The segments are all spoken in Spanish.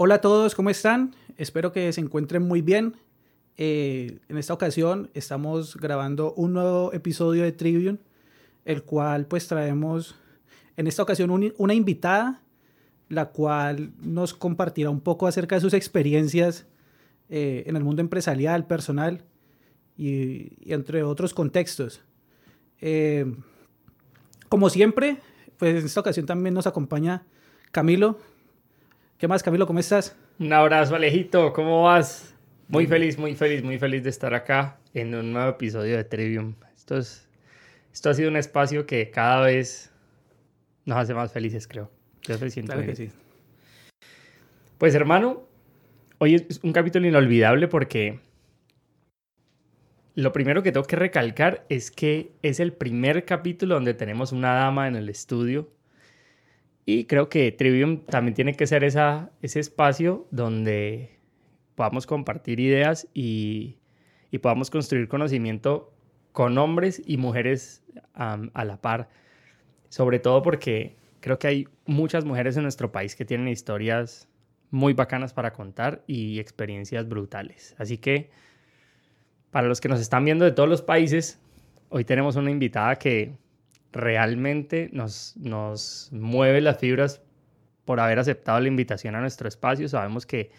Hola a todos, ¿cómo están? Espero que se encuentren muy bien. Eh, en esta ocasión estamos grabando un nuevo episodio de Trivium, el cual pues traemos en esta ocasión una invitada, la cual nos compartirá un poco acerca de sus experiencias eh, en el mundo empresarial, personal y, entre otros contextos. Eh, como siempre, pues en esta ocasión también nos acompaña Camilo. ¿Qué más, Camilo? ¿Cómo estás? Un abrazo, Alejito. ¿Cómo vas? Muy feliz, muy feliz, muy feliz de estar acá en un nuevo episodio de Trivium. Esto, es, esto ha sido un espacio que cada vez nos hace más felices, creo. Yo claro que sí. Pues, hermano, hoy es un capítulo inolvidable porque lo primero que tengo que recalcar es que es el primer capítulo donde tenemos una dama en el estudio y creo que Trivium también tiene que ser esa, ese espacio donde podamos compartir ideas y, y podamos construir conocimiento con hombres y mujeres a la par. Sobre todo porque creo que hay muchas mujeres en nuestro país que tienen historias muy bacanas para contar y experiencias brutales. Así que para los que nos están viendo de todos los países, hoy tenemos una invitada que realmente nos, nos mueve las fibras por haber aceptado la invitación a nuestro espacio. Sabemos que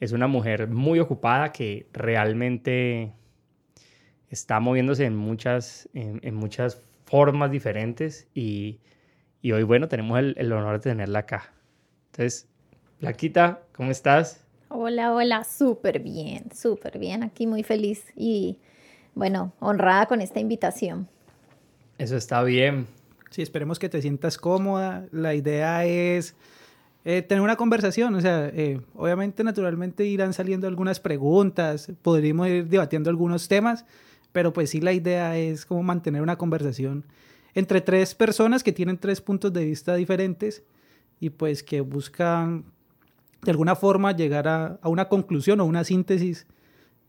es una mujer muy ocupada que realmente está moviéndose en muchas, en, muchas formas diferentes y, y, hoy, bueno, tenemos el, el, honor de tenerla acá. Entonces, Laquita, ¿cómo estás? Hola, hola, súper bien, súper bien, aquí muy feliz y, bueno, honrada con esta invitación. Eso está bien. Sí, esperemos que te sientas cómoda. La idea es eh, tener una conversación. O sea, eh, obviamente, naturalmente irán saliendo algunas preguntas, podríamos ir debatiendo algunos temas, pero pues sí la idea es como mantener una conversación entre tres personas que tienen tres puntos de vista diferentes y pues que buscan de alguna forma llegar a, una conclusión o una síntesis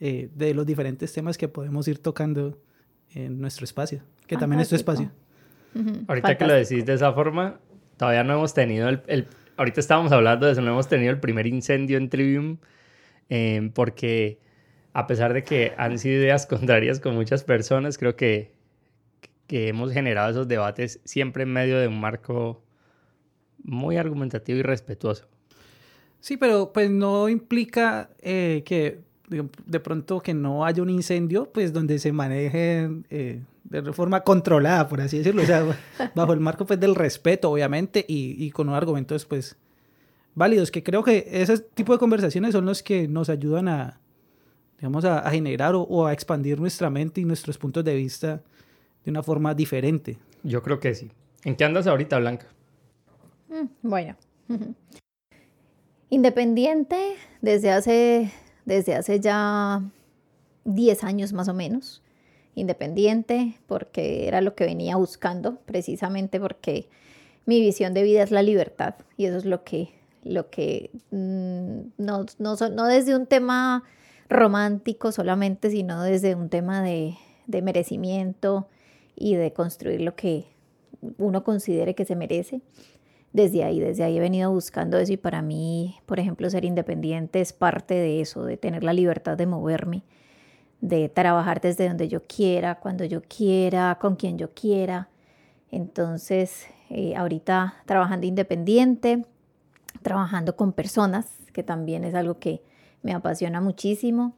eh, de los diferentes temas que podemos ir tocando en nuestro espacio, que también es tu espacio. Ahorita que lo decís de esa forma, todavía no hemos tenido el, ahorita estábamos hablando de eso, no hemos tenido el primer incendio en Trivium, em, porque a pesar de que han sido ideas contrarias con muchas personas, creo que, que hemos generado esos debates siempre en medio de un marco muy argumentativo y respetuoso. Sí, pero pues no implica eh, que de pronto que no haya un incendio, pues donde se maneje eh, de forma controlada, por así decirlo, o sea, bajo el marco pues del respeto, obviamente, y, y con unos argumentos pues válidos, que creo que ese tipo de conversaciones son los que nos ayudan a, digamos, a, generar o, a expandir nuestra mente y nuestros puntos de vista de una forma diferente. Yo creo que sí. ¿En qué andas ahorita, Blanca? Mm, bueno. Independiente desde hace desde hace ya 10 años más o menos, independiente, porque era lo que venía buscando, precisamente porque mi visión de vida es la libertad y eso es lo que, lo que mm, no, no, no, desde un tema romántico solamente, sino desde un tema de, de merecimiento y de construir lo que uno considere que se merece desde ahí, desde ahí he venido buscando eso y para mí, por ejemplo, ser independiente es parte de eso, de tener la libertad de moverme, de trabajar desde donde yo quiera, cuando yo quiera, con quien yo quiera. Entonces, eh, ahorita trabajando independiente, trabajando con personas, que también es algo que me apasiona muchísimo,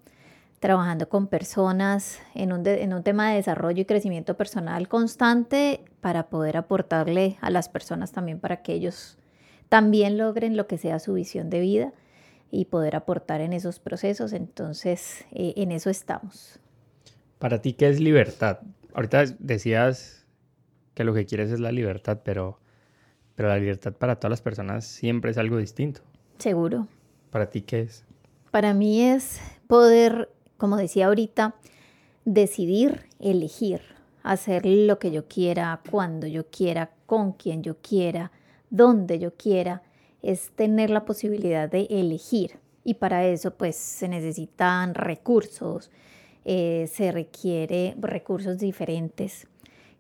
trabajando con personas en un, en un tema de desarrollo y crecimiento personal constante para poder aportarle a las personas también para que ellos también logren lo que sea su visión de vida y poder aportar en esos procesos. Entonces, eh, en eso estamos. Para ti, ¿qué es libertad? Ahorita decías que lo que quieres es la libertad, pero, pero la libertad para todas las personas siempre es algo distinto. Seguro. ¿Para ti qué es? Para mí es poder como decía ahorita, decidir, elegir, hacer lo que yo quiera, cuando yo quiera, con quien yo quiera, donde yo quiera, es tener la posibilidad de elegir. Y para eso pues se necesitan recursos, eh, se requiere recursos diferentes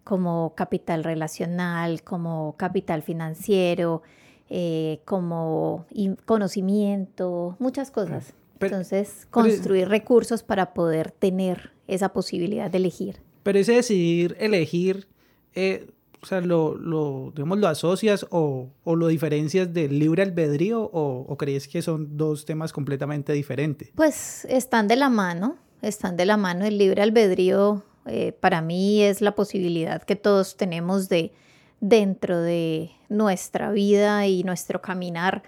como capital relacional, como capital financiero, eh, como conocimiento, muchas cosas. Entonces, construir recursos para poder tener esa posibilidad de elegir. Pero ese decidir elegir, eh, o sea, lo, lo, digamos, lo asocias o, o, lo diferencias del libre albedrío o, crees que son dos temas completamente diferentes? Pues están de la mano, están de la mano. El libre albedrío eh, para mí es la posibilidad que todos tenemos de dentro de nuestra vida y nuestro caminar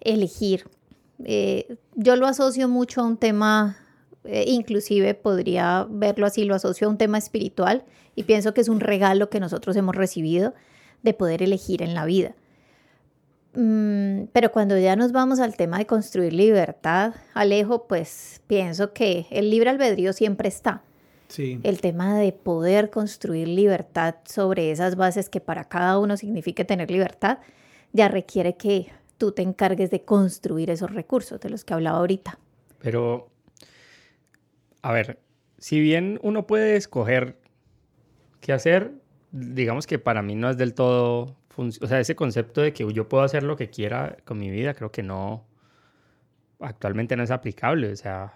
elegir. Eh, yo lo asocio mucho a un tema, eh, inclusive podría verlo así, lo asocio a un tema espiritual y pienso que es un regalo que nosotros hemos recibido de poder elegir en la vida. Mm, pero cuando ya nos vamos al tema de construir libertad, Alejo, pues pienso que el libre albedrío siempre está el tema de poder construir libertad sobre esas bases que para cada uno signifique tener libertad, ya requiere que tú te encargues de construir esos recursos de los que hablaba ahorita. Pero, a ver, si bien uno puede escoger qué hacer, digamos que para mí no es del todo, o sea, ese concepto de que yo puedo hacer lo que quiera con mi vida, creo que no, actualmente no es aplicable, o sea,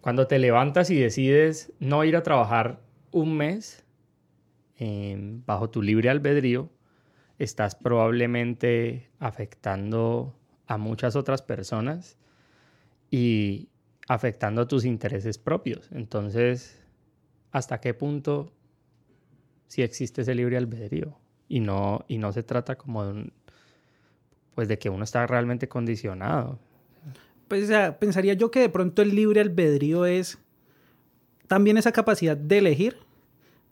cuando te levantas y decides no ir a trabajar un mes em, bajo tu libre albedrío, estás probablemente afectando a muchas otras personas y afectando tus intereses propios. Entonces, ¿hasta qué punto si existe ese libre albedrío? Y no, y no se trata como de un, pues de que uno está realmente condicionado pues, pensaría yo que de pronto el libre albedrío es también esa capacidad de elegir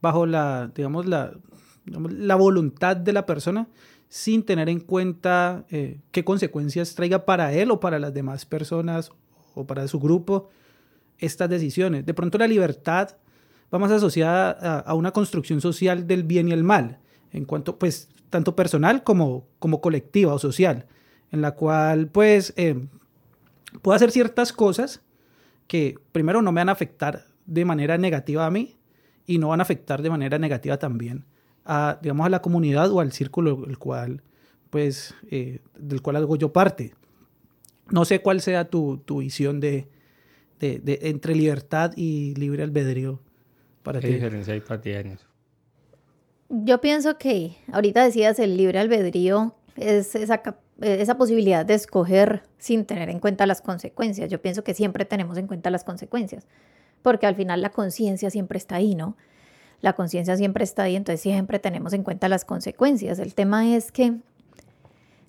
bajo la, digamos, la, la voluntad de la persona sin tener en cuenta eh, qué consecuencias traiga para él o para las demás personas o para su grupo estas decisiones. De pronto la libertad va más asociada a, una construcción social del bien y el mal, en cuanto, pues, tanto personal como, como colectiva o social, en la cual, pues, eh, puedo hacer ciertas cosas que primero no me van a afectar de manera negativa a mí y no van a afectar de manera negativa también a, digamos, a la comunidad o al círculo el cual, pues, eh, del cual hago yo parte. No sé cuál sea tu, tu visión de, de, de, entre libertad y libre albedrío para ¿Qué diferencia hay para ti en eso? Yo pienso que ahorita decías el libre albedrío es esa esa posibilidad de escoger sin tener en cuenta las consecuencias. Yo pienso que siempre tenemos en cuenta las consecuencias, porque al final la conciencia siempre está ahí, ¿no? La conciencia siempre está ahí, entonces siempre tenemos en cuenta las consecuencias. El tema es que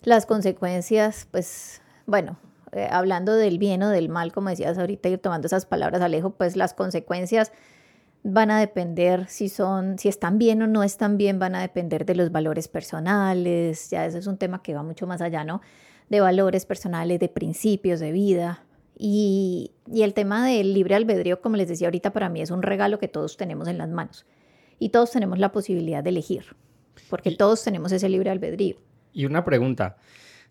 las consecuencias, pues, bueno, eh, hablando del bien o del mal, como decías ahorita, y tomando esas palabras, Alejo, pues las consecuencias van a depender si son, si están bien o no están bien, van a depender de los valores personales, ya eso es un tema que va mucho más allá, ¿no? De valores personales, de principios de vida. Y, y el tema del libre albedrío, como les decía ahorita, para mí es un regalo que todos tenemos en las manos. Y todos tenemos la posibilidad de elegir, porque todos tenemos ese libre albedrío. Y una pregunta.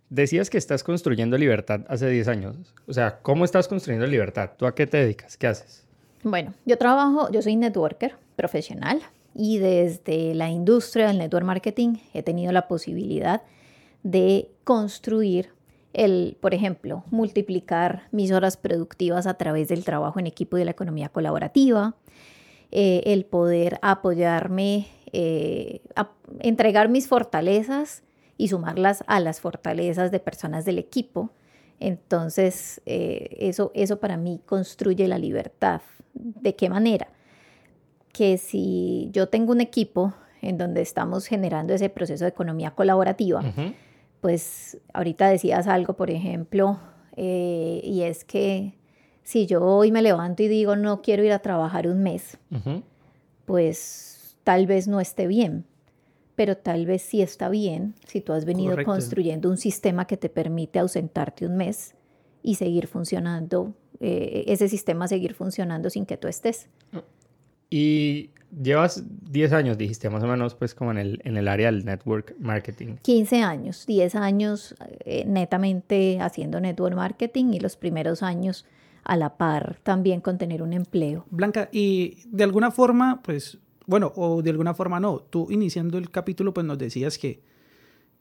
Decías que estás construyendo libertad hace 10 años. O sea, ¿cómo estás construyendo libertad? ¿Tú a qué te dedicas? ¿Qué haces? Bueno, yo trabajo, yo soy networker profesional y desde la industria del network marketing he tenido la posibilidad de construir el, por ejemplo, multiplicar mis horas productivas a través del trabajo en equipo de la economía colaborativa, eh, el poder apoyarme, eh, entregar mis fortalezas y sumarlas a las fortalezas de personas del equipo. Entonces, eh, eso, eso para mí construye la libertad ¿De qué manera? Que si yo tengo un equipo en donde estamos generando ese proceso de economía colaborativa, pues ahorita decías algo, por ejemplo, eh, y es que si yo hoy me levanto y digo no quiero ir a trabajar un mes, pues tal vez no esté bien, pero tal vez sí está bien si tú has venido construyendo un sistema que te permite ausentarte un mes y seguir funcionando eh, ese sistema seguir funcionando sin que tú estés. Y llevas 10 años, dijiste, más o menos, pues como en el, en el área del network marketing. 15 años, 10 años eh, netamente haciendo network marketing y los primeros años a la par también con tener un empleo. Blanca, y de alguna forma, pues, bueno, o de alguna forma no, tú iniciando el capítulo, pues nos decías que,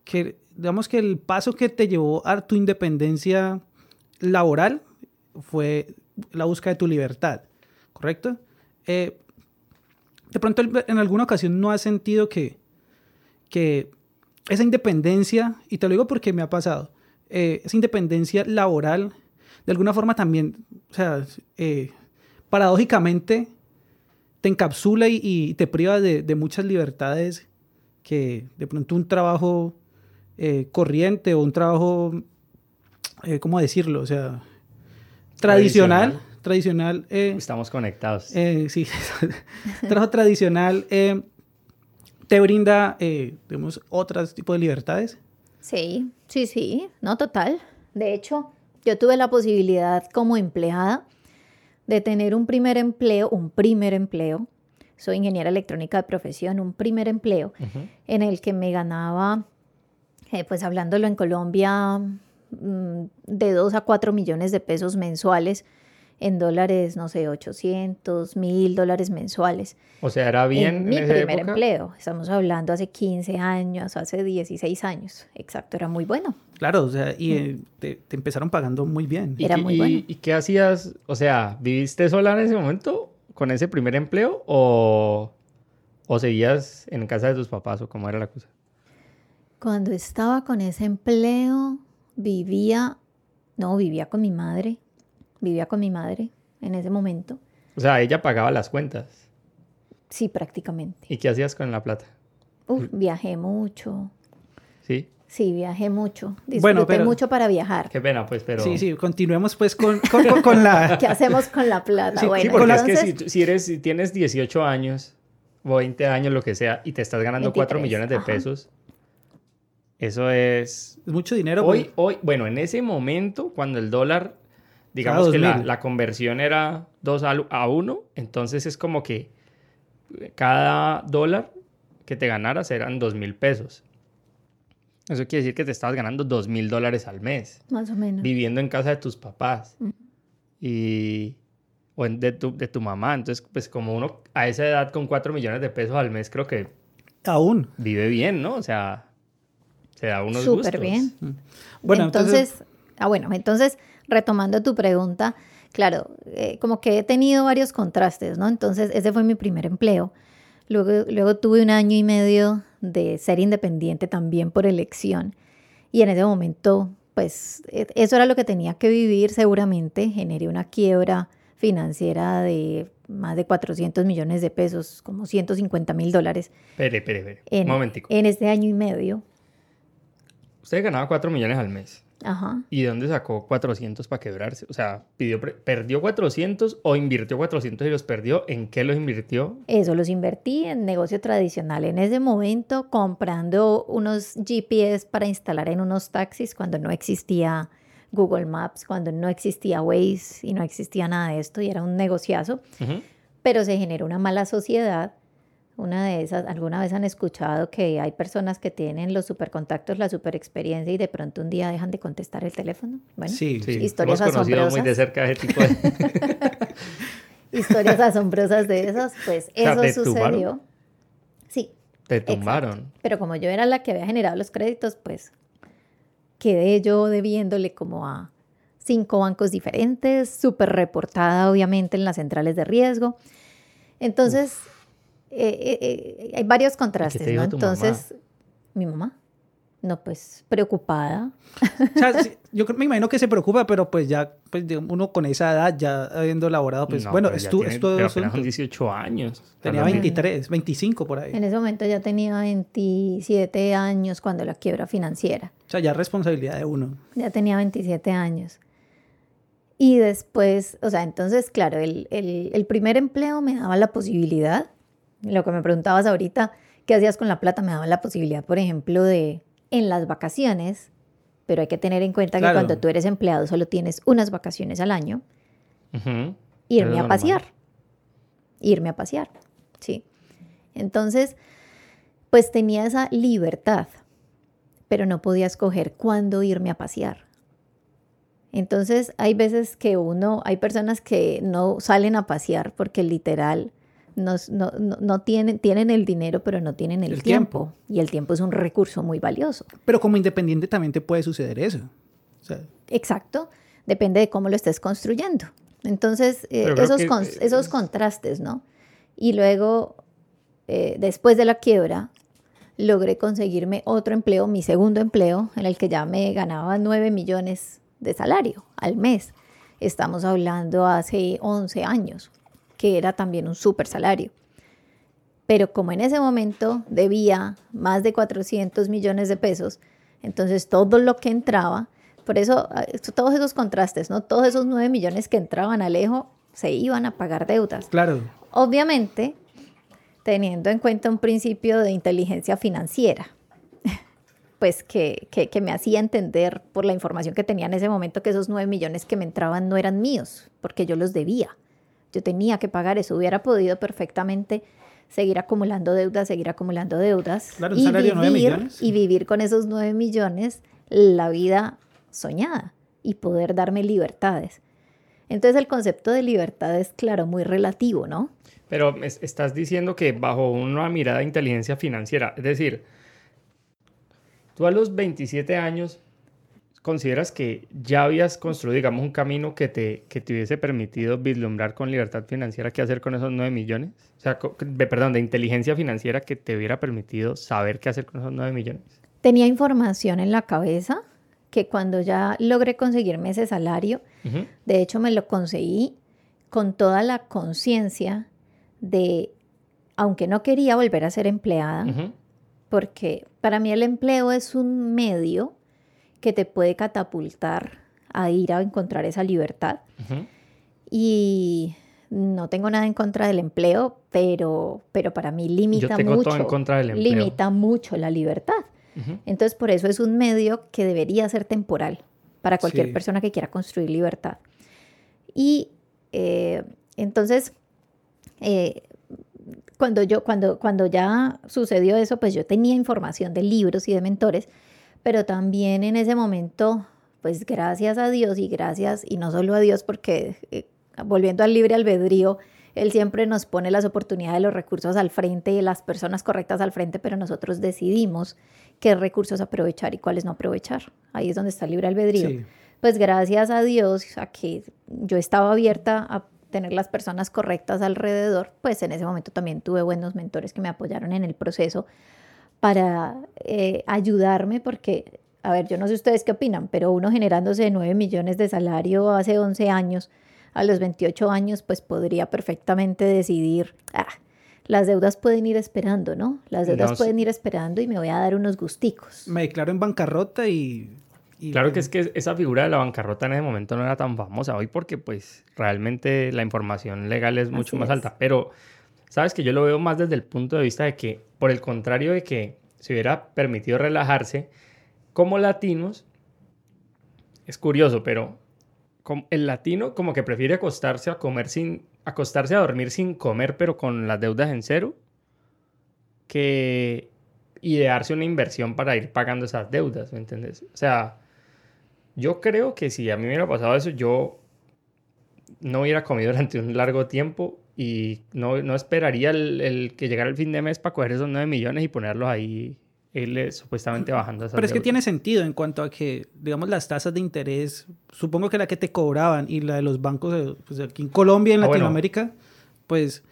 que, digamos que el paso que te llevó a tu independencia laboral fue la búsqueda de tu libertad, ¿correcto? Eh, de pronto en alguna ocasión no has sentido que, que esa independencia, y te lo digo porque me ha pasado, eh, esa independencia laboral, de alguna forma también, o sea, eh, paradójicamente te encapsula y, te priva de, muchas libertades que de pronto un trabajo eh, corriente o un trabajo, ¿cómo decirlo? O sea, tradicional. Tradicional. Estamos conectados. sí, trabajo tradicional te brinda, eh, digamos, otros tipos de libertades. Sí, sí, sí, no total. De hecho, yo tuve la posibilidad como empleada de tener un primer empleo, un primer empleo. Soy ingeniera electrónica de profesión, un primer empleo en el que me ganaba, eh, pues hablándolo en Colombia, mm, de 2 a 4 millones de pesos mensuales en dólares, no sé, 800, 1000 dólares mensuales. O sea, era bien. En mi primer empleo. Estamos hablando hace 15 años, hace 16 años. Exacto, era muy bueno. Claro, o sea, y eh, te, empezaron pagando muy bien. Era muy bueno. ¿Y qué hacías? O sea, ¿viviste sola en ese momento con ese primer empleo o, o seguías en casa de tus papás o cómo era la cosa? Cuando estaba con ese empleo, vivía, no, vivía con mi madre Vivía con mi madre en ese momento. O sea, ella pagaba las cuentas. Sí, prácticamente. ¿Y qué hacías con la plata? Uf, viajé mucho. ¿Sí? Sí, viajé mucho. Disfruté bueno, pero... mucho para viajar. Qué pena, pues, pero... Sí, sí, continuemos pues con, con, la... ¿Qué hacemos con la plata? Sí, bueno, porque es que si, eres, si tienes 18 años o 20 años, lo que sea, y te estás ganando 4 millones de pesos, eso es... Es mucho dinero. Hoy, hoy, bueno, en ese momento, cuando el dólar Digamos que la, conversión era 2 a 1, entonces es como que cada dólar que te ganaras eran 2 mil pesos. Eso quiere decir que te estabas ganando 2 mil dólares al mes. Más o menos. Viviendo en casa de tus papás. Mm. Y... O de tu, de tu mamá. Entonces, pues como uno a esa edad con 4 millones de pesos al mes, creo que... Aún. Vive bien, ¿no? O sea, se da unos Súper bien. Mm. Bueno, entonces... Ah, bueno, entonces retomando tu pregunta, claro, eh, como que he tenido varios contrastes, ¿no? Entonces, ese fue mi primer empleo. Luego, luego tuve un año y medio de ser independiente también por elección. Y en ese momento, pues, e, eso era lo que tenía que vivir seguramente. Generé una quiebra financiera de más de 400 millones de pesos, como 150 mil dólares. Espere, espere, espere. En, momentico. En este año y medio. Usted ganaba 4 millones al mes. Ajá. ¿Y de dónde sacó 400 para quebrarse? O sea, pidió, ¿perdió 400 o invirtió 400 y los perdió? ¿En qué los invirtió? Eso, los invertí en negocio tradicional. En ese momento, comprando unos GPS para instalar en unos taxis cuando no existía Google Maps, cuando no existía Waze y no existía nada de esto y era un negociazo. Pero se generó una mala sociedad una de esas, ¿alguna vez han escuchado que hay personas que tienen los supercontactos, la superexperiencia y de pronto un día dejan de contestar el teléfono? Bueno, sí, sí. historias Hemos conocido muy de cerca ese tipo de... historias asombrosas de esas, pues eso sucedió. Sí. Te tumbaron. Pero como yo era la que había generado los créditos, pues quedé yo debiéndole como a cinco bancos diferentes, súper reportada obviamente en las centrales de riesgo. Entonces... eh, eh, hay varios contrastes, ¿no? Entonces, mi mamá, no, pues preocupada. O sea, yo me imagino que se preocupa, pero pues ya, pues uno con esa edad, ya habiendo elaborado, pues bueno, estuvo... Pero son 18 años. Tenía 23, 25 por ahí. En ese momento ya tenía 27 años cuando la quiebra financiera. O sea, ya responsabilidad de uno. Ya tenía 27 años. Y después, o sea, entonces, claro, el, el, el primer empleo me daba la posibilidad lo que me preguntabas ahorita, ¿qué hacías con la plata? Me daba la posibilidad, por ejemplo, de en las vacaciones, pero hay que tener en cuenta que cuando tú eres empleado solo tienes unas vacaciones al año, irme a pasear. Irme a pasear, sí. Entonces, pues tenía esa libertad, pero no podía escoger cuándo irme a pasear. Entonces, hay veces que uno, hay personas que no salen a pasear porque literal no, no, no, tienen, tienen el dinero, pero no tienen el, tiempo. Y el tiempo es un recurso muy valioso. Pero como independiente también te puede suceder eso. Exacto. Depende de cómo lo estés construyendo. Entonces, eh, esos, esos contrastes, ¿no? Y luego, eh, después de la quiebra, logré conseguirme otro empleo, mi segundo empleo, en el que ya me ganaba 9 millones de salario al mes. Estamos hablando hace 11 años, que era también un súper salario. Pero como en ese momento debía más de 400 millones de pesos, entonces todo lo que entraba, por eso ah, todos esos contrastes, ¿no? Todos esos 9 millones que entraban a Alejo se iban a pagar deudas. Claro. Obviamente, teniendo en cuenta un principio de inteligencia financiera, pues que, que, me hacía entender por la información que tenía en ese momento que esos 9 millones que me entraban no eran míos, porque yo los debía. Yo tenía que pagar eso, hubiera podido perfectamente seguir acumulando deudas, seguir acumulando deudas y, vivir, y vivir con esos 9 millones la vida soñada y poder darme libertades. Entonces el concepto de libertad es, claro, muy relativo, ¿no? Pero estás diciendo que bajo una mirada de inteligencia financiera, es decir, tú a los 27 años consideras que ya habías construido, digamos, un camino que te, que te hubiese permitido vislumbrar con libertad financiera qué hacer con esos 9 millones? O sea, perdón, de inteligencia financiera que te hubiera permitido saber qué hacer con esos 9 millones. Tenía información en la cabeza que cuando ya logré conseguirme ese salario, de hecho me lo conseguí con toda la conciencia de, aunque no quería volver a ser empleada, porque para mí el empleo es un medio que te puede catapultar a ir a encontrar esa libertad. Y no tengo nada en contra del empleo, pero, pero para mí limita mucho, limita mucho la libertad. Entonces, por eso es un medio que debería ser temporal para cualquier persona que quiera construir libertad. Y eh, entonces, eh, cuando, yo, cuando, cuando ya sucedió eso, pues yo tenía información de libros y de mentores, pero también en ese momento, pues gracias a Dios y gracias, y no solo a Dios, porque eh, volviendo al libre albedrío, Él siempre nos pone las oportunidades, los recursos al frente y las personas correctas al frente, pero nosotros decidimos qué recursos aprovechar y cuáles no aprovechar. Ahí es donde está el libre albedrío. Pues gracias a Dios, a que yo estaba abierta a tener las personas correctas alrededor, pues en ese momento también tuve buenos mentores que me apoyaron en el proceso para eh, ayudarme porque, a ver, yo no sé ustedes qué opinan, pero uno generándose 9 millones de salario hace 11 años, a los 28 años, pues podría perfectamente decidir, ah, las deudas pueden ir esperando, ¿no? Las deudas pueden ir esperando y me voy a dar unos gusticos. Me declaro en bancarrota y claro que es que esa figura de la bancarrota en ese momento no era tan famosa hoy porque pues realmente la información legal es mucho más alta. Pero sabes que yo lo veo más desde el punto de vista de que, por el contrario de que se hubiera permitido relajarse, como latinos, es curioso, pero el latino como que prefiere acostarse a comer sin, acostarse a dormir sin comer, pero con las deudas en cero, que idearse una inversión para ir pagando esas deudas, ¿me entiendes? O sea, yo creo que si a mí me hubiera pasado eso, yo no hubiera comido durante un largo tiempo y no, no esperaría el, que llegara el fin de mes para coger esos 9 millones y ponerlos ahí, él supuestamente bajando Pero es que tiene sentido en cuanto a que, digamos, las tasas de interés, supongo que la que te cobraban y la de los bancos pues aquí en Colombia, en ah, Latinoamérica, pues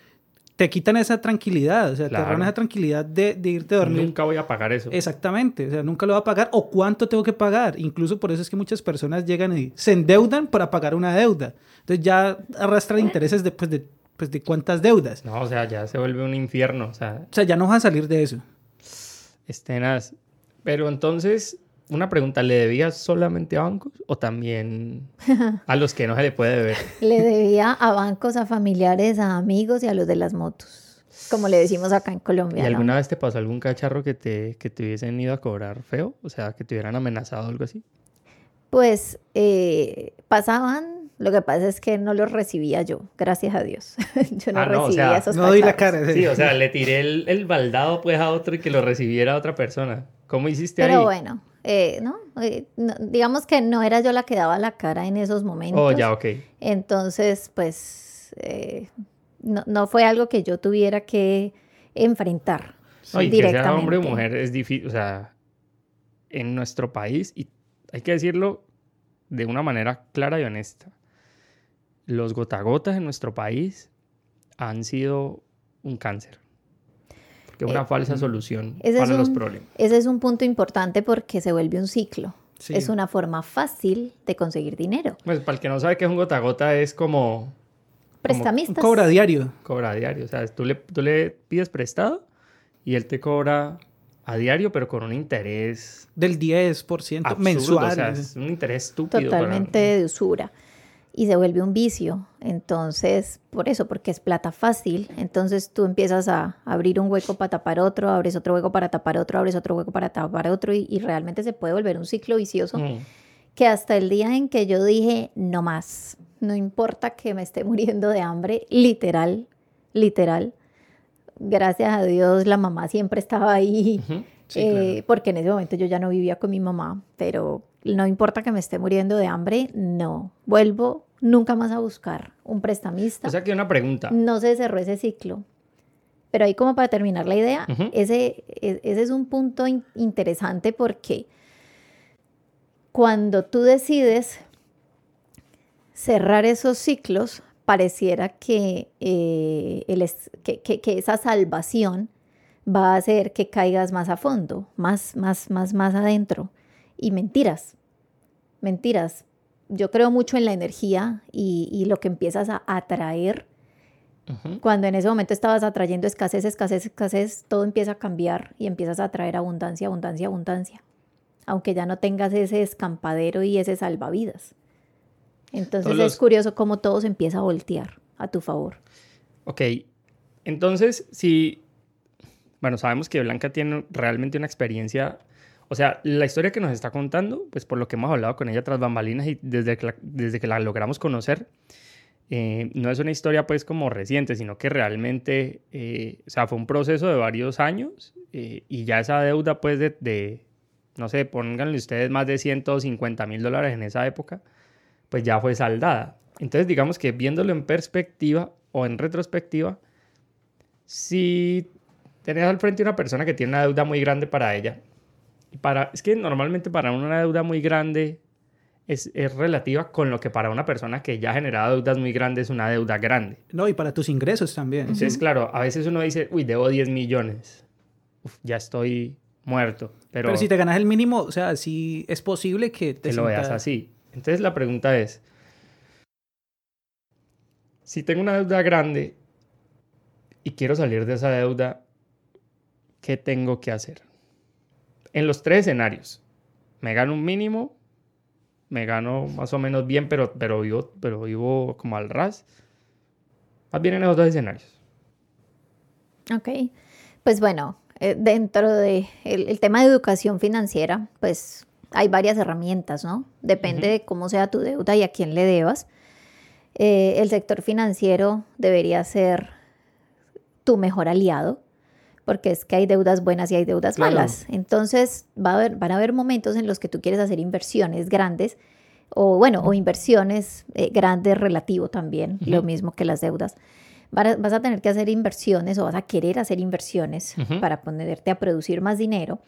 te quitan esa tranquilidad, o sea, te dan esa tranquilidad de, irte a dormir. Nunca voy a pagar eso. Exactamente, o sea, nunca lo voy a pagar o cuánto tengo que pagar. Incluso por eso es que muchas personas llegan y se endeudan para pagar una deuda. Entonces ya arrastran intereses después de, pues, de cuántas deudas. No, o sea, ya se vuelve un infierno, o sea. O sea, ya no vas a salir de eso. Estenas. Pero entonces, una pregunta, ¿le debías solamente a bancos o también a los que no se le puede deber? le debía a bancos, a familiares, a amigos y a los de las motos, como le decimos acá en Colombia. ¿Y alguna vez te pasó algún cacharro que te, que te hubiesen ido a cobrar feo? O sea, que te hubieran amenazado o algo así. Pues eh, pasaban, lo que pasa es que no los recibía yo, gracias a Dios. yo no ah, recibía esos No doy la cara. Sí, o sea, le tiré el, el, baldado pues a otro y que lo recibiera otra persona. ¿Cómo hiciste ahí? Pero bueno, eh, eh, ¿no? digamos que no era yo la que daba la cara en esos momentos. Oh, ya, ok. Entonces, pues, eh, no, no fue algo que yo tuviera que enfrentar No, y que sea hombre o mujer es difícil, o sea, en nuestro país, y hay que decirlo de una manera clara y honesta, los gotagotas en nuestro país han sido un cáncer. Es una Eh, falsa solución ese para es los un- problemas. Ese es un punto importante porque se vuelve un ciclo. Sí. Es una forma fácil de conseguir dinero. Pues para el que no sabe qué es un gotagota es como Prestamistas. Cobra diario. cobra a diario. O sea, tú le, tú le pides prestado y él te cobra a diario, pero con un interés Del 10% absurdo. mensual. O sea, es un interés estúpido. para- totalmente de usura y se vuelve un vicio. Entonces, por eso, porque es plata fácil, entonces tú empiezas a abrir un hueco para tapar otro, abres otro hueco para tapar otro, abres otro hueco para tapar otro y, y realmente se puede volver un ciclo vicioso Mm. que hasta el día en que yo dije, no más, no importa que me esté muriendo de hambre, literal, literal. Gracias a Dios la mamá siempre estaba ahí Ujú. Sí, eh, porque en ese momento yo ya no vivía con mi mamá, pero no importa que me esté muriendo de hambre, no, vuelvo nunca más a buscar un prestamista. O sea que una pregunta. no se cerró ese ciclo. Pero ahí como para terminar la idea, ese, e- ese es un punto in- interesante porque cuando tú decides cerrar esos ciclos, pareciera que, eh, el es- que, que- que esa salvación va a hacer que caigas más a fondo, más, más, más, más adentro. Y mentiras, mentiras. Yo creo mucho en la energía y, y lo que empiezas a atraer cuando en ese momento estabas atrayendo escasez, escasez, escasez, todo empieza a cambiar y empiezas a atraer abundancia, abundancia, abundancia. Aunque ya no tengas ese escampadero y ese salvavidas. Entonces Todos los- es curioso cómo todo se empieza a voltear a tu favor. Ok, entonces si, bueno, sabemos que Blanca tiene realmente una experiencia, o sea, la historia que nos está contando, pues por lo que hemos hablado con ella tras bambalinas y desde que la, desde que la logramos conocer, eh, no es una historia pues como reciente, sino que realmente, eh, o sea, fue un proceso de varios años eh, y ya esa deuda pues de, no sé, pónganle ustedes más de 150 mil dólares en esa época, pues ya fue saldada. Entonces, digamos que viéndolo en perspectiva o en retrospectiva, si tenés al frente una persona que tiene una deuda muy grande para ella, para, es que normalmente para una deuda muy grande es, es relativa con lo que para una persona que ya ha generado deudas muy grandes es una deuda grande. No, y para tus ingresos también. Entonces, claro, a veces uno dice, uy, debo 10 millones. Uf, ya estoy muerto. Pero, Pero si te ganas el mínimo, o sea, sí es posible que te que lo veas así. Entonces la pregunta es, si tengo una deuda grande y quiero salir de esa deuda, ¿qué tengo que hacer? En los tres escenarios, me gano un mínimo, me gano más o menos bien, pero, pero, vivo, pero vivo como al ras. Más bien en esos dos escenarios. Ok, pues bueno, eh, dentro de el, el tema de educación financiera, pues hay varias herramientas, ¿no? Depende Ujú. de cómo sea tu deuda y a quién le debas. Eh, el sector financiero debería ser tu mejor aliado, porque es que hay deudas buenas y hay deudas Claro. malas. Entonces, va a haber, van a haber momentos en los que tú quieres hacer inversiones grandes, o bueno, o inversiones eh, grandes relativo también, lo mismo que las deudas. Vas a- tener que hacer inversiones o vas a querer hacer inversiones para ponerte a producir más dinero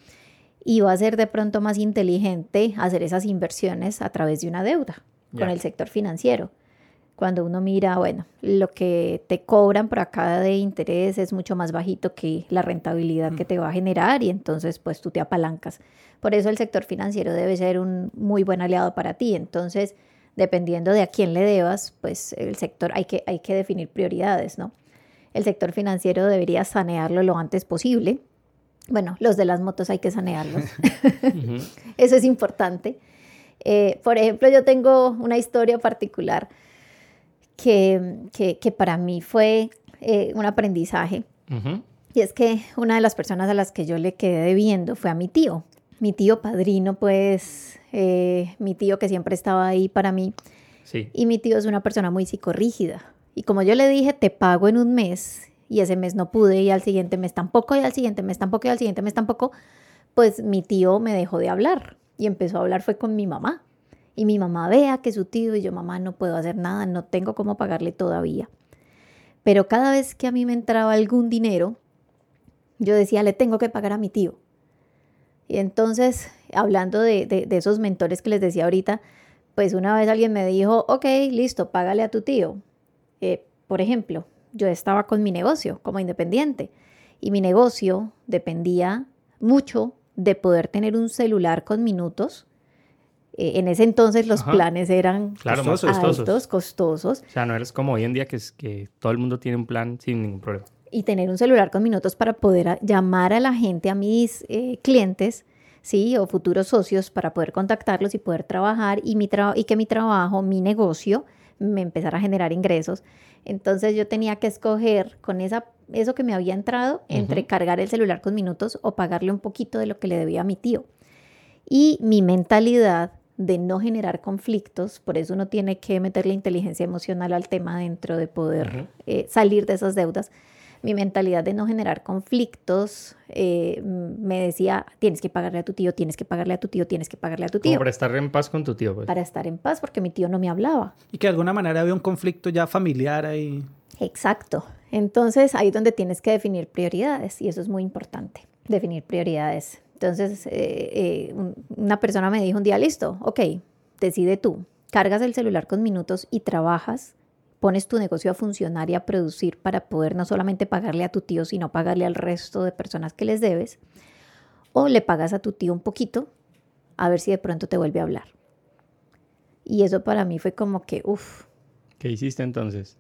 y va a ser de pronto más inteligente hacer esas inversiones a través de una deuda con el sector financiero. Cuando uno mira, bueno, lo que te cobran por acá de interés es mucho más bajito que la rentabilidad que te va a generar y entonces pues tú te apalancas. Por eso el sector financiero debe ser un muy buen aliado para ti. Entonces, dependiendo de a quién le debas, pues el sector hay que, hay que definir prioridades, ¿no? El sector financiero debería sanearlo lo antes posible. Bueno, los de las motos hay que sanearlos. Eso es importante. Eh, por ejemplo, yo tengo una historia particular que, que, que para mí fue eh, un aprendizaje. Y es que una de las personas a las que yo le quedé debiendo fue a mi tío. Mi tío padrino, pues, eh, mi tío que siempre estaba ahí para mí. Sí. Y mi tío es una persona muy psicorrígida. Y como yo le dije, te pago en un mes, y ese mes no pude, y al siguiente mes tampoco, y al siguiente mes tampoco, y al siguiente mes tampoco, pues mi tío me dejó de hablar. Y empezó a hablar fue con mi mamá. Y mi mamá vea que su tío, y yo, mamá, no puedo hacer nada, no tengo cómo pagarle todavía. Pero cada vez que a mí me entraba algún dinero, yo decía, le tengo que pagar a mi tío. Y entonces, hablando de, de, esos mentores que les decía ahorita, pues una vez alguien me dijo, ok, listo, págale a tu tío. Eh, por ejemplo, yo estaba con mi negocio como independiente y mi negocio dependía mucho de poder tener un celular con minutos. Eh, en ese entonces los planes eran costosos, costosos. O sea, no eres como hoy en día que, es, que todo el mundo tiene un plan sin ningún problema. Y tener un celular con minutos para poder llamar a la gente, a mis eh, clientes, ¿sí? O futuros socios para poder contactarlos y poder trabajar y, mi y que mi trabajo, mi negocio, me empezara a generar ingresos. Entonces yo tenía que escoger con esa, eso que me había entrado entre cargar el celular con minutos o pagarle un poquito de lo que le debía a mi tío. Y mi mentalidad de no generar conflictos, por eso uno tiene que meterle inteligencia emocional al tema dentro de poder eh, salir de esas deudas mi mentalidad de no generar conflictos eh, me decía, tienes que pagarle a tu tío, tienes que pagarle a tu tío, tienes que pagarle a tu tío. para estar en paz con tu tío. Pues. Para estar en paz, porque mi tío no me hablaba. Y que de alguna manera había un conflicto ya familiar ahí. Exacto. Entonces ahí es donde tienes que definir prioridades y eso es muy importante, definir prioridades. Entonces eh, eh, una persona me dijo un día, listo, ok, decide tú, cargas el celular con minutos y trabajas pones tu negocio a funcionar y a producir para poder no solamente pagarle a tu tío, sino pagarle al resto de personas que les debes, o le pagas a tu tío un poquito a ver si de pronto te vuelve a hablar. Y eso para mí fue como que, uff. ¿Qué hiciste entonces?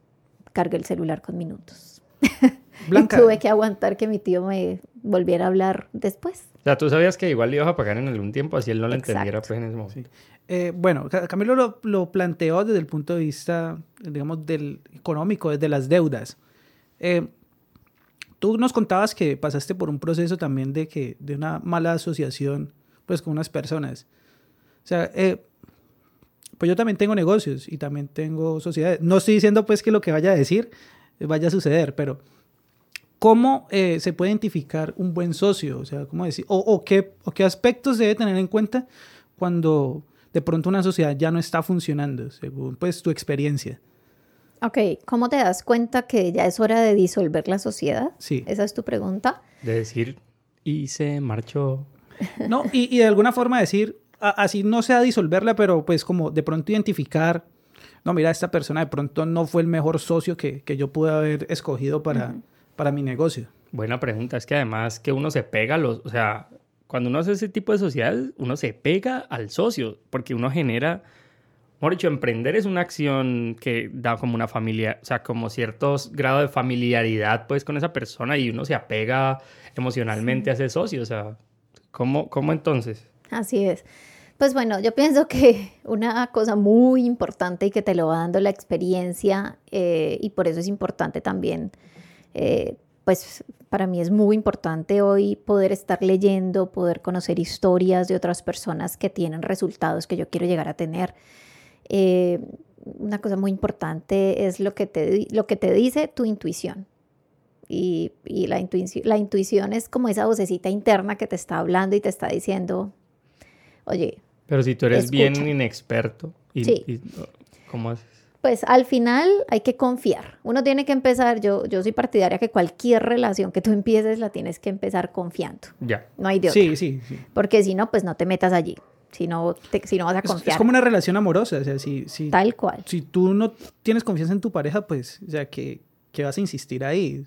Cargué el celular con minutos. Blanca. y tuve que aguantar que mi tío me volviera a hablar después. O sea, tú sabías que igual le ibas a pagar en algún tiempo, así él no lo entendiera pues en ese momento. Eh, bueno, Camilo lo, lo, planteó desde el punto de vista, digamos, del económico, desde las deudas. Eh, tú nos contabas que pasaste por un proceso también de, que, de una mala asociación pues, con unas personas. O sea, eh, pues yo también tengo negocios y también tengo sociedades. No estoy diciendo pues que lo que vaya a decir vaya a suceder, pero ¿cómo se puede identificar un buen socio? O sea, ¿cómo decir? O, o, qué, ¿O qué aspectos debe tener en cuenta cuando de pronto una sociedad ya no está funcionando, según pues tu experiencia. Ok, ¿cómo te das cuenta que ya es hora de disolver la sociedad? Sí. Esa es tu pregunta. De decir, y se marchó. No, y, de alguna forma decir, así no sea disolverla, pero pues como de pronto identificar, no, mira, esta persona de pronto no fue el mejor socio que, yo pude haber escogido para, para mi negocio. Buena pregunta, es que además que uno se pega, los, o sea, cuando uno hace ese tipo de sociedades, uno se pega al socio, porque uno genera, mejor dicho, emprender es una acción que da como una familia, o sea, como ciertos grados de familiaridad, pues, con esa persona y uno se apega emocionalmente a ese socio, o sea, ¿cómo, cómo entonces? Así es. Pues bueno, yo pienso que una cosa muy importante y que te lo va dando la experiencia eh, y por eso es importante también eh, pues para mí es muy importante hoy poder estar leyendo, poder conocer historias de otras personas que tienen resultados que yo quiero llegar a tener. Eh, una cosa muy importante es lo que te, lo que te dice tu intuición. Y, la, intuición, la intuición es como esa vocecita interna que te está hablando y te está diciendo, oye. Pero si tú eres bien inexperto, y, ¿cómo haces? Pues al final hay que confiar. Uno tiene que empezar, yo, yo soy partidaria que cualquier relación que tú empieces la tienes que empezar confiando. Ya. No hay de otra. Sí, sí, sí. Porque si no, pues no te metas allí. Si no, si no vas a confiar. Es, como una relación amorosa. O sea, si, si, Tal cual. Si tú no tienes confianza en tu pareja, pues, o sea, que, que vas a insistir ahí.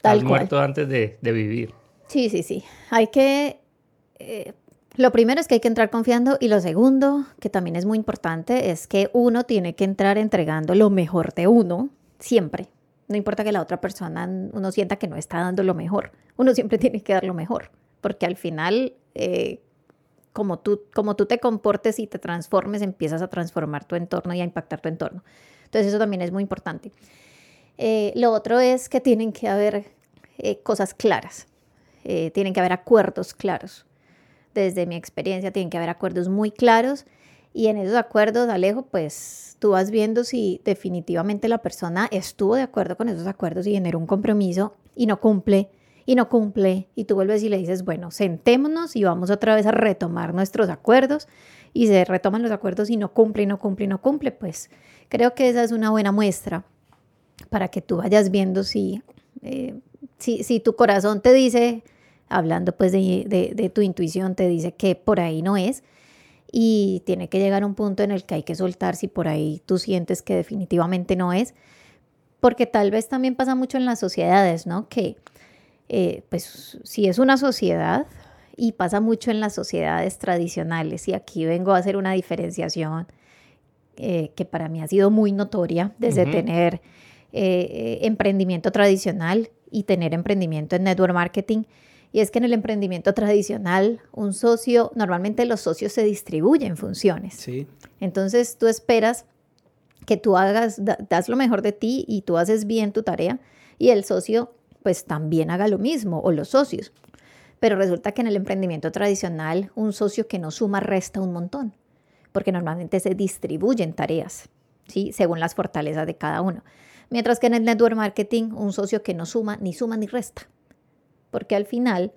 Tal Has muerto antes de, de, vivir. Sí, sí, sí. Hay que eh, lo primero es que hay que entrar confiando y lo segundo, que también es muy importante, es que uno tiene que entrar entregando lo mejor de uno, siempre. No importa que la otra persona uno sienta que no está dando lo mejor, uno siempre tiene que dar lo mejor, porque al final, eh, como, tú, como tú te comportes y te transformes, empiezas a transformar tu entorno y a impactar tu entorno. Entonces eso también es muy importante. Eh, lo otro es que tienen que haber eh, cosas claras, tienen que haber acuerdos claros desde mi experiencia, tienen que haber acuerdos muy claros. Y en esos acuerdos, Alejo, pues tú vas viendo si definitivamente la persona estuvo de acuerdo con esos acuerdos y generó un compromiso y no cumple y no cumple y tú vuelves y le dices, bueno, sentémonos y vamos otra vez a retomar nuestros acuerdos y se retoman los acuerdos y no cumple y no cumple y no cumple, pues creo que esa es una buena muestra para que tú vayas viendo si, eh, si, si, tu corazón te dice, hablando pues de, de, de tu intuición, te dice que por ahí no es, y tiene que llegar un punto en el que hay que soltar si por ahí tú sientes que definitivamente no es, porque tal vez también pasa mucho en las sociedades, ¿no? Que eh, pues si es una sociedad y pasa mucho en las sociedades tradicionales, y aquí vengo a hacer una diferenciación eh, que para mí ha sido muy notoria desde tener eh, emprendimiento tradicional y tener emprendimiento en network marketing. Y es que en el emprendimiento tradicional, un socio, normalmente los socios se distribuyen funciones. Sí. Entonces tú esperas que tú hagas, das lo mejor de ti y tú haces bien tu tarea y el socio pues también haga lo mismo o los socios. Pero resulta que en el emprendimiento tradicional un socio que no suma resta un montón, porque normalmente se distribuyen tareas, ¿sí? según las fortalezas de cada uno. Mientras que en el network marketing un socio que no suma ni suma ni resta, porque al final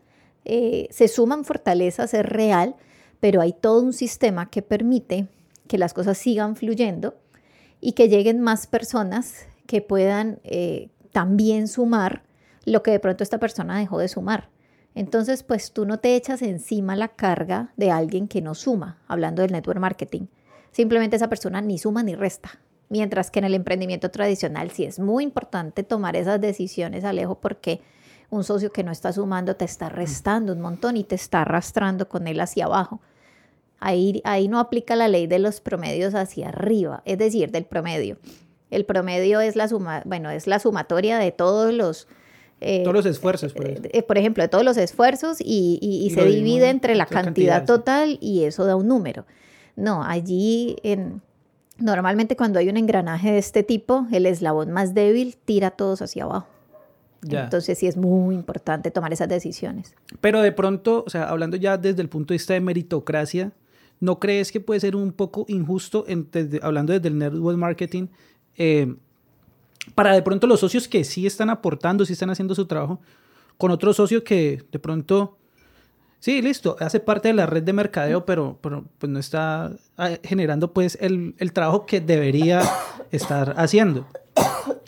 eh, se suman fortalezas, es real, pero hay todo un sistema que permite que las cosas sigan fluyendo y que lleguen más personas que puedan eh, también sumar lo que de pronto esta persona dejó de sumar. Entonces, pues tú no te echas encima la carga de alguien que no suma, hablando del network marketing. Simplemente esa persona ni suma ni resta. Mientras que en el emprendimiento tradicional sí es muy importante tomar esas decisiones, Alejo, porque un socio que no está sumando te está restando un montón y te está arrastrando con él hacia abajo. Ahí, ahí no aplica la ley de los promedios hacia arriba, es decir, del promedio. El promedio es la suma, bueno, es la sumatoria de todos los eh, todos los esfuerzos, por, eh, por, ejemplo, de todos los esfuerzos y, se divide entre la cantidad, total y eso da un número. No, allí en, normalmente cuando hay un engranaje de este tipo, el eslabón más débil tira todos hacia abajo. Entonces sí es muy importante tomar esas decisiones. Pero de pronto, o sea, hablando ya desde el punto de vista de meritocracia, ¿No crees que puede ser un poco injusto, hablando desde el network marketing, eh, para de pronto los socios que sí están aportando, sí están haciendo su trabajo, con otro socio que de pronto, sí, listo, hace parte de la red de mercadeo, pero, pues no está ah, generando pues el, trabajo que debería estar haciendo?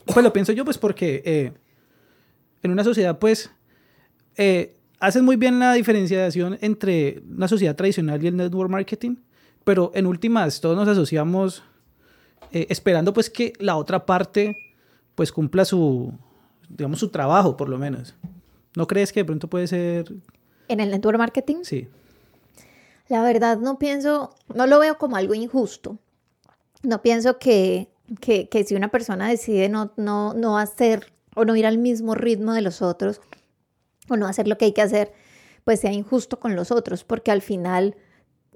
Pues lo pienso yo pues porque eh, en una sociedad pues... Eh, haces muy bien la diferenciación entre una sociedad tradicional y el network marketing, pero en últimas todos nos asociamos eh, esperando pues que la otra parte pues cumpla su, digamos, su trabajo por lo menos. ¿No crees que de pronto puede ser... ¿En el network marketing? Sí. La verdad no pienso, no lo veo como algo injusto. No pienso que, que, que si una persona decide no, no, no hacer o no ir al mismo ritmo de los otros, o no hacer lo que hay que hacer, pues sea injusto con los otros, porque al final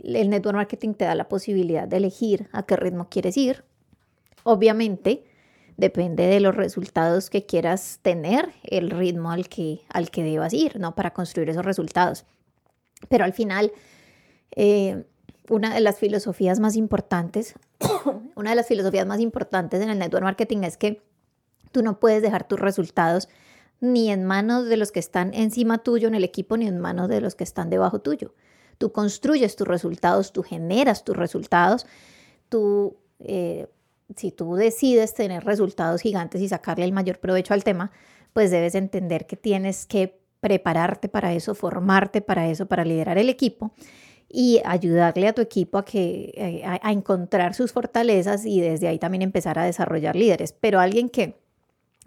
el network marketing te da la posibilidad de elegir a qué ritmo quieres ir. Obviamente, depende de los resultados que quieras tener, el ritmo al que, al que debas ir, ¿no? Para construir esos resultados. Pero al final, eh, una de las filosofías más importantes, una de las filosofías más importantes en el network marketing es que tú no puedes dejar tus resultados ni en manos de los que están encima tuyo en el equipo, ni en manos de los que están debajo tuyo. Tú construyes tus resultados, tú generas tus resultados, tú, eh, si tú decides tener resultados gigantes y sacarle el mayor provecho al tema, pues debes entender que tienes que prepararte para eso, formarte para eso, para liderar el equipo y ayudarle a tu equipo a, que, eh, a encontrar sus fortalezas y desde ahí también empezar a desarrollar líderes. Pero alguien que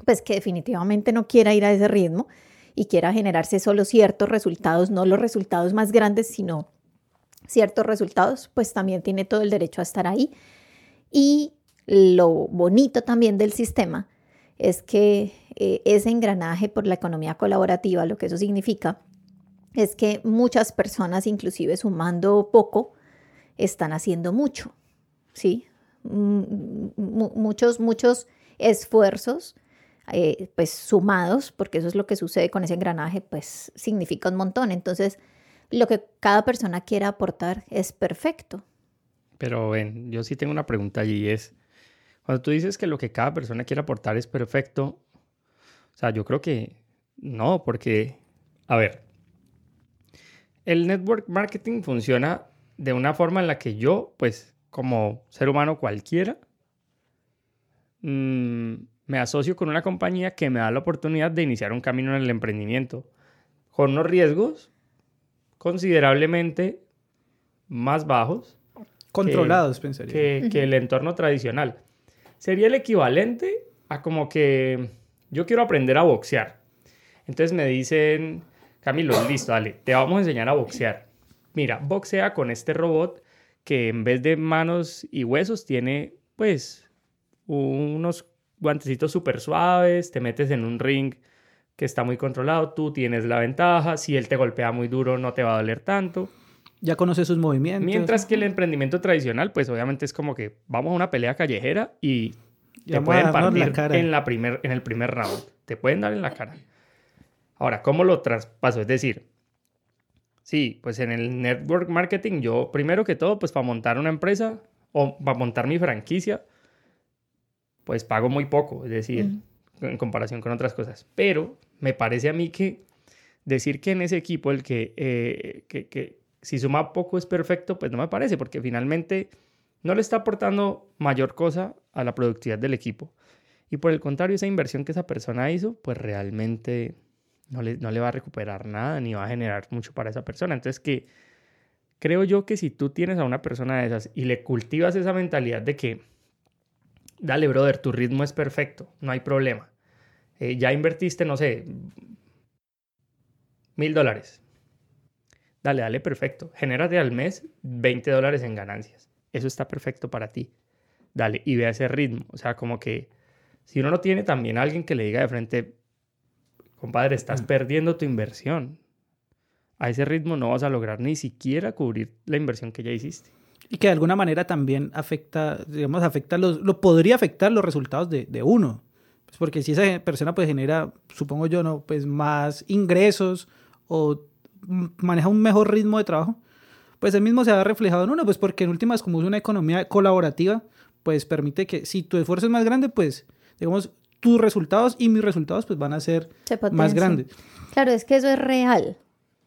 pues que definitivamente no quiera ir a ese ritmo y quiera generarse solo ciertos resultados, no los resultados más grandes, sino ciertos resultados, pues también tiene todo el derecho a estar ahí. Y lo bonito también del sistema es que eh, ese engranaje por la economía colaborativa, lo que eso significa, es que muchas personas, inclusive sumando poco, están haciendo mucho, ¿sí? muchos, muchos esfuerzos eh, pues sumados, porque eso es lo que sucede con ese engranaje, pues significa un montón. Entonces, lo que cada persona quiera aportar es perfecto. Pero ven, yo sí tengo una pregunta allí, es, cuando tú dices que lo que cada persona quiere aportar es perfecto, o sea, yo creo que no, porque, a ver, el network marketing funciona de una forma en la que yo, pues, como ser humano cualquiera, mmm, me asocio con una compañía que me da la oportunidad de iniciar un camino en el emprendimiento con unos riesgos considerablemente más bajos. Controlados, que, pensaría. Que, que el entorno tradicional. Sería el equivalente a como que yo quiero aprender a boxear. Entonces me dicen, Camilo, listo, dale, te vamos a enseñar a boxear. Mira, boxea con este robot que en vez de manos y huesos tiene pues unos guantecitos súper suaves, te metes en un ring que está muy controlado, tú tienes la ventaja, si él te golpea muy duro no te va a doler tanto. Ya conoces sus movimientos. Mientras que el emprendimiento tradicional, pues obviamente es como que vamos a una pelea callejera y te pueden partir en, la primer, en el primer round. Te pueden dar en la cara. Ahora, ¿cómo lo traspaso? Es decir, sí, pues en el network marketing yo, primero que todo, pues para montar una empresa o para montar mi franquicia, pues pago muy poco, es decir, en comparación con otras cosas. Pero me parece a mí que decir que en ese equipo el que, eh, que, que si suma poco es perfecto, pues no me parece, porque finalmente no le está aportando mayor cosa a la productividad del equipo. Y por el contrario, esa inversión que esa persona hizo, pues realmente no le, no le va a recuperar nada ni va a generar mucho para esa persona. Entonces que creo yo que si tú tienes a una persona de esas y le cultivas esa mentalidad de que, dale, brother, tu ritmo es perfecto, no hay problema. Eh, ya invertiste, no sé, mil dólares. Dale, dale, perfecto. Genérate al mes 20 dólares en ganancias. Eso está perfecto para ti. Dale, y ve a ese ritmo. O sea, como que si uno no tiene también alguien que le diga de frente, compadre, estás mm. perdiendo tu inversión. A ese ritmo no vas a lograr ni siquiera cubrir la inversión que ya hiciste. Y que de alguna manera también afecta, digamos, afecta los, lo podría afectar los resultados de, de uno. Pues porque si esa persona pues genera, supongo yo, ¿no? Pues más ingresos o maneja un mejor ritmo de trabajo, pues el mismo se ha reflejado en uno, pues porque en últimas como es una economía colaborativa, pues permite que si tu esfuerzo es más grande, pues digamos tus resultados y mis resultados pues van a ser más grandes. Claro, es que eso es real,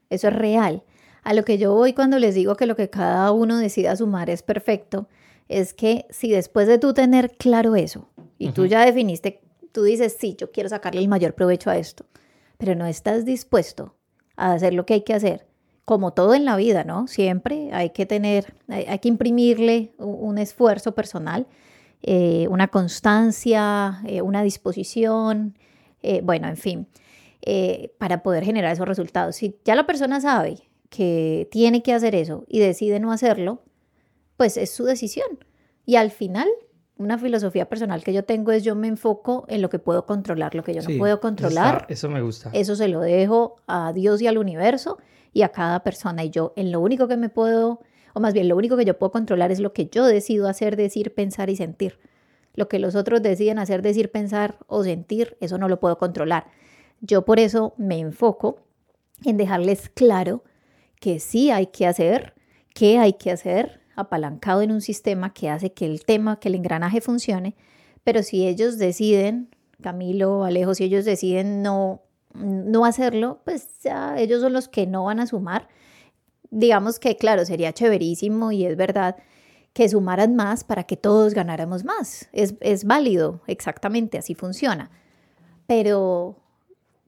eso es real. A lo que yo voy cuando les digo que lo que cada uno decida sumar es perfecto, es que si después de tú tener claro eso y tú ya definiste, tú dices, sí, yo quiero sacarle el mayor provecho a esto, pero no estás dispuesto a hacer lo que hay que hacer, como todo en la vida, ¿no? Siempre hay que tener, hay, que imprimirle un esfuerzo personal, eh, una constancia, eh, una disposición, eh, bueno, en fin, para poder generar esos resultados. Si ya la persona sabe que tiene que hacer eso y decide no hacerlo, pues es su decisión. Y al final, una filosofía personal que yo tengo es yo me enfoco en lo que puedo controlar, lo que yo no puedo controlar. eso me gusta. Eso se lo dejo a Dios y al universo y a cada persona. Y yo en lo único que me puedo, o más bien lo único que yo puedo controlar es lo que yo decido hacer, decir, pensar y sentir. Lo que los otros deciden hacer, decir, pensar o sentir, eso no lo puedo controlar. Yo por eso me enfoco en dejarles claro que sí hay que hacer, qué hay que hacer, apalancado en un sistema que hace que el tema, que el engranaje funcione, pero si ellos deciden, Camilo, Alejo, si ellos deciden no no hacerlo, pues ya ellos son los que no van a sumar. Digamos que, claro, sería chéverísimo y es verdad que sumaran más para que todos ganáramos más. Es, es válido, exactamente, así funciona. Pero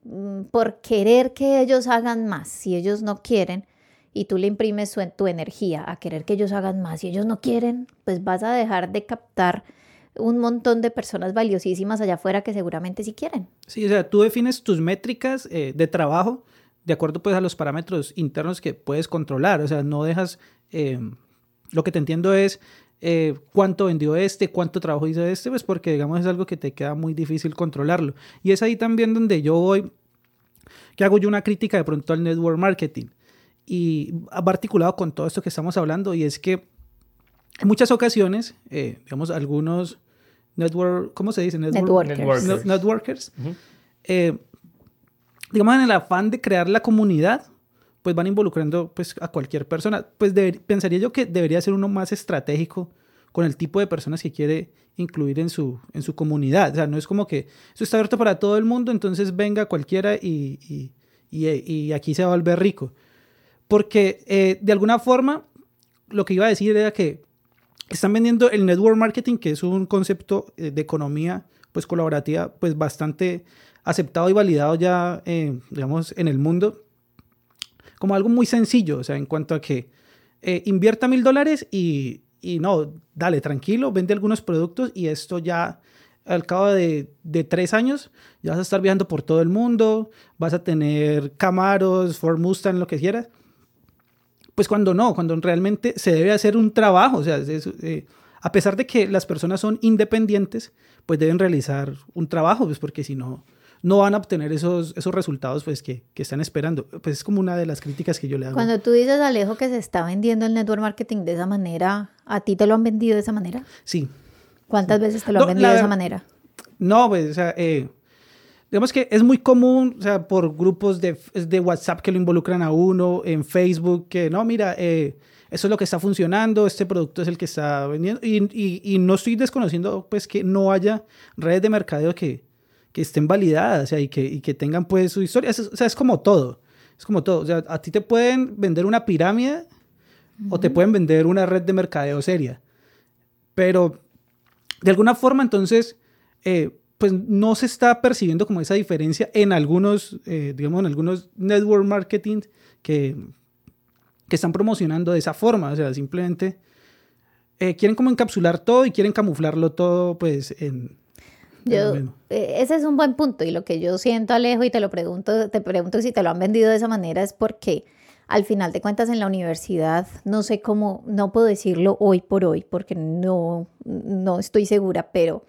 mm, por querer que ellos hagan más, si ellos no quieren, y tú le imprimes tu energía a querer que ellos hagan más, y ellos no quieren, pues vas a dejar de captar un montón de personas valiosísimas allá afuera que seguramente sí quieren. Sí, o sea, tú defines tus métricas eh, de trabajo de acuerdo pues a los parámetros internos que puedes controlar, o sea, no dejas, eh, lo que te entiendo es eh, cuánto vendió este, cuánto trabajo hizo este, pues porque digamos es algo que te queda muy difícil controlarlo. Y es ahí también donde yo voy, que hago yo una crítica de pronto al network marketing. Y va articulado con todo esto que estamos hablando, y es que en muchas ocasiones, digamos, algunos network, ¿cómo se dice? networkers. networkers. Eh, digamos, en el afán de crear la comunidad, pues van involucrando pues, a cualquier persona. Pues pensaría yo que debería ser uno más estratégico con el tipo de personas que quiere incluir en su, en su comunidad. O sea, no es como que eso está abierto para todo el mundo, entonces venga cualquiera y, y, y, aquí se va a volver rico. Porque eh, de alguna forma, lo que iba a decir era que están vendiendo el network marketing, que es un concepto eh, de economía pues colaborativa pues bastante aceptado y validado ya, eh, digamos, en el mundo, como algo muy sencillo, o sea, en cuanto a que eh, invierta mil dólares y, y, no, dale, tranquilo, vende algunos productos y esto ya al cabo de, de, tres años ya vas a estar viajando por todo el mundo, vas a tener Camaros, Ford Mustang, lo que quieras. Pues cuando no, cuando realmente se debe hacer un trabajo, o sea, eh, a pesar de que las personas son independientes, pues deben realizar un trabajo, pues porque si no, no van a obtener esos, esos resultados pues, que, que, están esperando. Pues es como una de las críticas que yo le hago. Cuando tú dices, Alejo, que se está vendiendo el network marketing de esa manera, ¿a ti te lo han vendido de esa manera? Sí. ¿Cuántas veces te lo han vendido la, de esa manera? No, pues, o sea, eh, digamos que es muy común, o sea, por grupos de, de, WhatsApp que lo involucran a uno, en Facebook, que no, mira, eh, eso es lo que está funcionando, este producto es el que está vendiendo. Y, y, y no estoy desconociendo, pues, que no haya redes de mercadeo que, que estén validadas o sea, y, que, y que tengan, pues, su historia. Es, o sea, es como todo. Es como todo. O sea, a ti te pueden vender una pirámide uh -huh. o te pueden vender una red de mercadeo seria. Pero, de alguna forma, entonces, eh, pues no se está percibiendo como esa diferencia en algunos, eh, digamos, en algunos network marketing que, que están promocionando de esa forma. O sea, simplemente eh, quieren como encapsular todo y quieren camuflarlo todo, pues, en... Yo, eh, ese es un buen punto y lo que yo siento, Alejo, y te lo pregunto, te pregunto si te lo han vendido de esa manera es porque al final de cuentas en la universidad, no sé cómo, no puedo decirlo hoy por hoy porque no, no estoy segura, pero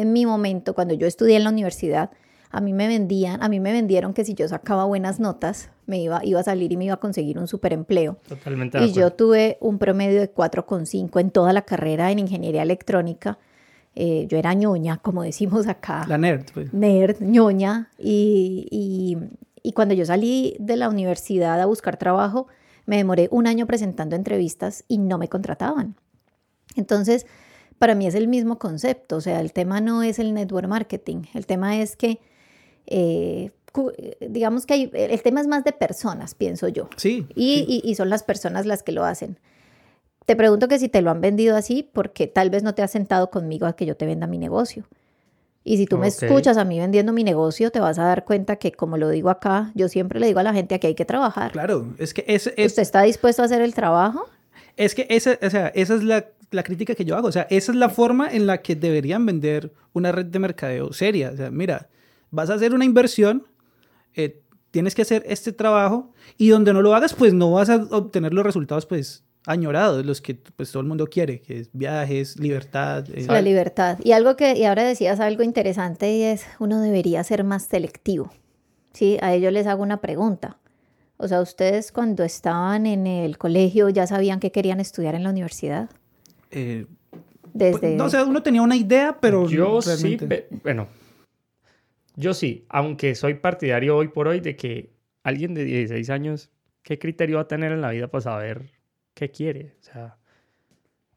en mi momento, cuando yo estudié en la universidad, a mí me vendían, a mí me vendieron que si yo sacaba buenas notas, me iba, iba a salir y me iba a conseguir un super empleo. Totalmente. Y yo tuve un promedio de 4,5 en toda la carrera en ingeniería electrónica. Eh, yo era ñoña, como decimos acá. La nerd, pues. Nerd, ñoña. Y, y, y cuando yo salí de la universidad a buscar trabajo, me demoré un año presentando entrevistas y no me contrataban. Entonces, para mí es el mismo concepto, o sea, el tema no es el network marketing, el tema es que, eh, digamos que hay, el tema es más de personas, pienso yo. Sí. Y, sí. Y, y, son las personas las que lo hacen. Te pregunto que si te lo han vendido así, porque tal vez no te has sentado conmigo a que yo te venda mi negocio. Y si tú okay. me escuchas a mí vendiendo mi negocio, te vas a dar cuenta que, como lo digo acá, yo siempre le digo a la gente que hay que trabajar. Claro, es que es, es... ¿Usted está dispuesto a hacer el trabajo? Es que esa, o sea, esa es la, la, crítica que yo hago. O sea, esa es la forma en la que deberían vender una red de mercadeo seria. O sea, mira, vas a hacer una inversión, eh, tienes que hacer este trabajo y donde no lo hagas, pues no vas a obtener los resultados, pues añorados, los que pues todo el mundo quiere, que es viajes, libertad. Eh. La libertad. Y algo que, y ahora decías algo interesante y es, uno debería ser más selectivo. Sí, a ellos les hago una pregunta. O sea, ¿ustedes cuando estaban en el colegio ya sabían que querían estudiar en la universidad? Eh, Desde... pues, no, o sea, uno tenía una idea, pero Yo realmente... sí, bueno, yo sí, aunque soy partidario hoy por hoy de que alguien de 16 años, ¿qué criterio va a tener en la vida para saber qué quiere? O sea,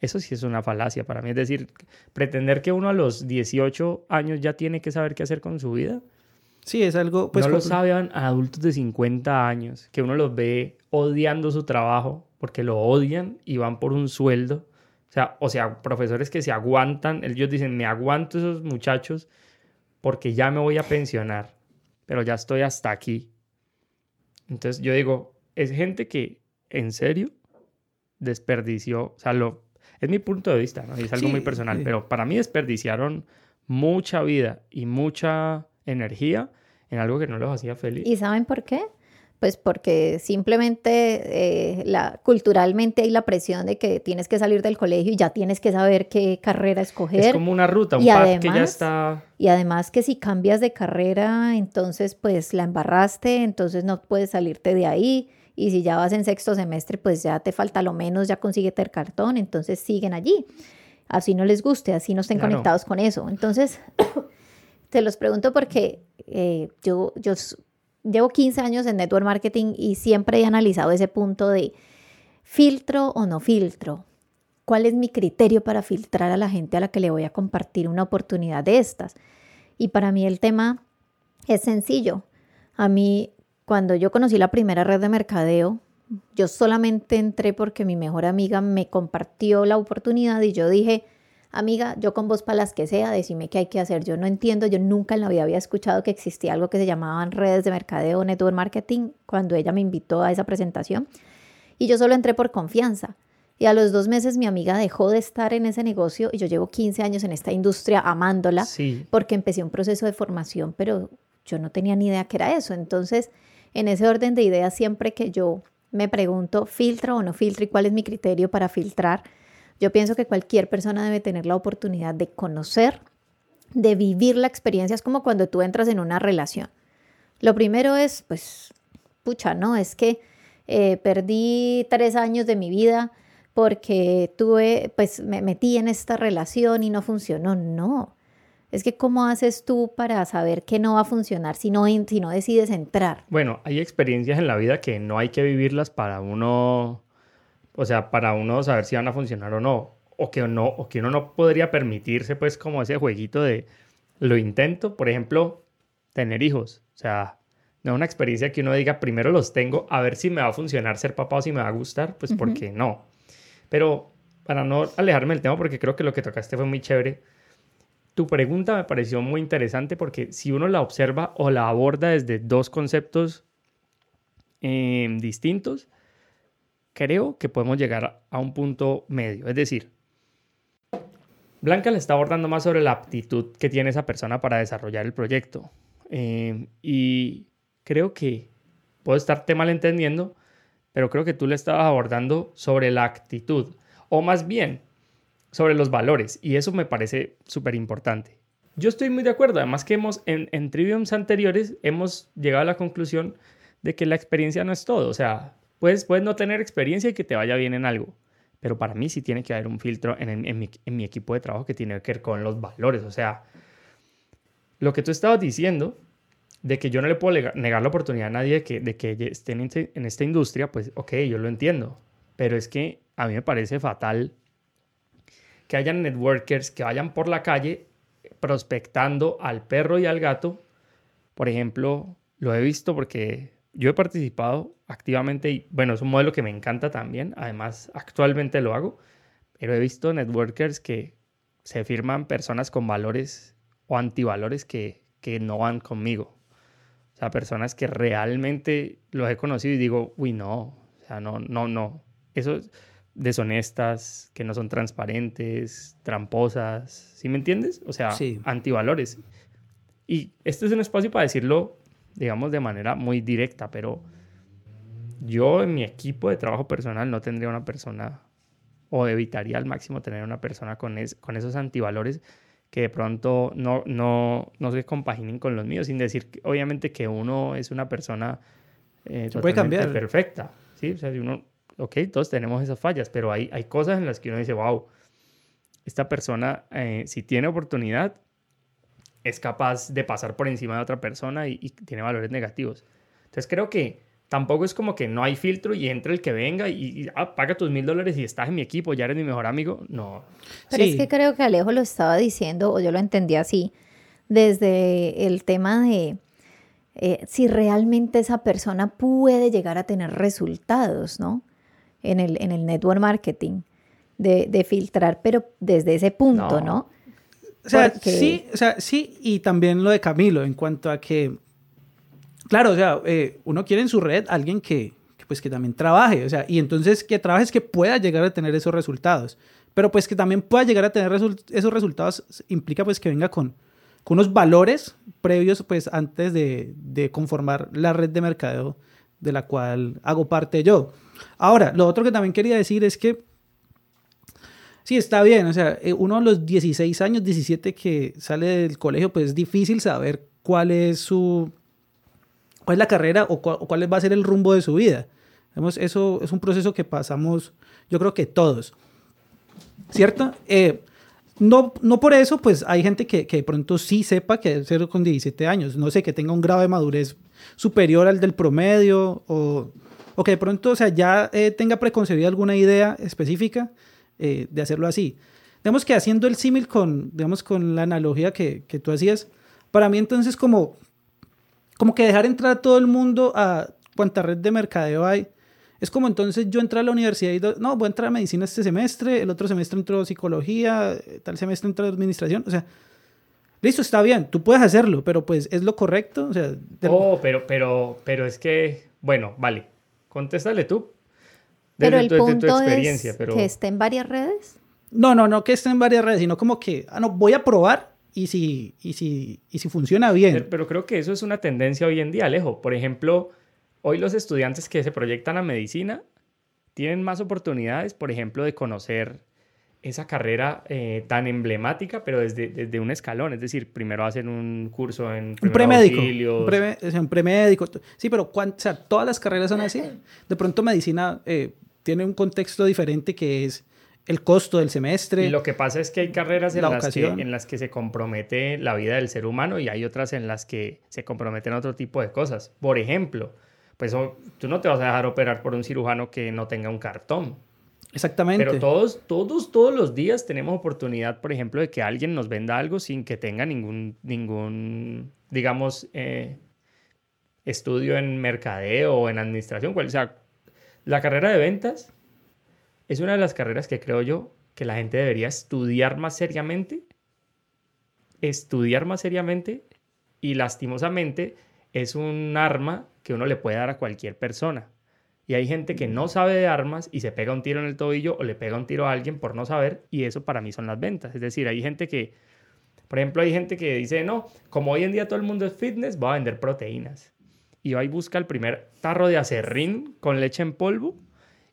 eso sí es una falacia para mí. Es decir, pretender que uno a los 18 años ya tiene que saber qué hacer con su vida. Sí, es algo... Pues, no lo saben a adultos de 50 años, que uno los ve odiando su trabajo porque lo odian y van por un sueldo. O sea, o sea, profesores que se aguantan, ellos dicen, me aguanto esos muchachos porque ya me voy a pensionar, pero ya estoy hasta aquí. Entonces yo digo, es gente que en serio desperdició, o sea, lo, es mi punto de vista, ¿no? Y es algo Sí, muy personal, sí. pero para mí desperdiciaron mucha vida y mucha energía en algo que no los hacía feliz. ¿Y saben por qué? Pues porque simplemente eh, la, culturalmente hay la presión de que tienes que salir del colegio y ya tienes que saber qué carrera escoger. Es como una ruta, un Y path que ya está... Y además que si cambias de carrera, entonces pues la embarraste, entonces no puedes salirte de ahí. Y si ya vas en sexto semestre, pues ya te falta lo menos, ya consíguete el cartón, entonces siguen allí. Así no les guste, así no estén Claro. conectados con eso. Entonces, te los pregunto porque eh, yo, yo llevo 15 años en network marketing y siempre he analizado ese punto de filtro o no filtro. ¿Cuál es mi criterio para filtrar a la gente a la que le voy a compartir una oportunidad de estas? Y para mí el tema es sencillo. A mí, cuando yo conocí la primera red de mercadeo, Yo solamente entré porque mi mejor amiga me compartió la oportunidad y yo dije, amiga, yo con vos para las que sea, decime qué hay que hacer. Yo no entiendo, yo nunca en la vida había escuchado que existía algo que se llamaban redes de mercadeo, network marketing, cuando ella me invitó a esa presentación. Y yo solo entré por confianza. Y a los dos meses mi amiga dejó de estar en ese negocio y yo llevo 15 años en esta industria amándola porque empecé un proceso de formación, pero yo no tenía ni idea que era eso. Entonces, en ese orden de ideas, siempre que yo me pregunto, ¿filtro o no filtro y cuál es mi criterio para filtrar? Yo pienso que cualquier persona debe tener la oportunidad de conocer, de vivir la experiencia. Es como cuando tú entras en una relación. Lo primero es, pues, pucha, ¿no? Es que eh, perdí tres años de mi vida porque tuve, pues me metí en esta relación y no funcionó. No. Es que ¿cómo haces tú para saber que no va a funcionar si no, si no decides entrar? Bueno, hay experiencias en la vida que no hay que vivirlas para uno o sea, para uno saber si van a funcionar o no, o que, no, o que uno no podría permitirse pues como ese jueguito de lo intento, por ejemplo, tener hijos, o sea, no es una experiencia que uno diga primero los tengo a ver si me va a funcionar ser papá o si me va a gustar, pues porque no. Pero para no alejarme del tema, porque creo que lo que tocaste fue muy chévere, tu pregunta me pareció muy interesante porque si uno la observa o la aborda desde dos conceptos eh, distintos, creo que podemos llegar a un punto medio. Es decir, Blanca le está abordando más sobre la aptitud que tiene esa persona para desarrollar el proyecto. Eh, y creo que puedo estarte malentendiendo, pero creo que tú le estabas abordando sobre la actitud, o más bien sobre los valores, y eso me parece súper importante. Yo estoy muy de acuerdo, además que hemos, en, en triviums anteriores hemos llegado a la conclusión de que la experiencia no es todo, o sea, Puedes, no tener experiencia y que te vaya bien en algo, pero para mí sí tiene que haber un filtro en, mi, equipo de trabajo que tiene que ver con los valores. O sea, lo que tú estabas diciendo de que yo no le puedo negar la oportunidad a nadie de que, de que estén este, en, esta industria, pues ok, yo lo entiendo. Pero es que a mí me parece fatal que hayan networkers que vayan por la calle prospectando al perro y al gato. Por ejemplo, lo he visto porque yo he participado activamente y bueno, es un modelo que me encanta también, además actualmente lo hago, pero he visto networkers que se firman personas con valores o antivalores que, que no van conmigo. O sea, personas que realmente los he conocido y digo, uy, no, o sea, no, no, no. Eso deshonestas, que no son transparentes, tramposas, ¿sí me entiendes? O sea, antivalores. Y este es un espacio para decirlo digamos, de manera muy directa, pero yo en mi equipo de trabajo personal no tendría una persona o evitaría al máximo tener una persona con, con esos antivalores que de pronto no, no, no se compaginen con los míos, sin decir, obviamente, que uno es una persona eh, puede cambiar. perfecta, ¿sí? O sea, si uno, ok, todos tenemos esas fallas, pero hay, hay cosas en las que uno dice, wow, esta persona, eh, si tiene oportunidad, es capaz de pasar por encima de otra persona y, tiene valores negativos. Entonces creo que tampoco es como que no hay filtro y entre el que venga y, ah, paga tus mil dólares y estás en mi equipo, ya eres mi mejor amigo. No. Pero es que creo que Alejo lo estaba diciendo, o yo lo entendí así, desde el tema de eh, si realmente esa persona puede llegar a tener resultados, ¿no? En el, en el network marketing, de, de filtrar, pero desde ese punto, ¿no? O sea, sí, o sea, sí, y también lo de Camilo, en cuanto a que, claro, o sea, eh, uno quiere en su red alguien que, pues que también trabaje, o sea, y entonces que trabaje es que pueda llegar a tener esos resultados, pero pues que también pueda llegar a tener esos resultados implica pues que venga con, con unos valores previos pues antes de, de conformar la red de mercadeo de la cual hago parte yo. Ahora, lo otro que también quería decir es que Sí, está bien. O sea, eh, uno a los 16 años, 17 que sale del colegio, pues es difícil saber cuál es su. cuál es la carrera o cuál, va a ser el rumbo de su vida. eso es un proceso que pasamos, yo creo que todos. ¿Cierto? Eh, no, no por eso, pues hay gente que, que de pronto sí sepa que ser con 17 años. No sé, que tenga un grado de madurez superior al del promedio o, o que de pronto, o sea, ya eh, tenga preconcebida alguna idea específica eh, de hacerlo así. Digamos que haciendo el símil con, digamos, con la analogía que, que, tú hacías, para mí entonces como, como que dejar entrar a todo el mundo a cuanta red de mercadeo hay, Es como entonces yo entré a la universidad y no, voy a entrar a medicina este semestre, el otro semestre entro a psicología, tal semestre entro a administración, o sea, listo, está bien, tú puedes hacerlo, pero pues es lo correcto, o. Oh, pero, pero, pero es que, bueno, vale, contéstale tú. Pero el punto es que esté en varias redes. No, no, no que esté en varias redes, sino como que, ah, no, voy a probar y si, y si, y si funciona bien. Pero, pero creo que eso es una tendencia hoy en día, Alejo. Por ejemplo, hoy los estudiantes que se proyectan a medicina tienen más oportunidades, por ejemplo, de conocer esa carrera eh, tan emblemática, pero desde, desde, un escalón. Es decir, primero hacen un curso en un premédico. Un, premédico. Sí, pero o sea, todas las carreras son así. De pronto medicina eh, tiene un contexto diferente que es el costo del semestre. Y lo que pasa es que hay carreras en, las que, en las que se compromete la vida del ser humano y hay otras en las que se comprometen otro tipo de cosas. Por ejemplo, pues tú no te vas a dejar operar por un cirujano que no tenga un cartón. Exactamente. Pero todos, todos, todos los días tenemos oportunidad, por ejemplo, de que alguien nos venda algo sin que tenga ningún, ningún digamos, eh, estudio en mercadeo o en administración. O sea, la carrera de ventas es una de las carreras que creo yo que la gente debería estudiar más seriamente. Estudiar más seriamente y lastimosamente es un arma que uno le puede dar a cualquier persona. Y hay gente que no sabe de armas y se pega un tiro en el tobillo o le pega un tiro a alguien por no saber y eso para mí son las ventas. Es decir, hay gente que, por ejemplo, hay gente que dice, no, como hoy en día todo el mundo es fitness, va a vender proteínas. Y va y busca el primer tarro de acerrín con leche en polvo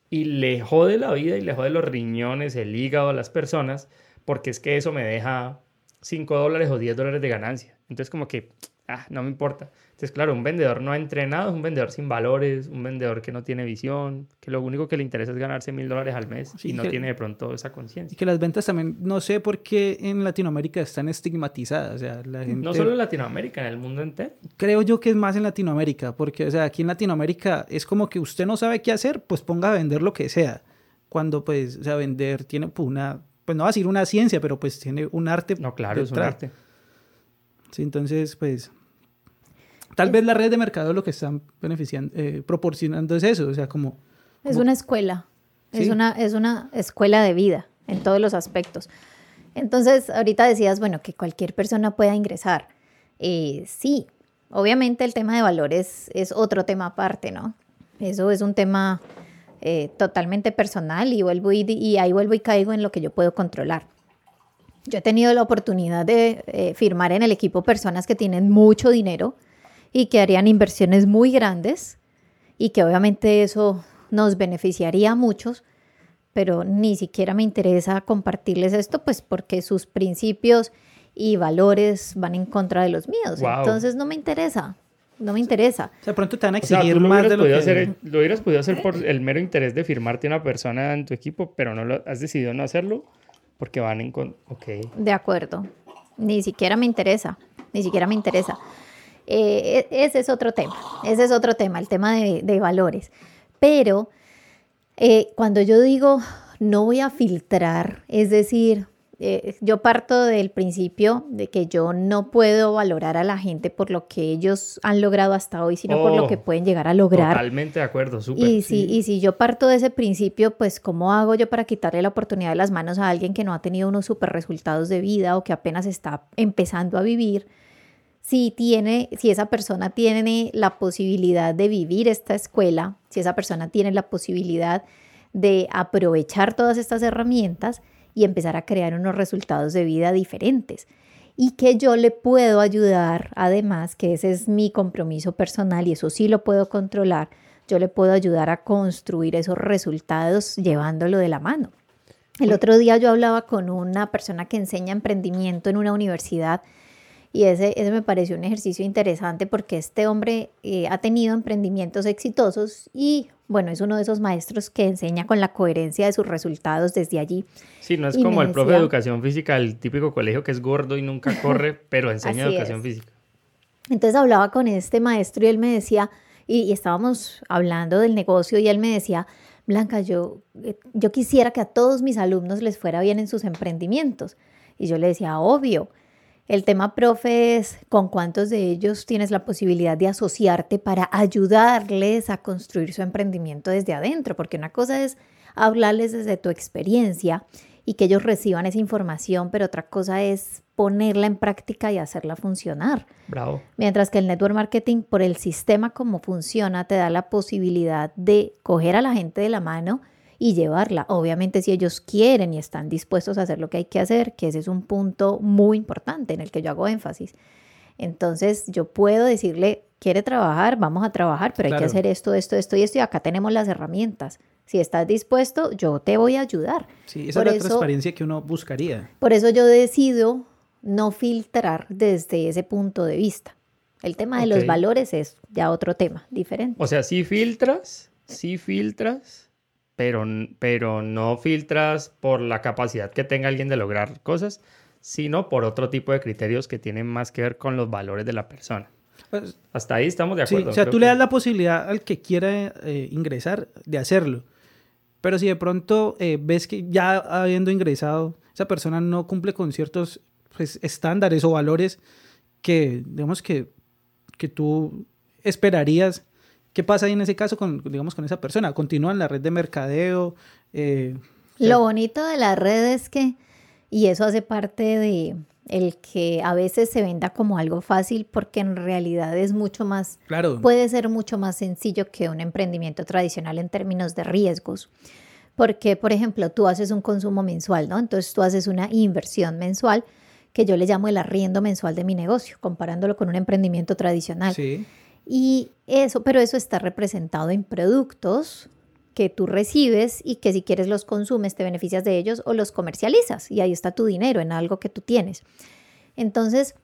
y le jode la vida y le jode los riñones, el hígado a las personas porque es que eso me deja 5 dólares o 10 dólares de ganancia. Entonces como que, ah, no me importa. Entonces, claro, un vendedor no entrenado es un vendedor sin valores, un vendedor que no tiene visión, que lo único que le interesa es ganarse mil dólares al mes y no tiene de pronto esa conciencia. Y que las ventas también, no sé por qué en Latinoamérica están estigmatizadas. O sea, la gente... No solo en Latinoamérica, en el mundo entero. Creo yo que es más en Latinoamérica, porque, o sea, aquí en Latinoamérica es como que usted no sabe qué hacer, pues ponga a vender lo que sea. Cuando, pues, o sea, vender tiene pues, una, pues no va a decir una ciencia, pero pues tiene un arte. No, claro, es un arte. Sí, entonces, pues Tal vez la red de mercado lo que están beneficiando, eh, proporcionando es eso, o sea, como... Es una escuela, es, una, es una escuela de vida en todos los aspectos. Entonces, ahorita decías, bueno, que cualquier persona pueda ingresar. Eh, sí, obviamente el tema de valores es otro tema aparte, ¿no? Eso es un tema eh, totalmente personal y, vuelvo y, y, ahí vuelvo y caigo en lo que yo puedo controlar. Yo he tenido la oportunidad de firmar en el equipo personas que tienen mucho dinero y que harían inversiones muy grandes y que obviamente eso nos beneficiaría a muchos, pero ni siquiera me interesa compartirles esto, pues porque sus principios y valores van en contra de los míos. Entonces no me interesa. No me interesa. O sea, pronto te van a exigir más de lo que... Hacer, lo hubieras podido hacer por el mero interés de firmarte una persona en tu equipo, pero no lo has decidido no hacerlo porque van en... Ok. De acuerdo. Ni siquiera me interesa. Ni siquiera me interesa. Eh, e, ese es otro tema, ese es otro tema, el tema de, valores. Pero eh, cuando yo digo no voy a filtrar, es decir, eh, yo parto del principio de que yo no puedo valorar a la gente por lo que ellos han logrado hasta hoy, sino por lo oh, que pueden llegar a lograr. Totalmente de acuerdo, súper. Y, si, y si yo parto de ese principio, pues ¿cómo hago yo para quitarle la oportunidad de las manos a alguien que no ha tenido unos super resultados de vida o que apenas está empezando a vivir? Si tiene, si esa persona tiene la posibilidad de vivir esta escuela, si esa persona tiene la posibilidad de aprovechar todas estas herramientas y empezar a crear unos resultados de vida diferentes. Y que yo le puedo ayudar, además, que ese es mi compromiso personal y eso sí lo puedo controlar, yo le puedo ayudar a construir esos resultados llevándolo de la mano. El otro día yo hablaba con una persona que enseña emprendimiento en una universidad y ese, ese me pareció un ejercicio interesante porque este hombre eh, ha tenido emprendimientos exitosos y bueno, es uno de esos maestros que enseña con la coherencia de sus resultados desde allí. Sí, no es como el profe de educación física, el típico colegio que es gordo y nunca corre, pero enseña educación física. Entonces hablaba con este maestro y él me decía, y, y, estábamos hablando del negocio y él me decía, Blanca, yo, eh, yo quisiera que a todos mis alumnos les fuera bien en sus emprendimientos. Y yo le decía, obvio, El tema, profe, es con cuántos de ellos tienes la posibilidad de asociarte para ayudarles a construir su emprendimiento desde adentro, porque una cosa es hablarles desde tu experiencia y que ellos reciban esa información, pero otra cosa es ponerla en práctica y hacerla funcionar. Bravo. Mientras que el network marketing, por el sistema como funciona, te da la posibilidad de coger a la gente de la mano y llevarla. Obviamente si ellos quieren y están dispuestos a hacer lo que hay que hacer, que ese es un punto muy importante en el que yo hago énfasis. Entonces yo puedo decirle, quiere trabajar, vamos a trabajar, pero hay que hacer esto, esto, esto y esto y acá tenemos las herramientas. Si estás dispuesto, yo te voy a ayudar. Sí, esa es la transparencia que uno buscaría. Por eso yo decido no filtrar desde ese punto de vista. El tema de los valores es ya otro tema, diferente. O sea, si filtras, si filtras, pero, pero no filtras por la capacidad que tenga alguien de lograr cosas, sino por otro tipo de criterios que tienen más que ver con los valores de la persona. Pues, Hasta ahí estamos de acuerdo. o sea, tú le das la posibilidad al que quiera eh, ingresar de hacerlo. Pero si de pronto eh, ves que ya habiendo ingresado, esa persona no cumple con ciertos pues, estándares o valores que, digamos, que, que tú esperarías ¿Qué pasa ahí en ese caso con, digamos, con esa persona? ¿Continúa en la red de mercadeo? Eh, Lo bonito de la red es que, y eso hace parte de el que a veces se venda como algo fácil porque en realidad es mucho más, claro. puede ser mucho más sencillo que un emprendimiento tradicional en términos de riesgos. Porque, por ejemplo, tú haces un consumo mensual, ¿no? Entonces tú haces una inversión mensual que yo le llamo el arriendo mensual de mi negocio, comparándolo con un emprendimiento tradicional. Sí. Y eso, pero eso está representado en productos que tú recibes y que si quieres los consumes, te beneficias de ellos o los comercializas y ahí está tu dinero en algo que tú tienes. Entonces,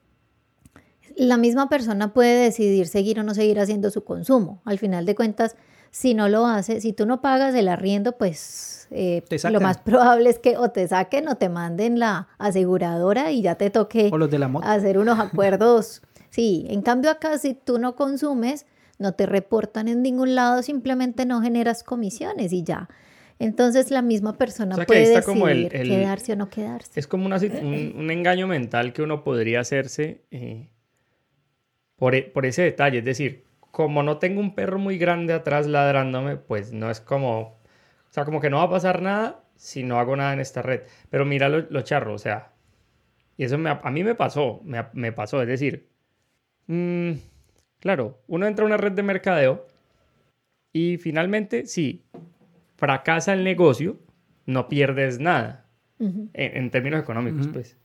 la misma persona puede decidir seguir o no seguir haciendo su consumo. Al final de cuentas, si no lo hace, si tú no pagas el arriendo, pues eh, lo más probable es que o te saquen o te manden la aseguradora y ya te toque hacer unos acuerdos Sí, en cambio acá si tú no consumes, no te reportan en ningún lado, simplemente no generas comisiones y ya. Entonces la misma persona puede decidir quedarse o no quedarse. Es como un, engaño mental que uno podría hacerse eh, por, e, por, ese detalle. Es decir, como no tengo un perro muy grande atrás ladrándome, pues no es como... O sea, como que no va a pasar nada si no hago nada en esta red. Pero mira lo, charro, o sea... Y eso a mí me pasó, me, me pasó. Es decir, Mm, claro, uno entra a una red de mercadeo y finalmente, si fracasa el negocio, no pierdes nada en, términos económicos, pues.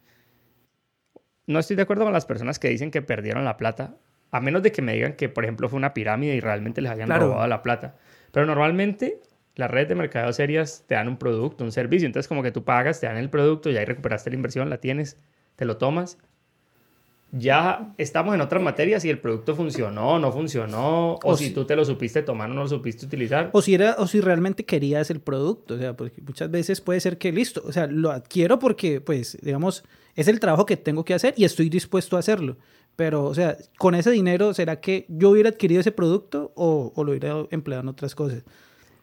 No estoy de acuerdo con las personas que dicen que perdieron la plata, a menos de que me digan que, por ejemplo, fue una pirámide y realmente les hayan robado la plata. Pero normalmente las redes de mercadeo serias te dan un producto, un servicio. Entonces, como que tú pagas, te dan el producto, ya ahí recuperaste la inversión, la tienes, te lo tomas ya estamos en otras materias si el producto funcionó, no funcionó, o, si, tú te lo supiste tomar o no lo supiste utilizar. O si, era, o si realmente querías el producto, o sea, porque muchas veces puede ser que listo, o sea, lo adquiero porque, pues, digamos, es el trabajo que tengo que hacer y estoy dispuesto a hacerlo. Pero, o sea, con ese dinero, ¿será que yo hubiera adquirido ese producto o, o lo hubiera empleado en otras cosas?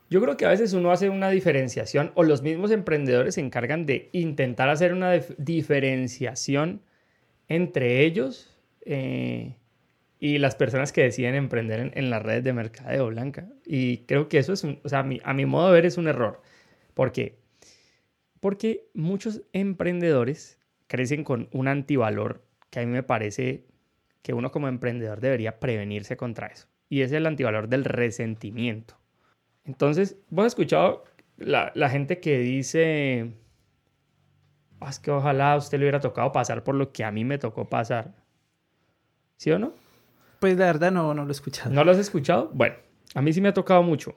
Yo creo que a veces uno hace una diferenciación o los mismos emprendedores se encargan de intentar hacer una diferenciación entre ellos eh, y las personas que deciden emprender en, las redes de mercadeo blanca. Y creo que eso es, o sea, a mi, a mi modo de ver es un error. ¿Por qué? Porque muchos emprendedores crecen con un antivalor que a mí me parece que uno como emprendedor debería prevenirse contra eso. Y es el antivalor del resentimiento. Entonces, vos has escuchado la, la gente que dice, es que ojalá a usted le hubiera tocado pasar por lo que a mí me tocó pasar. ¿Sí o no? Pues la verdad no, no lo he escuchado. ¿No lo has escuchado? Bueno, a mí sí me ha tocado mucho.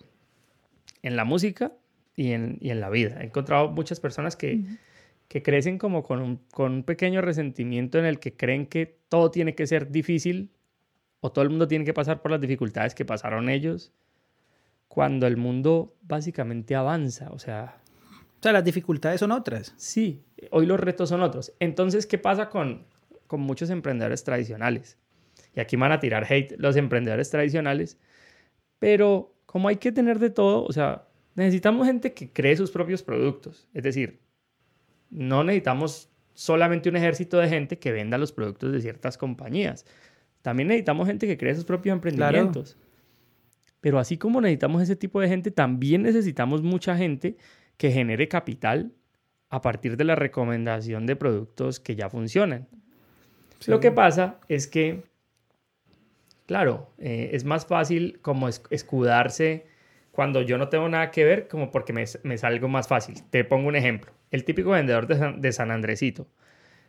En la música y en, y en la vida. He encontrado muchas personas que, que crecen como con un, con un pequeño resentimiento en el que creen que todo tiene que ser difícil o todo el mundo tiene que pasar por las dificultades que pasaron ellos cuando el mundo básicamente avanza. O sea, o sea, las dificultades son otras. Sí, hoy los retos son otros. Entonces, ¿qué pasa con, con muchos emprendedores tradicionales? Y aquí van a tirar hate los emprendedores tradicionales, pero como hay que tener de todo, o sea, necesitamos gente que cree sus propios productos. Es decir, no necesitamos solamente un ejército de gente que venda los productos de ciertas compañías. También necesitamos gente que cree sus propios emprendimientos. Pero así como necesitamos ese tipo de gente, también necesitamos mucha gente que genere capital a partir de la recomendación de productos que ya funcionan. Lo que pasa es que, claro, eh, es más fácil como escudarse cuando yo no tengo nada que ver, como porque me, me salgo más fácil. Te pongo un ejemplo. El típico vendedor de San, de San Andresito,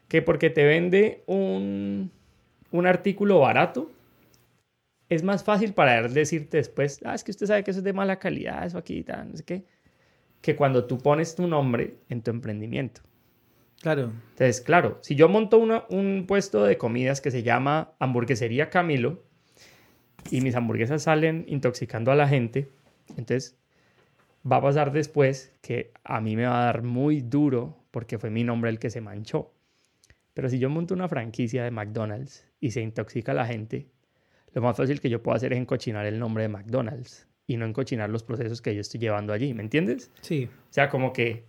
que porque te vende un, un artículo barato, es más fácil para él decirte después, ah, es que usted sabe que eso es de mala calidad, eso aquí tal, no sé qué, que cuando tú pones tu nombre en tu emprendimiento. Claro. Entonces, claro, si yo monto un puesto de comidas que se llama Hamburguesería Camilo y mis hamburguesas salen intoxicando a la gente, entonces va a pasar después que a mí me va a dar muy duro porque fue mi nombre el que se manchó. Pero si yo monto una franquicia de McDonald's y se intoxica a la gente, lo más fácil que yo puedo hacer es encochinar el nombre de McDonald's y no encochinar los procesos que yo estoy llevando allí, ¿me entiendes? Sí. O sea, como que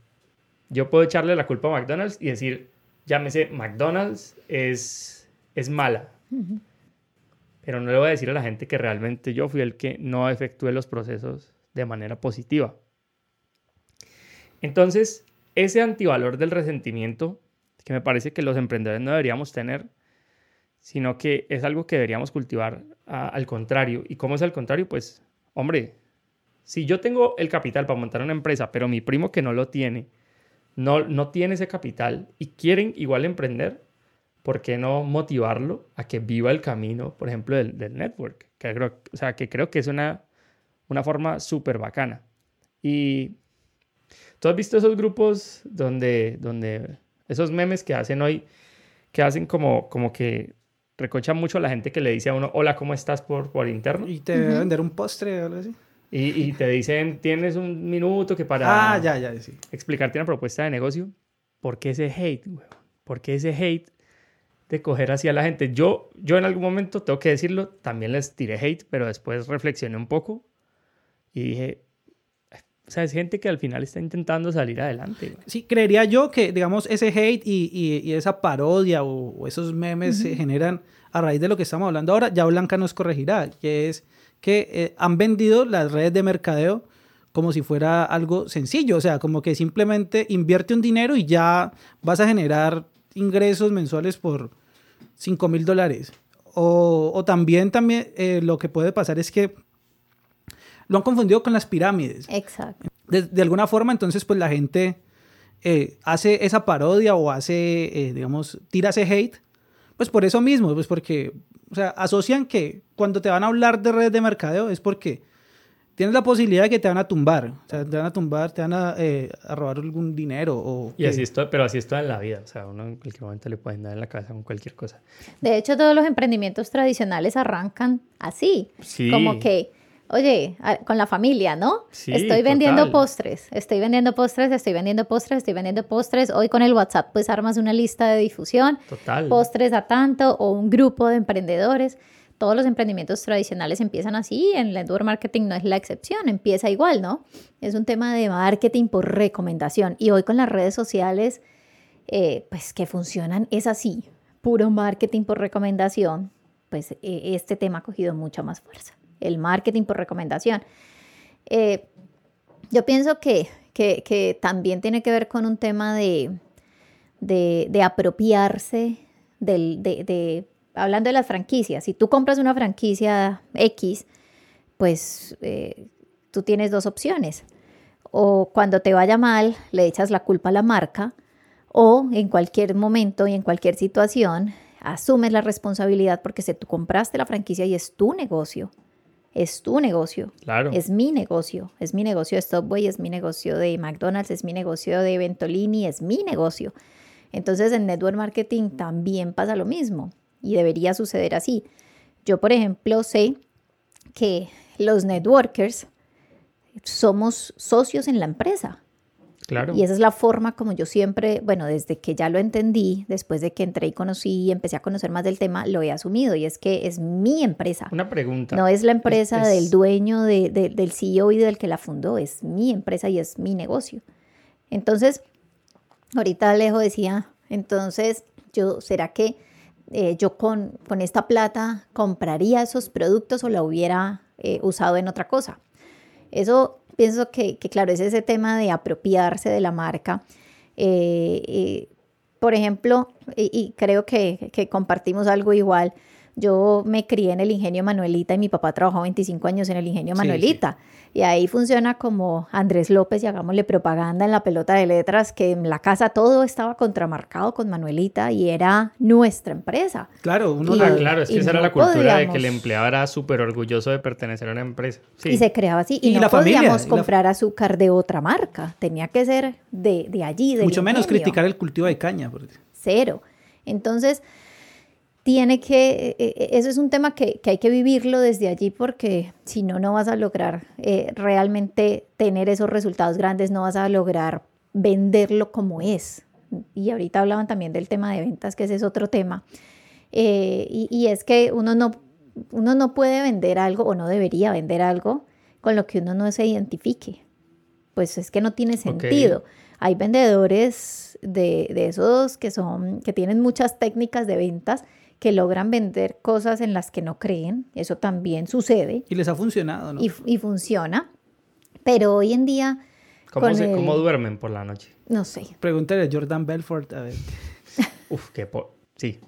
yo puedo echarle la culpa a McDonald's y decir, llámese McDonald's es, es mala. Pero no le voy a decir a la gente que realmente yo fui el que no efectué los procesos de manera positiva. Entonces, ese antivalor del resentimiento, que me parece que los emprendedores no deberíamos tener, sino que es algo que deberíamos cultivar al contrario. ¿Y cómo es al contrario? Pues, hombre, si yo tengo el capital para montar una empresa, pero mi primo que no lo tiene, no, no tiene ese capital y quieren igual emprender, ¿por qué no motivarlo a que viva el camino, por ejemplo, del, network? Que creo, o sea, que creo que es una, una forma súper bacana. Y tú has visto esos grupos donde, donde esos memes que hacen hoy, que hacen como, como que recochan mucho a la gente que le dice a uno, hola, ¿cómo estás por, por interno? Y te debe vender un postre o algo así. Y, te dicen, tienes un minuto que para ah, ya, ya, sí. explicarte una propuesta de negocio. ¿Por qué ese hate, güey? ¿Por qué ese hate de coger hacia la gente? Yo, yo en algún momento, tengo que decirlo, también les tiré hate, pero después reflexioné un poco y dije, o sea, es gente que al final está intentando salir adelante. Sí, creería yo que, digamos, ese hate y, y, esa parodia o, esos memes se generan a raíz de lo que estamos hablando ahora. Ya Blanca nos corregirá, que es que eh, han vendido las redes de mercadeo como si fuera algo sencillo, o sea, como que simplemente invierte un dinero y ya vas a generar ingresos mensuales por 5 mil dólares. O, o, también, también eh, lo que puede pasar es que lo han confundido con las pirámides. Exacto. De, alguna forma, entonces, pues la gente eh, hace esa parodia o hace, digamos, tira ese hate, pues por eso mismo, pues porque o sea, asocian que cuando te van a hablar de redes de mercadeo es porque tienes la posibilidad de que te van a tumbar. O sea, te van a tumbar, te van a, eh, robar algún dinero. O y así es pero así es todo en la vida. O sea, uno en cualquier momento le pueden dar en la cabeza con cualquier cosa. De hecho, todos los emprendimientos tradicionales arrancan así. Sí. Como que oye, con la familia, ¿no? Sí, estoy vendiendo postres, estoy vendiendo postres, estoy vendiendo postres, estoy vendiendo postres. Hoy con el WhatsApp pues armas una lista de difusión, Total. postres a tanto o un grupo de emprendedores. Todos los emprendimientos tradicionales empiezan así, en el network marketing no es la excepción, empieza igual, ¿no? Es un tema de marketing por recomendación. Y hoy con las redes sociales, eh, pues que funcionan, es así, puro marketing por recomendación, pues e, este tema ha cogido mucha más fuerza el marketing por recomendación. Eh, yo pienso que, que, también tiene que ver con un tema de, de, apropiarse del, de, hablando de las franquicias, si tú compras una franquicia X, pues eh, tú tienes dos opciones. O cuando te vaya mal, le echas la culpa a la marca, o en cualquier momento y en cualquier situación, asumes la responsabilidad porque si tú compraste la franquicia y es tu negocio, es tu negocio. Claro. Es mi negocio. Es mi negocio de Stopway, es mi negocio de McDonald's, es mi negocio de Ventolini, es mi negocio. Entonces en network marketing también pasa lo mismo y debería suceder así. Yo, por ejemplo, sé que los networkers somos socios en la empresa. Y esa es la forma como yo siempre, bueno, desde que ya lo entendí, después de que entré y conocí y empecé a conocer más del tema, lo he asumido y es que es mi empresa. Una pregunta. No es la empresa del dueño, del CEO y del que la fundó, es mi empresa y es mi negocio. Entonces, ahorita Alejo decía, Entonces, yo, ¿será que eh, yo con, con, esta plata compraría esos productos o la hubiera eh, usado en otra cosa? Eso pienso que, que, claro, es ese tema de apropiarse de la marca. Eh, por ejemplo, y, y creo que, que, compartimos algo igual, yo me crié en el ingenio Manuelita y mi papá trabajó 25 años en el ingenio Manuelita. Sí, sí. Y ahí funciona como Andrés López y hagámosle propaganda en la pelota de letras, que en la casa todo estaba contramarcado con Manuelita y era nuestra empresa. Claro, uno y, ah, claro, es que esa no era la cultura podíamos... de que el empleado era súper orgulloso de pertenecer a una empresa. Sí. Y se creaba así. Y, y no la podíamos familia, comprar la... azúcar de otra marca. Tenía que ser de, de allí. Del Mucho ingenio. menos criticar el cultivo de caña. Porque... Cero. Entonces, tiene que, eh, eso es un tema que, que, hay que vivirlo desde allí porque si no, no vas a lograr eh, realmente tener esos resultados grandes, no vas a lograr venderlo como es. Y ahorita hablaban también del tema de ventas, que ese es otro tema. Eh, y, y, es que uno no, uno no puede vender algo o no debería vender algo con lo que uno no se identifique. Pues es que no tiene sentido. Okay. Hay vendedores de, de esos que son, que tienen muchas técnicas de ventas que logran vender cosas en las que no creen, eso también sucede. Y les ha funcionado, ¿no? Y, y funciona, pero hoy en día... ¿Cómo, se, el... ¿Cómo, duermen por la noche? No sé. Pregúntale a Jordan Belfort, a ver. Uf, qué... Po sí.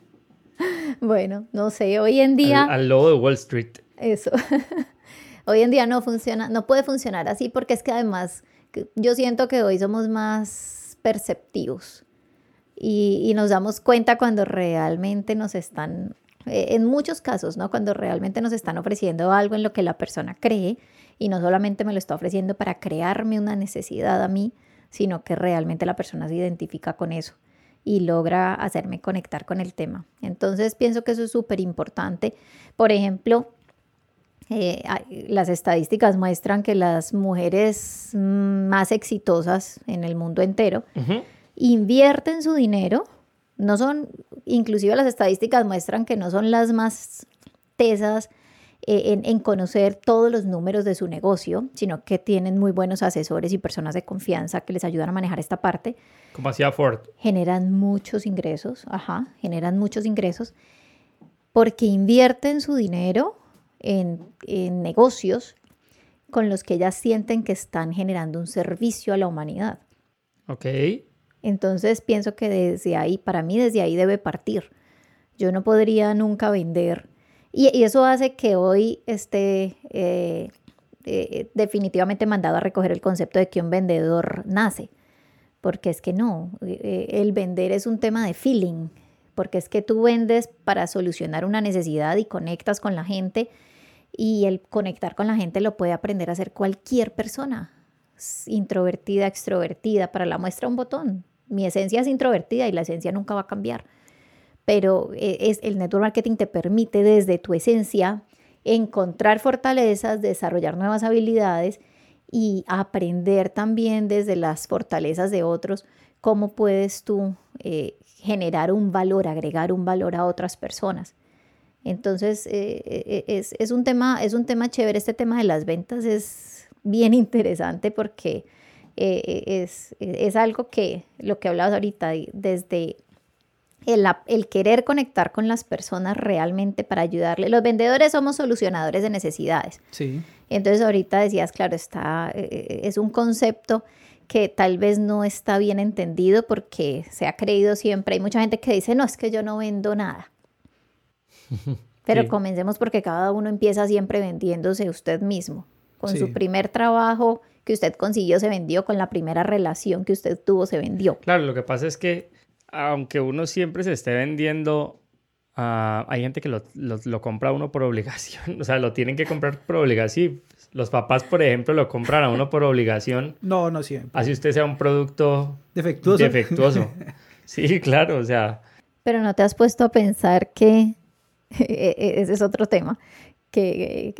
Bueno, no sé, hoy en día... Al, al lobo de Wall Street. Eso. hoy en día no funciona, no puede funcionar así porque es que además yo siento que hoy somos más perceptivos y, nos damos cuenta cuando realmente nos están, eh, en muchos casos, ¿no? Cuando realmente nos están ofreciendo algo en lo que la persona cree y no solamente me lo está ofreciendo para crearme una necesidad a mí, sino que realmente la persona se identifica con eso y logra hacerme conectar con el tema. Entonces pienso que eso es súper importante. Por ejemplo, eh, las estadísticas muestran que las mujeres más exitosas en el mundo entero invierten su dinero, no son, inclusive las estadísticas muestran que no son las más tesas eh, en, en, conocer todos los números de su negocio, sino que tienen muy buenos asesores y personas de confianza que les ayudan a manejar esta parte. Como hacía Ford. Generan muchos ingresos, ajá, generan muchos ingresos porque invierten su dinero en, en negocios con los que ellas sienten que están generando un servicio a la humanidad. Ok. Entonces pienso que desde ahí, para mí desde ahí debe partir. Yo no podría nunca vender. Y, eso hace que hoy esté eh, eh, definitivamente mandado a recoger el concepto de que un vendedor nace. Porque es que no, eh, el vender es un tema de feeling. Porque es que tú vendes para solucionar una necesidad y conectas con la gente. Y el conectar con la gente lo puede aprender a hacer cualquier persona introvertida, extrovertida, para la muestra un botón. Mi esencia es introvertida y la esencia nunca va a cambiar. Pero eh, es, el network marketing te permite desde tu esencia encontrar fortalezas, desarrollar nuevas habilidades y aprender también desde las fortalezas de otros cómo puedes tú eh, generar un valor, agregar un valor a otras personas. Entonces, eh, es, es, un tema, es un tema chévere. Este tema de las ventas es bien interesante porque eh, es, es, algo que, lo que hablabas ahorita, desde el, el, querer conectar con las personas realmente para ayudarle. Los vendedores somos solucionadores de necesidades. Sí. Entonces ahorita decías, claro, está, eh, es un concepto que tal vez no está bien entendido porque se ha creído siempre. Hay mucha gente que dice, no, es que yo no vendo nada. Pero sí. comencemos porque cada uno empieza siempre vendiéndose usted mismo. Con sí. su primer trabajo, que usted consiguió se vendió, con la primera relación que usted tuvo se vendió. Claro, lo que pasa es que aunque uno siempre se esté vendiendo, uh, hay gente que lo, lo, lo, compra uno por obligación, o sea, lo tienen que comprar por obligación. Los papás, por ejemplo, lo compran a uno por obligación. No, no siempre. Así usted sea un producto defectuoso. defectuoso. Sí, claro, o sea. Pero no te has puesto a pensar que e, e, ese es otro tema, que,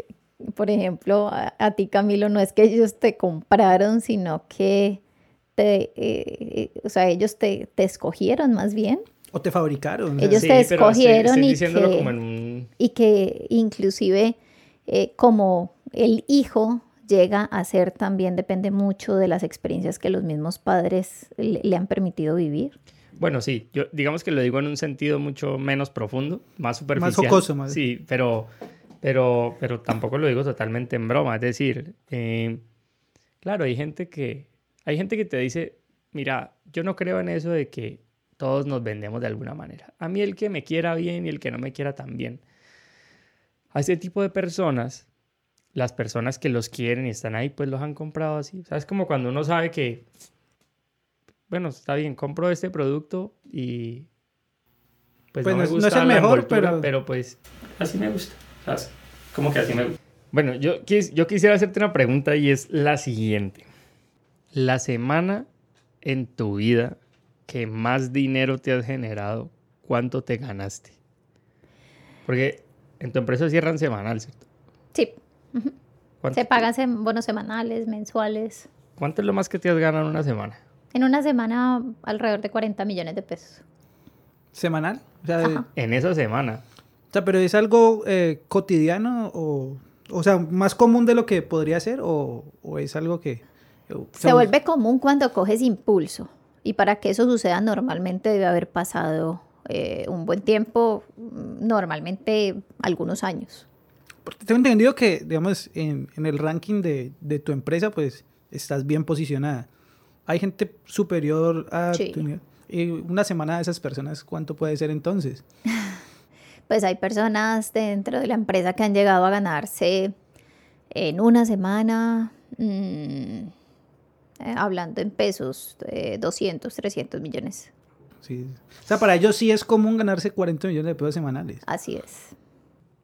por ejemplo, a, a, ti Camilo, no es que ellos te compraron, sino que te, eh, o sea, ellos te, te, escogieron más bien. O te fabricaron. Ellos sí, te escogieron y, que, un... y que inclusive eh, como el hijo llega a ser también, depende mucho de las experiencias que los mismos padres le, le han permitido vivir. Bueno, sí, yo digamos que lo digo en un sentido mucho menos profundo, más superficial. Más jocoso, más. Sí, pero, pero, pero tampoco lo digo totalmente en broma. Es decir, eh, claro, hay gente que, hay gente que te dice, mira, yo no creo en eso de que todos nos vendemos de alguna manera. A mí el que me quiera bien y el que no me quiera tan bien. A ese tipo de personas, las personas que los quieren y están ahí, pues los han comprado así. O sea, es como cuando uno sabe que, bueno, está bien, compro este producto y pues, Pues no, me es- no gusta es el la mejor, envoltura, pero- pero pues así me gusta. ¿Sabes? Como que así me gusta. Bueno, yo, quis- yo quisiera hacerte una pregunta y es la siguiente. La semana en tu vida que más dinero te has generado, ¿cuánto te ganaste? Porque en tu empresa cierran semanal, ¿cierto? Sí, ¿Cuánto, se pagan sem- bonos semanales, mensuales. ¿Cuánto es lo más que te has ganado en una semana? En una semana alrededor de 40 millones de pesos. ¿Semanal? O sea, de-. En esa semana. O sea, pero es algo eh, cotidiano o, o sea, más común de lo que podría ser o, o es algo que... o Se vuelve común cuando coges impulso. Y para que eso suceda normalmente debe haber pasado eh, un buen tiempo, mm, normalmente algunos años. porque Tengo entendido que, digamos, en, en el ranking de, de tu empresa, pues estás bien posicionada. Hay gente superior a Sí. tu nivel. Y una semana de esas personas, ¿cuánto puede ser entonces? Pues hay personas dentro de la empresa que han llegado a ganarse en una semana, mm, eh, hablando en pesos, eh, 200, 300 millones. Sí. O sea, para ellos sí es común ganarse 40 millones de pesos semanales. Así es.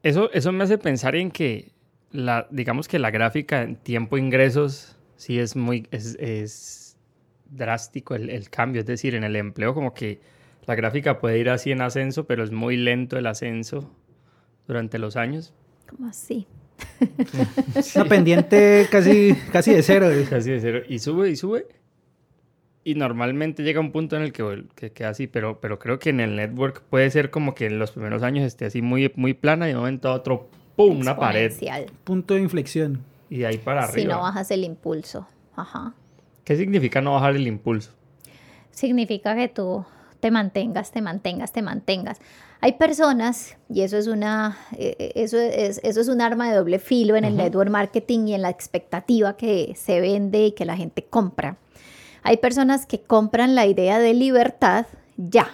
Eso, eso me hace pensar en que, la, digamos que la gráfica en tiempo-ingresos sí es muy, es, es drástico el, el cambio. Es decir, en el empleo como que la gráfica puede ir así en ascenso, pero es muy lento el ascenso durante los años. ¿Cómo así? Una pendiente casi, casi de cero. eh. Casi de cero. Y sube y sube. Y normalmente llega un punto en el que, queda así, pero, pero creo que en el network puede ser como que en los primeros años esté así muy, muy plana y de momento a otro, ¡pum! Una pared. Punto de inflexión. Y de ahí para Si arriba. no bajas el impulso. Ajá. ¿Qué significa no bajar el impulso? significa que tú te mantengas, te mantengas, te mantengas. Hay personas, y eso es una, eh, eso es, eso es un arma de doble filo en el network marketing y en la expectativa que se vende y que la gente compra. Hay personas que compran la idea de libertad ya.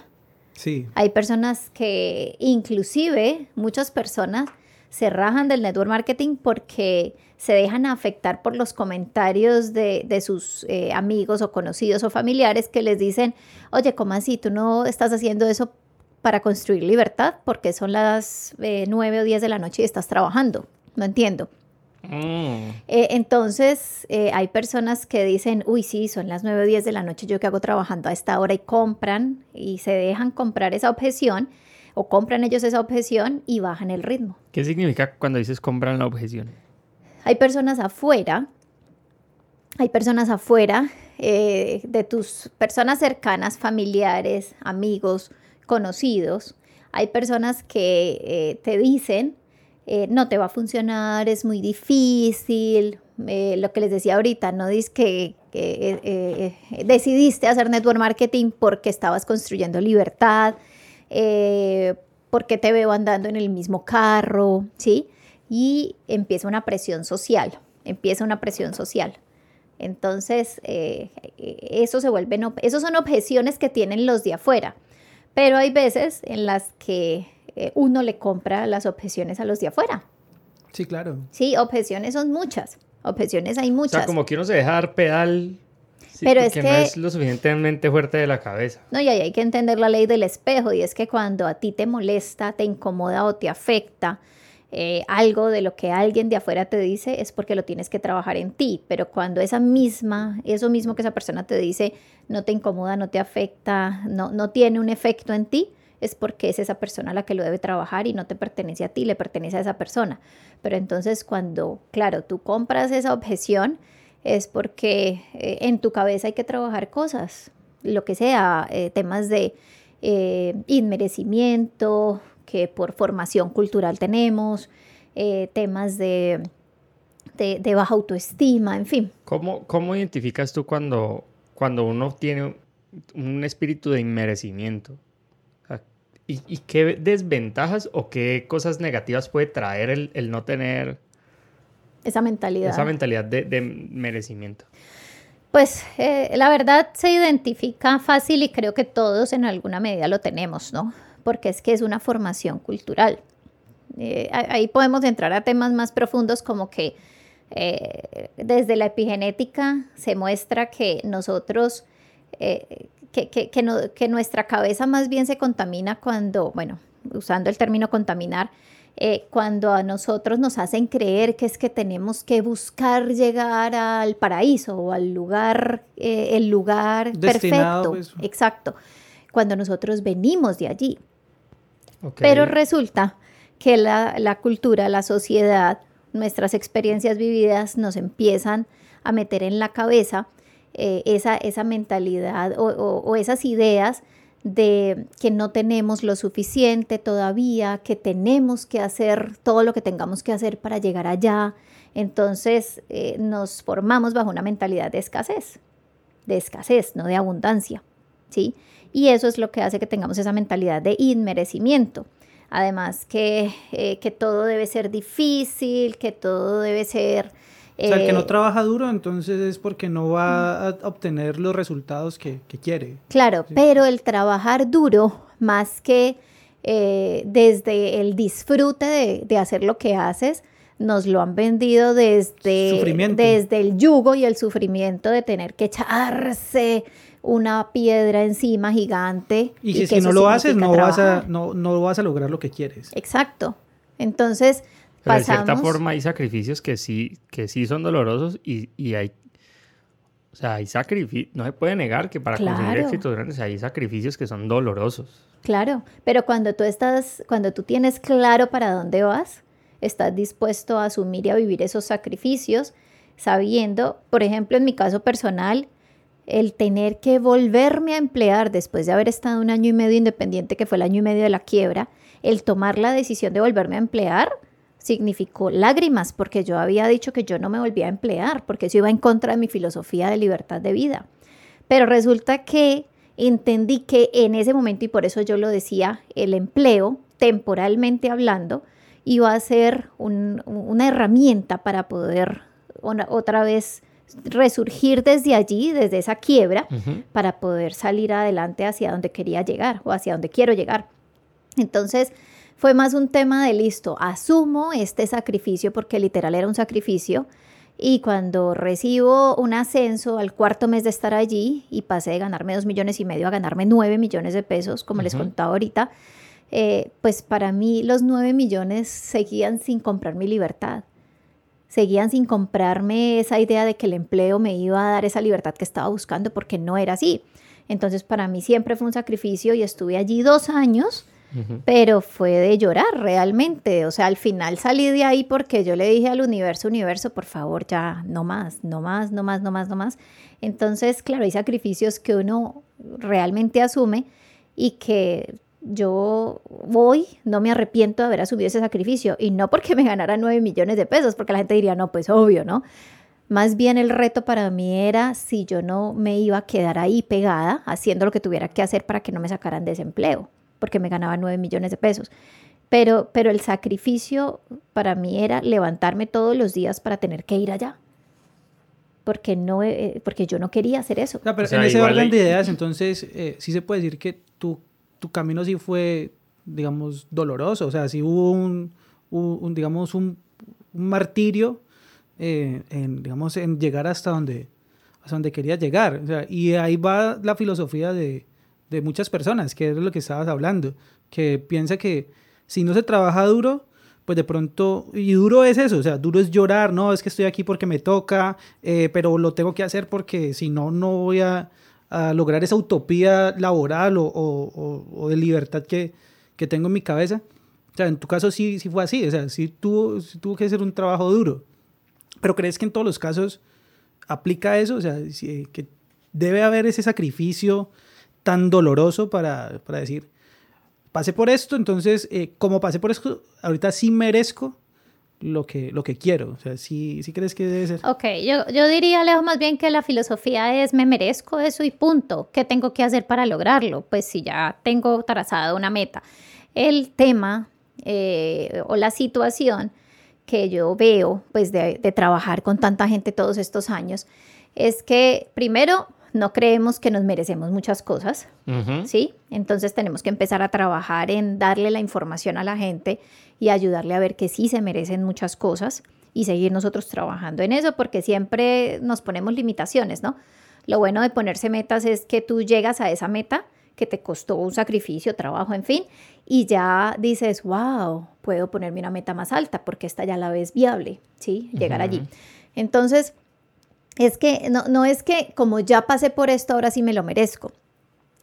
Sí. Hay personas que, inclusive muchas personas, se rajan del network marketing porque se dejan afectar por los comentarios de, de sus eh, amigos o conocidos o familiares que les dicen, oye, ¿cómo así? ¿Tú no estás haciendo eso para construir libertad? Porque son las eh, 9 o 10 de la noche y estás trabajando. No entiendo. Mm, Eh, entonces, eh, hay personas que dicen, uy, sí, son las 9 o 10 de la noche, yo que hago trabajando a esta hora y compran y se dejan comprar esa objeción o compran ellos esa objeción y bajan el ritmo. ¿Qué significa cuando dices compran la objeción? Hay personas afuera, hay personas afuera eh, de tus personas cercanas, familiares, amigos, conocidos. Hay personas que eh, te dicen, eh, no te va a funcionar, es muy difícil. eh, lo que les decía ahorita, no dices que, eh, eh, decidiste hacer network marketing porque estabas construyendo libertad, eh, porque te veo andando en el mismo carro, ¿sí? Y empieza una presión social, empieza una presión social. Entonces, eh, eh, eso se vuelven, ob- esos son objeciones que tienen los de afuera, pero hay veces en las que eh, uno le compra las objeciones a los de afuera. Sí, claro. Sí, objeciones son muchas, objeciones hay O muchas. sea, como que uno se deja dar pedal, sí, Pero es porque no que- es lo suficientemente fuerte de la cabeza. No, y ahí hay que entender la ley del espejo, y es que cuando a ti te molesta, te incomoda o te afecta eh, algo de lo que alguien de afuera te dice, es porque lo tienes que trabajar en ti. Pero cuando esa misma, eso mismo que esa persona te dice, no te incomoda, no te afecta, no, no tiene un efecto en ti, es porque es esa persona la que lo debe trabajar y no te pertenece a ti, le pertenece a esa persona. Pero entonces cuando, claro, tú compras esa objeción, es porque eh, en tu cabeza hay que trabajar cosas, lo que sea, eh, temas de eh, inmerecimiento, que por formación cultural tenemos, eh, temas de, de, de baja autoestima, en fin. ¿Cómo, cómo identificas tú cuando, cuando uno tiene un espíritu de inmerecimiento. ¿Y, ¿Y, qué desventajas o qué cosas negativas puede traer el, el no tener esa mentalidad? Esa mentalidad de, de merecimiento. Pues eh, la verdad se identifica fácil y creo que todos en alguna medida lo tenemos, ¿no? Porque es que es una formación cultural. Eh, ahí podemos entrar a temas más profundos como que eh, desde la epigenética se muestra que nosotros que, nuestra cabeza más bien se contamina cuando, bueno, usando el término contaminar, eh, cuando a nosotros nos hacen creer que es que tenemos que buscar llegar al paraíso o al lugar, eh, el lugar perfecto. Pues. Exacto. Cuando nosotros venimos de allí. Pero resulta que la, la cultura, la sociedad, nuestras experiencias vividas nos empiezan a meter en la cabeza eh, esa, esa mentalidad o, esas ideas de que no tenemos lo suficiente todavía, que tenemos que hacer todo lo que tengamos que hacer para llegar allá. Entonces eh, nos formamos bajo una mentalidad de escasez, de escasez, no de abundancia, ¿sí? Y eso es lo que hace que tengamos esa mentalidad de inmerecimiento. Además que, eh, que todo debe ser difícil, que todo debe ser o sea, el que no eh, trabaja duro, entonces es porque no va a obtener los resultados que, quiere. Claro, pero el trabajar duro, más que eh, desde el disfrute de, hacer lo que haces, nos lo han vendido desde, desde el yugo y el sufrimiento de tener que echarse una piedra encima gigante. Y, si, no lo haces, no vas, a, no, no vas a lograr lo que quieres. Exacto. Entonces, pero de cierta forma hay sacrificios que sí, que sí son dolorosos y, y hay, o sea, hay sacrificios, no se puede negar que para conseguir éxitos grandes hay sacrificios que son dolorosos. Claro, pero cuando tú estás, cuando tú tienes claro para dónde vas, estás dispuesto a asumir y a vivir esos sacrificios, sabiendo, por ejemplo, en mi caso personal, el tener que volverme a emplear después de haber estado un año y medio independiente, que fue el año y medio de la quiebra, el tomar la decisión de volverme a emplear, significó lágrimas porque yo había dicho que yo no me volvía a emplear porque eso iba en contra de mi filosofía de libertad de vida. Pero resulta que entendí que en ese momento, y por eso yo lo decía, el empleo, temporalmente hablando, iba a ser una herramienta para poder otra vez resurgir desde allí, desde esa quiebra, para poder salir adelante hacia donde quería llegar o hacia donde quiero llegar. Entonces, fue más un tema de listo, asumo este sacrificio porque literal era un sacrificio y cuando recibo un ascenso al cuarto mes de estar allí y pasé de ganarme dos millones y medio a ganarme nueve millones de pesos, como les contaba ahorita, eh, pues para mí los nueve millones seguían sin comprar mi libertad. Seguían sin comprarme esa idea de que el empleo me iba a dar esa libertad que estaba buscando porque no era así. Entonces para mí siempre fue un sacrificio y estuve allí dos años pero fue de llorar realmente. O sea, al final salí de ahí porque yo le dije al universo, universo, por favor, ya no más, no más, no más, no más, no más. Entonces, claro, hay sacrificios que uno realmente asume y que yo voy, no me arrepiento de haber asumido ese sacrificio y no porque me ganara nueve millones de pesos, porque la gente diría, no, pues obvio, ¿no? Más bien el reto para mí era si yo no me iba a quedar ahí pegada haciendo lo que tuviera que hacer para que no me sacaran desempleo porque me ganaba 9 millones de pesos. Pero, pero el sacrificio para mí era levantarme todos los días para tener que ir allá. Porque, no, eh, porque yo no quería hacer eso. pero en ese orden de ideas, entonces, eh, sí se puede decir que tu, tu camino sí fue, digamos, doloroso. O sea, sí hubo un, un digamos, un, un martirio eh, en, digamos, en llegar hasta donde, hasta donde quería llegar. O sea, y ahí va la filosofía de, de muchas personas, que es lo que estabas hablando, que piensa que si no se trabaja duro, pues de pronto, y duro es eso, o sea, duro es llorar, no, es que estoy aquí porque me toca, eh, pero lo tengo que hacer porque si no, no voy a, lograr esa utopía laboral o, o, de libertad que, que, tengo en mi cabeza. O sea, en tu caso sí, sí fue así, o sea, sí tuvo, tuvo que ser un trabajo duro. Pero ¿crees que en todos los casos aplica eso? O sea, que debe haber ese sacrificio tan doloroso para, para decir, pasé por esto, entonces, eh, como pasé por esto, ahorita sí merezco lo que, lo que quiero. O sea, ¿sí, sí crees que debe ser? Ok, yo, yo diría, Leo, más bien que la filosofía es me merezco eso y punto. ¿Qué tengo que hacer para lograrlo? Pues si ya tengo trazada una meta. El tema eh, o la situación que yo veo pues de, de trabajar con tanta gente todos estos años es que primero no creemos que nos merecemos muchas cosas, ¿sí? Entonces tenemos que empezar a trabajar en darle la información a la gente y ayudarle a ver que sí se merecen muchas cosas y seguir nosotros trabajando en eso porque siempre nos ponemos limitaciones, ¿no? Lo bueno de ponerse metas es que tú llegas a esa meta que te costó un sacrificio, trabajo, en fin, y ya dices, wow, puedo ponerme una meta más alta porque esta ya la ves viable, ¿sí? Llegar allí. Entonces, es que no, no es que como ya pasé por esto, ahora sí me lo merezco.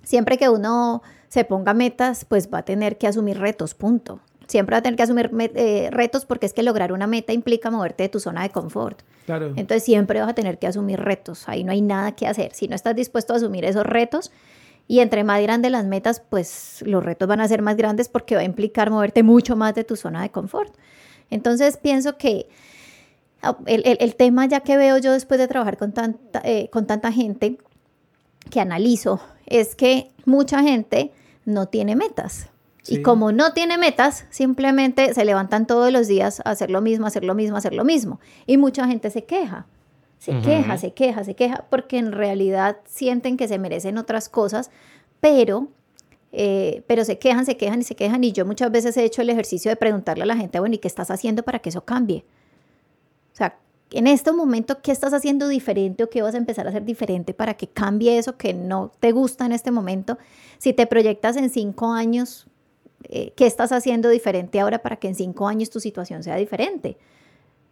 Siempre que uno se ponga metas, pues va a tener que asumir retos, punto. Siempre va a tener que asumir eh, retos porque es que lograr una meta implica moverte de tu zona de confort. Claro. Entonces siempre vas a tener que asumir retos. Ahí no hay nada que hacer. Si no estás dispuesto a asumir esos retos, y entre más grandes las metas, pues los retos van a ser más grandes porque va a implicar moverte mucho más de tu zona de confort. Entonces pienso que Ah, el, tema ya que veo yo después de trabajar con tanta, eh, con tanta gente que analizo es que mucha gente no tiene metas. Y como no tiene metas, simplemente se levantan todos los días a hacer lo mismo, hacer lo mismo, hacer lo mismo. Y mucha gente se queja, se queja, se queja, se queja, porque en realidad sienten que se merecen otras cosas, pero, eh, pero se quejan, se quejan y se quejan. Y yo muchas veces he hecho el ejercicio de preguntarle a la gente, bueno, ¿y qué estás haciendo para que eso cambie? O sea, en este momento, ¿qué estás haciendo diferente o qué vas a empezar a hacer diferente para que cambie eso que no te gusta en este momento? Si te proyectas en cinco años, eh, ¿qué estás haciendo diferente ahora para que en cinco años tu situación sea diferente?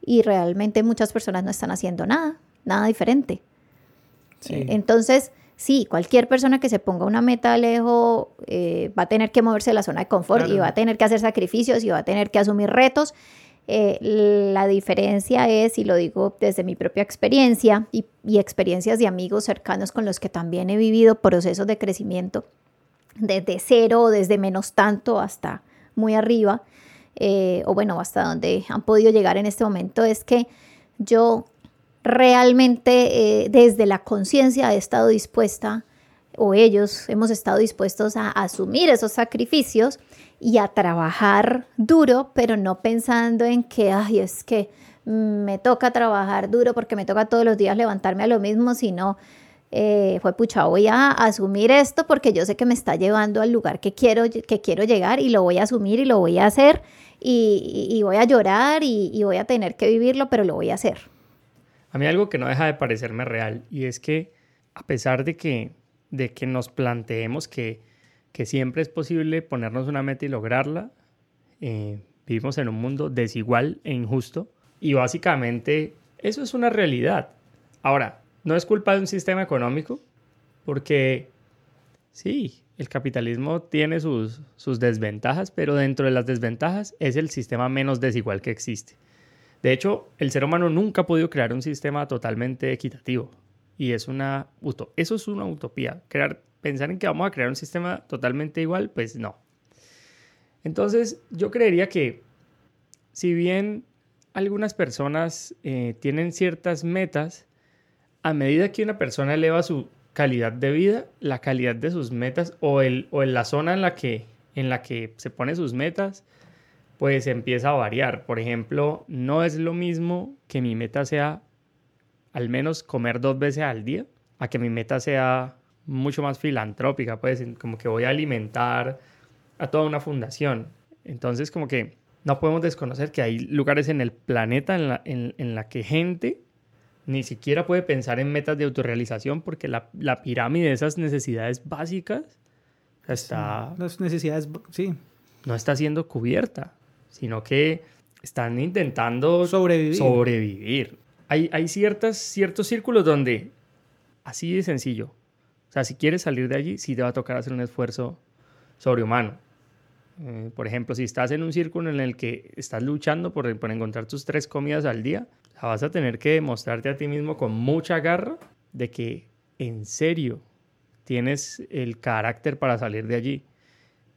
Y realmente muchas personas no están haciendo nada, nada diferente. Eh, entonces, sí, cualquier persona que se ponga una meta lejos eh, va a tener que moverse de la zona de confort y va a tener que hacer sacrificios y va a tener que asumir retos eh, la diferencia es, y lo digo desde mi propia experiencia y, experiencias de amigos cercanos con los que también he vivido procesos de crecimiento, desde cero desde menos tanto hasta muy arriba, eh, o bueno, hasta donde han podido llegar en este momento, es que yo realmente eh, desde la conciencia he estado dispuesta, o ellos hemos estado dispuestos a asumir esos sacrificios y a trabajar duro, pero no pensando en que, ay, es que me toca trabajar duro porque me toca todos los días levantarme a lo mismo, sino eh, fue pucha, voy a asumir esto porque yo sé que me está llevando al lugar que quiero, que quiero llegar y lo voy a asumir y lo voy a hacer y, voy a llorar y, y voy a tener que vivirlo, pero lo voy a hacer. A mí algo que no deja de parecerme real y es que a pesar de que, de que nos planteemos que que siempre es posible ponernos una meta y lograrla. Eh, vivimos en un mundo desigual e injusto y básicamente eso es una realidad. Ahora, no es culpa de un sistema económico porque sí, el capitalismo tiene sus, sus desventajas, pero dentro de las desventajas es el sistema menos desigual que existe. De hecho, el ser humano nunca ha podido crear un sistema totalmente equitativo. Y es una, eso es una utopía. Crear pensar en que vamos a crear un sistema totalmente igual, pues no. Entonces, yo creería que si bien algunas personas eh, tienen ciertas metas, a medida que una persona eleva su calidad de vida, la calidad de sus metas o, el, o en la zona en la, que, en la que se pone sus metas, pues empieza a variar. Por ejemplo, no es lo mismo que mi meta sea al menos comer dos veces al día, a que mi meta sea mucho más filantrópica, pues como que voy a alimentar a toda una fundación. Entonces como que no podemos desconocer que hay lugares en el planeta en la, en, la que gente ni siquiera puede pensar en metas de autorrealización porque la, la pirámide de esas necesidades básicas está... las necesidades, sí. No está siendo cubierta, sino que están intentando sobrevivir. sobrevivir. Hay, hay ciertas, ciertos círculos donde, así de sencillo, o sea, si quieres salir de allí, sí te va a tocar hacer un esfuerzo sobrehumano. Eh, por ejemplo, si estás en un círculo en el que estás luchando por, por encontrar tus tres comidas al día, vas a tener que demostrarte a ti mismo con mucha garra de que en serio tienes el carácter para salir de allí.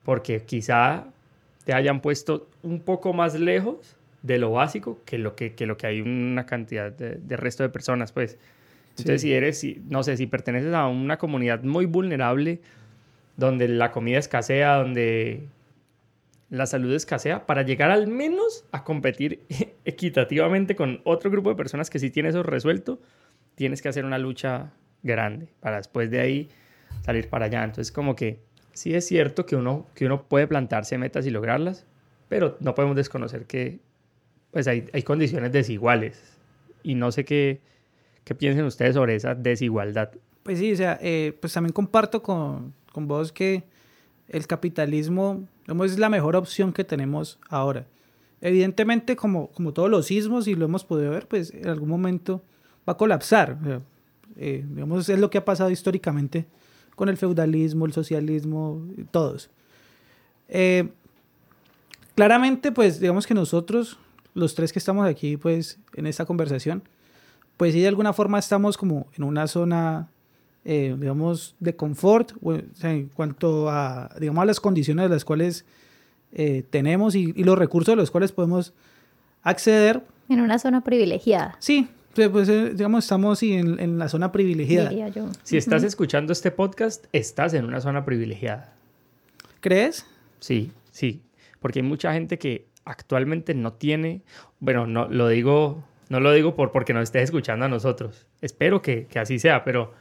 Porque quizá te hayan puesto un poco más lejos de lo básico que lo que, que lo que hay una cantidad de, de resto de personas, pues. Entonces, si eres, si, no sé, si perteneces a una comunidad muy vulnerable, donde la comida escasea, donde la salud escasea, para llegar al menos a competir equitativamente con otro grupo de personas que sí tiene eso resuelto, tienes que hacer una lucha grande para después de ahí salir para allá. Entonces, como que sí es cierto que uno, que uno puede plantarse metas y lograrlas, pero no podemos desconocer que pues hay, hay condiciones desiguales. Y no sé qué, qué piensen ustedes sobre esa desigualdad. Pues sí, o sea, eh, pues también comparto con, con vos que el capitalismo es la mejor opción que tenemos ahora. Evidentemente, como, como todos los sismos, y lo hemos podido ver, pues en algún momento va a colapsar. Eh, digamos, es lo que ha pasado históricamente con el feudalismo, el socialismo, todos. Eh, claramente, pues digamos que nosotros, los tres que estamos aquí, pues en esta conversación, pues sí de alguna forma estamos como en una zona eh, digamos, de confort, o sea, en cuanto a, digamos, a las condiciones de las cuales eh, tenemos y, y, los recursos de los cuales podemos acceder. En una zona privilegiada. Sí, pues, pues eh, digamos, estamos en, en, la zona privilegiada. Diría yo. Si estás escuchando este podcast, estás en una zona privilegiada. ¿Crees? Sí, sí, porque hay mucha gente que actualmente no tiene, bueno, no lo digo, no lo digo por porque nos estés escuchando a nosotros. Espero que, que así sea, pero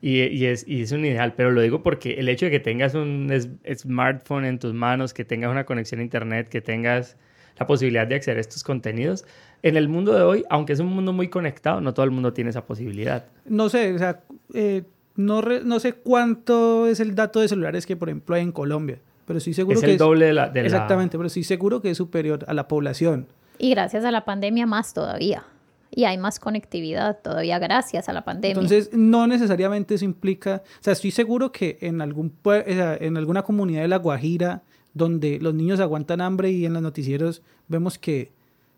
y, y, es, y, es, un ideal, pero lo digo porque el hecho de que tengas un smartphone en tus manos, que tengas una conexión a internet, que tengas la posibilidad de acceder a estos contenidos, en el mundo de hoy, aunque es un mundo muy conectado, no todo el mundo tiene esa posibilidad. No sé, o sea, eh, no, re, no sé cuánto es el dato de celulares que, por ejemplo, hay en Colombia, pero sí seguro es que el doble de la, de Exactamente, la... pero sí seguro que es superior a la población. Y gracias a la pandemia más todavía y hay más conectividad todavía gracias a la pandemia. Entonces, no necesariamente eso implica, o sea, estoy seguro que en, algún, en alguna comunidad de La Guajira, donde los niños aguantan hambre y en los noticieros vemos que,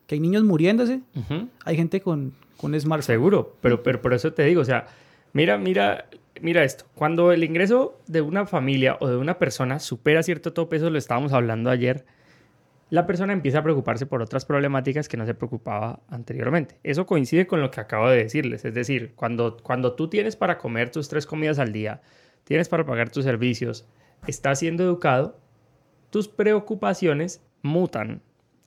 que hay niños muriéndose, uh -huh. hay gente con, con smartphone. Seguro, pero, pero por eso te digo, o sea, mira, mira, mira esto, cuando el ingreso de una familia o de una persona supera cierto tope, eso lo estábamos hablando ayer, la persona empieza a preocuparse por otras problemáticas que no se preocupaba anteriormente. Eso coincide con lo que acabo de decirles, es decir, cuando, cuando tú tienes para comer tus tres comidas al día, tienes para pagar tus servicios, estás siendo educado, tus preocupaciones mutan.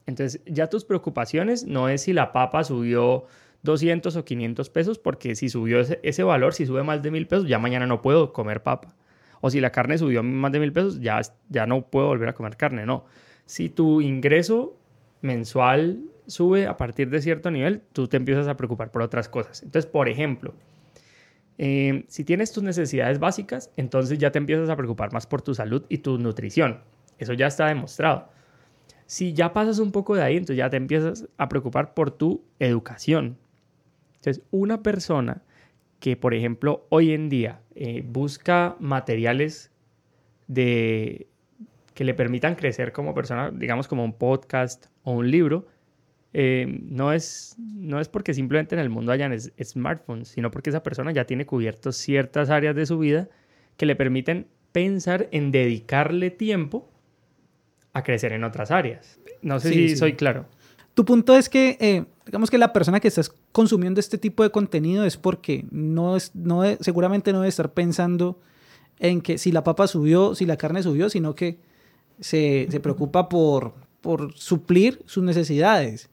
Entonces ya tus preocupaciones no es si la papa subió 200 o 500 pesos, porque si subió ese, ese valor, si sube más de mil pesos, ya mañana no puedo comer papa. O si la carne subió más de mil pesos, ya, ya no puedo volver a comer carne, no si tu ingreso mensual sube a partir de cierto nivel, tú te empiezas a preocupar por otras cosas. Entonces, por ejemplo, eh, si tienes tus necesidades básicas, entonces ya te empiezas a preocupar más por tu salud y tu nutrición. Eso ya está demostrado. Si ya pasas un poco de ahí, entonces ya te empiezas a preocupar por tu educación. Entonces, una persona que, por ejemplo, hoy en día eh, busca materiales de que le permitan crecer como persona, digamos como un podcast o un libro, eh, no, es, no es porque simplemente en el mundo hayan es, smartphones, sino porque esa persona ya tiene cubiertos ciertas áreas de su vida que le permiten pensar en dedicarle tiempo a crecer en otras áreas. No sé sí, si sí. soy claro. Tu punto es que, eh, digamos que la persona que estás consumiendo este tipo de contenido es porque no es, no seguramente no debe estar pensando en que si la papa subió, si la carne subió, sino que se, se preocupa por, por suplir sus necesidades.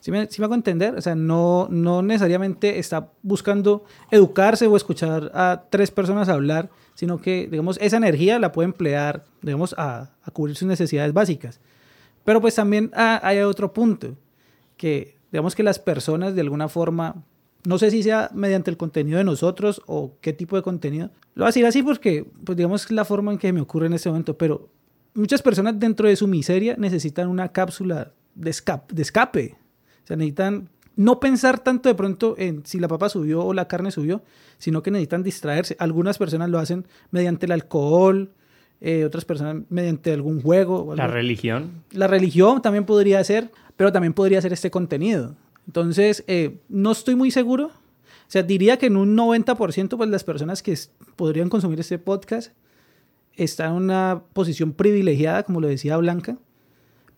¿Sí me, ¿Sí me, hago entender? O sea, no, no necesariamente está buscando educarse o escuchar a tres personas hablar, sino que, digamos, esa energía la puede emplear, digamos, a, a cubrir sus necesidades básicas. Pero pues también hay otro punto, que digamos que las personas de alguna forma, no sé si sea mediante el contenido de nosotros o qué tipo de contenido, lo voy a decir así porque, pues digamos, es la forma en que me ocurre en este momento, pero muchas personas dentro de su miseria necesitan una cápsula de escape, de escape. O sea, necesitan no pensar tanto de pronto en si la papa subió o la carne subió, sino que necesitan distraerse. Algunas personas lo hacen mediante el alcohol, eh, otras personas mediante algún juego. La religión. La religión también podría ser, pero también podría ser este contenido. Entonces, eh, no estoy muy seguro. O sea, diría que en un 90% pues las personas que podrían consumir este podcast está en una posición privilegiada, como lo decía Blanca,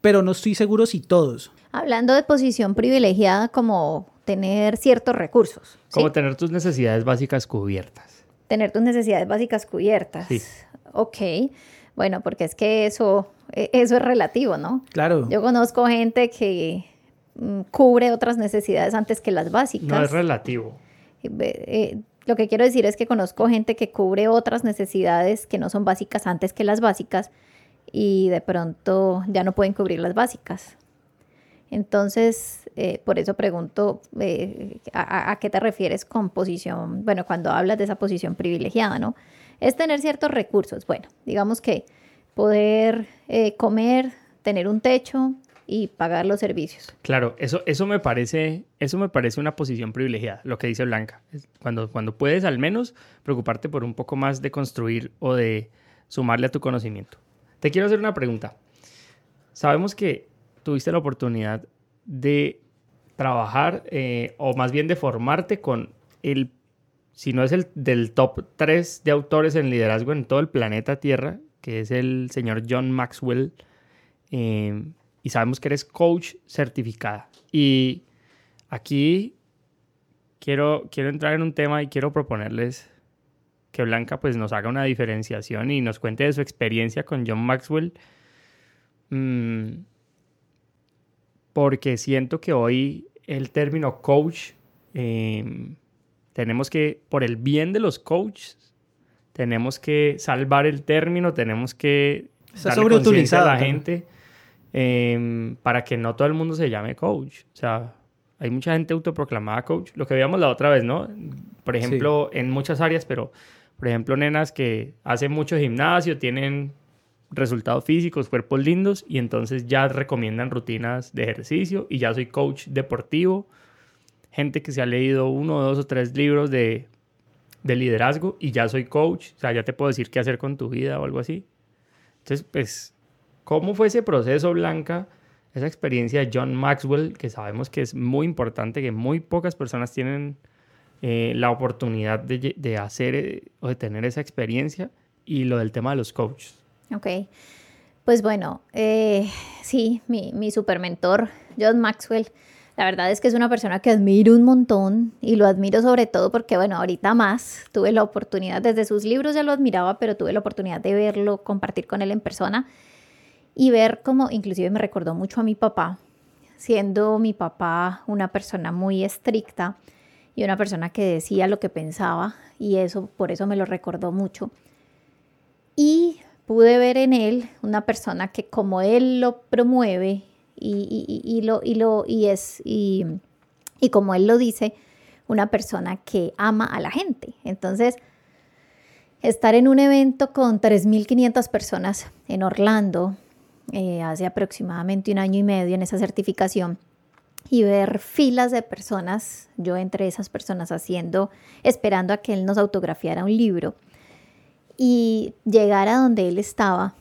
pero no estoy seguro si todos. Hablando de posición privilegiada como tener ciertos recursos. Como tener tus necesidades básicas cubiertas. Tener tus necesidades básicas cubiertas. Sí. Ok. Bueno, porque es que eso, e, eso es relativo, ¿no? Claro. Yo conozco gente que mm, cubre otras necesidades antes que las básicas. No es relativo. Eh, lo que quiero decir es que conozco gente que cubre otras necesidades que no son básicas antes que las básicas y de pronto ya no pueden cubrir las básicas. Entonces, eh, por eso pregunto, eh, a, qué te refieres con posición? Bueno, cuando hablas de esa posición privilegiada, ¿no? Es tener ciertos recursos. Bueno, digamos que poder eh, comer, tener un techo y pagar los servicios. Claro, eso, eso, me parece, eso me parece una posición privilegiada, lo que dice Blanca. Cuando, cuando puedes al menos preocuparte por un poco más de construir o de sumarle a tu conocimiento. Te quiero hacer una pregunta. Sabemos que tuviste la oportunidad de trabajar eh, o más bien de formarte con el, si no es el del top 3 de autores en liderazgo en todo el planeta Tierra, que es el señor John Maxwell, eh, y sabemos que eres coach certificada. Y aquí quiero, quiero entrar en un tema y quiero proponerles que Blanca pues nos haga una diferenciación y nos cuente de su experiencia con John Maxwell. Mm, porque siento que hoy el término coach, em, tenemos que, por el bien de los coaches, tenemos que salvar el término, tenemos que Está sobreutilizado a la gente em, para que no todo el mundo se llame coach. O sea, hay mucha gente autoproclamada coach. Lo que veíamos la otra vez, ¿no? Por ejemplo, en muchas áreas, pero por ejemplo, nenas que hacen mucho gimnasio, tienen resultados físicos, cuerpos lindos y entonces ya recomiendan rutinas de ejercicio y ya soy coach deportivo. Gente que se ha leído uno, dos o tres libros de, de liderazgo y ya soy coach, o sea, ya te puedo decir qué hacer con tu vida o algo así. Entonces, pues, ¿cómo fue ese proceso, Blanca? Esa experiencia de John Maxwell, que sabemos que es muy importante, que muy pocas personas tienen eh, la oportunidad de, de hacer eh, o de tener esa experiencia y lo del tema de los coaches. Ok. Pues bueno, eh, sí, mi, mi super mentor, John Maxwell, la verdad es que es una persona que admiro un montón y lo admiro sobre todo porque, bueno, ahorita más tuve la oportunidad, desde sus libros ya lo admiraba, pero tuve la oportunidad de verlo, compartir con él en persona y ver cómo, inclusive me recordó mucho a mi papá, siendo mi papá una persona muy estricta y una persona que decía lo que pensaba y eso, por eso me lo recordó mucho. Y pude ver en él una persona que como él lo promueve y, lo, y, lo, y es, y, y como él lo dice, una persona que ama a la gente. Entonces, estar en un evento con 3.500 personas en Orlando eh, hace aproximadamente un año y medio en esa certificación y ver filas de personas, yo entre esas personas haciendo, esperando a que él nos autografiara un libro y llegar a donde él estaba,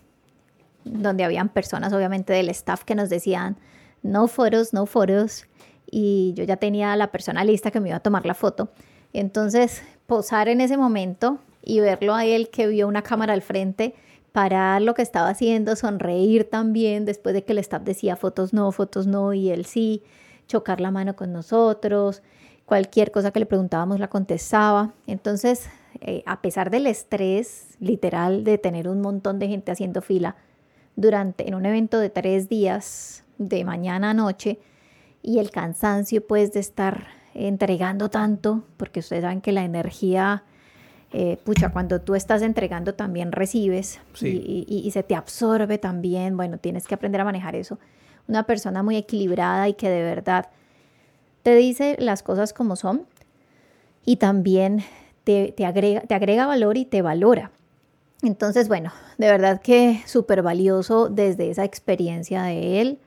donde habían personas obviamente del staff que nos decían, no fotos, no fotos, y yo ya tenía la persona lista que me iba a tomar la foto. Entonces, posar en ese momento y verlo a él que vio una cámara al frente, parar lo que estaba haciendo, sonreír también después de que el staff decía fotos no, fotos no, y él sí, chocar la mano con nosotros, cualquier cosa que le preguntábamos la contestaba. Entonces, eh, a pesar del estrés literal de tener un montón de gente haciendo fila durante en un evento de tres días, de mañana a noche, y el cansancio pues de estar entregando tanto, porque ustedes saben que la energía, eh, pucha, cuando tú estás entregando también recibes y, y, se te absorbe también, bueno, tienes que aprender a manejar eso. Una persona muy equilibrada y que de verdad te dice las cosas como son y también te, agrega, te agrega valor y te valora. Entonces, bueno, de verdad que súper valioso desde esa experiencia de él,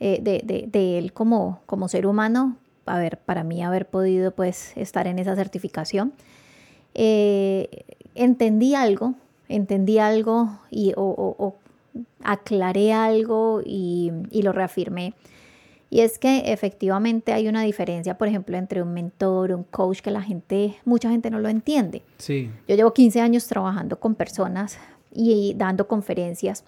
eh, de, él como, como ser humano, a ver, para mí haber podido pues estar en esa certificación. Eh, entendí algo, entendí algo y, o, aclaré algo y, y lo reafirmé y es que efectivamente hay una diferencia, por ejemplo, entre un mentor, un coach, que la gente, mucha gente no lo entiende. Sí. Yo llevo 15 años trabajando con personas y dando conferencias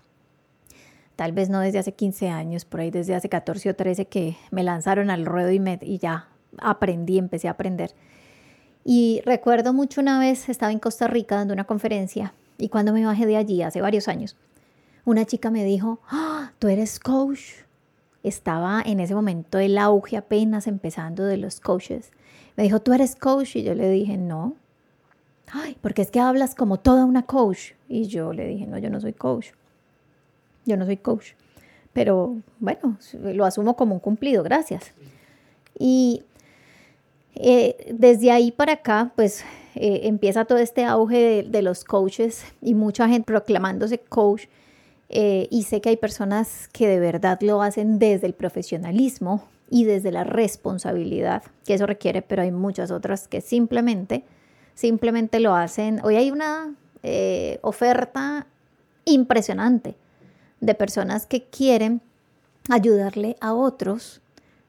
tal vez no desde hace 15 años, por ahí desde hace 14 o 13 que me lanzaron al ruedo y, me, y ya aprendí, empecé a aprender. Y recuerdo mucho una vez, estaba en Costa Rica dando una conferencia y cuando me bajé de allí, hace varios años, una chica me dijo, ah, tú eres coach. Estaba en ese momento el auge apenas empezando de los coaches. Me dijo, tú eres coach y yo le dije, no. Porque es que hablas como toda una coach. Y yo le dije, no, yo no soy coach. Yo no soy coach. Pero bueno, lo asumo como un cumplido, gracias. Y eh, desde ahí para acá, pues eh, empieza todo este auge de, los coaches y mucha gente proclamándose coach. Eh, y sé que hay personas que de verdad lo hacen desde el profesionalismo y desde la responsabilidad que eso requiere, pero hay muchas otras que simplemente, simplemente lo hacen. Hoy hay una oferta impresionante de personas que quieren ayudarle a otros.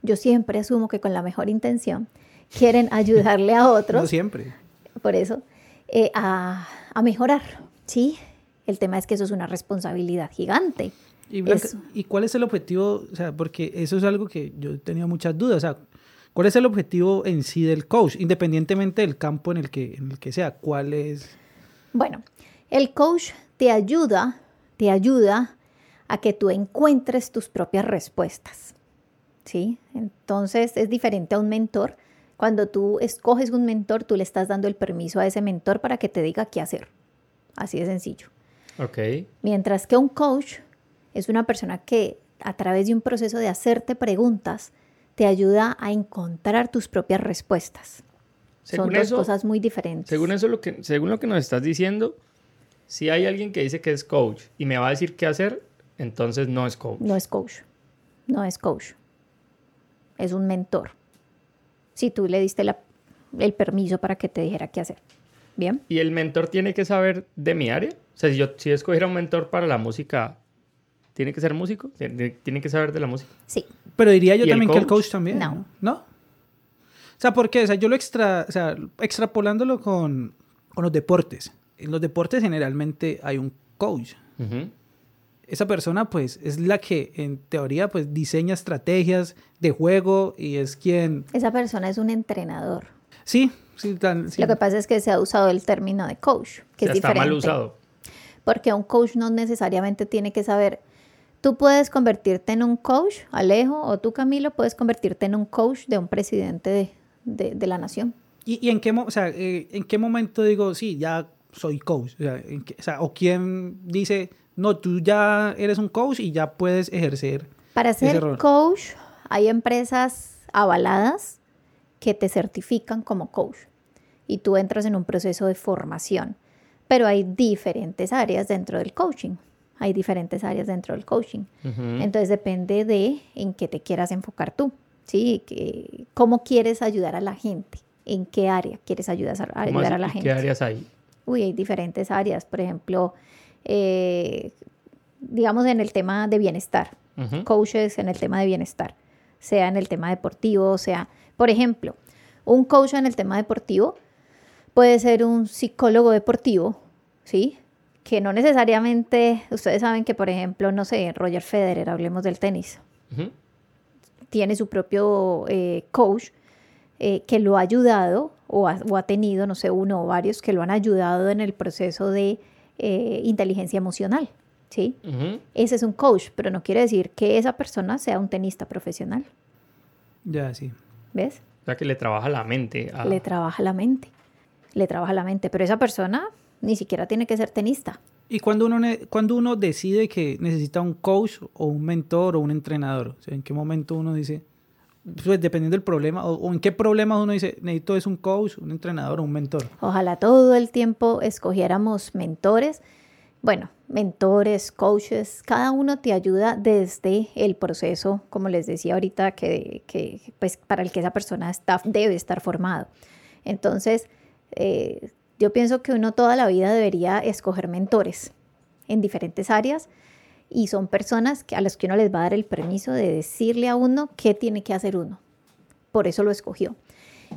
Yo siempre asumo que con la mejor intención quieren ayudarle a otros. No siempre. Por eso, eh, a, mejorar, ¿sí? El tema es que eso es una responsabilidad gigante. ¿Y, ¿Y cuál es el objetivo? O sea, porque eso es algo que yo tenía muchas dudas. O sea, ¿cuál es el objetivo en sí del coach, independientemente del campo en el que, en el que sea? ¿Cuál es? Bueno, el coach te ayuda, te ayuda a que tú encuentres tus propias respuestas. ¿Sí? Entonces es diferente a un mentor. Cuando tú escoges un mentor, tú le estás dando el permiso a ese mentor para que te diga qué hacer. Así de sencillo. Ok. Mientras que un coach es una persona que a través de un proceso de hacerte preguntas te ayuda a encontrar tus propias respuestas. Son dos cosas muy diferentes. Según eso, lo que, según lo que nos estás diciendo, si hay alguien que dice que es coach y me va a decir qué hacer, entonces no es coach. No es coach. No es coach. Es un mentor. Si tú le diste el permiso para que te dijera qué hacer. Bien. ¿Y el mentor tiene que saber de mi área? O sea, si yo si escogiera un mentor para la música, ¿tiene que ser músico? ¿Tiene que saber de la música? Sí. Pero diría yo también que el coach también. No. ¿No? O sea, porque o sea, yo lo extra, o sea, extrapolándolo con, con los deportes. En los deportes generalmente hay un coach esa persona pues es la que en teoría pues diseña estrategias de juego y es quien... Esa persona es un entrenador. Sí, sí, tan, Lo que pasa es que se ha usado el término de coach, que es diferente. Está mal usado. Porque un coach no necesariamente tiene que saber... Tú puedes convertirte en un coach, Alejo, o tú, Camilo, puedes convertirte en un coach de un presidente de, de, la nación. ¿Y, y en, qué, o sea, eh, en qué momento digo, sí, ya soy coach? O sea, o, sea, ¿o quién dice, no, tú ya eres un coach y ya puedes ejercer. Para ser coach hay empresas avaladas que te certifican como coach y tú entras en un proceso de formación. Pero hay diferentes áreas dentro del coaching. Hay diferentes áreas dentro del coaching. Entonces depende de en qué te quieras enfocar tú. ¿sí? Que, ¿Cómo quieres ayudar a la gente? ¿En qué área quieres ayudar a, ayudar a la gente? ¿Qué áreas hay? Uy, hay diferentes áreas. Por ejemplo, eh, digamos, en el tema de bienestar, coaches en el tema de bienestar, sea en el tema deportivo, sea, por ejemplo, un coach en el tema deportivo puede ser un psicólogo deportivo, ¿sí? Que no necesariamente, ustedes saben que, por ejemplo, no sé, Roger Federer, hablemos del tenis, tiene su propio eh, coach eh, que lo ha ayudado o ha, o ha, tenido, no sé, uno o varios que lo han ayudado en el proceso de eh, inteligencia emocional. ¿sí? Ese es un coach, pero no quiere decir que esa persona sea un tenista profesional. Ya, sí. ¿Ves? O sea, que le trabaja la mente. Le trabaja la mente. Le trabaja la mente, pero esa persona ni siquiera tiene que ser tenista. ¿Y cuando uno, cuando uno decide que necesita un coach o un mentor o un entrenador? ¿En qué momento uno dice, pues dependiendo del problema, o, en qué problema uno dice, necesito es un coach, un entrenador o un mentor. Ojalá todo el tiempo escogiéramos mentores. Bueno, mentores, coaches, cada uno te ayuda desde el proceso, como les decía ahorita, que, que pues para el que esa persona está, debe estar formado. Entonces, eh, yo pienso que uno toda la vida debería escoger mentores en diferentes áreas y son personas que, a las que uno les va a dar el permiso de decirle a uno qué tiene que hacer uno. Por eso lo escogió.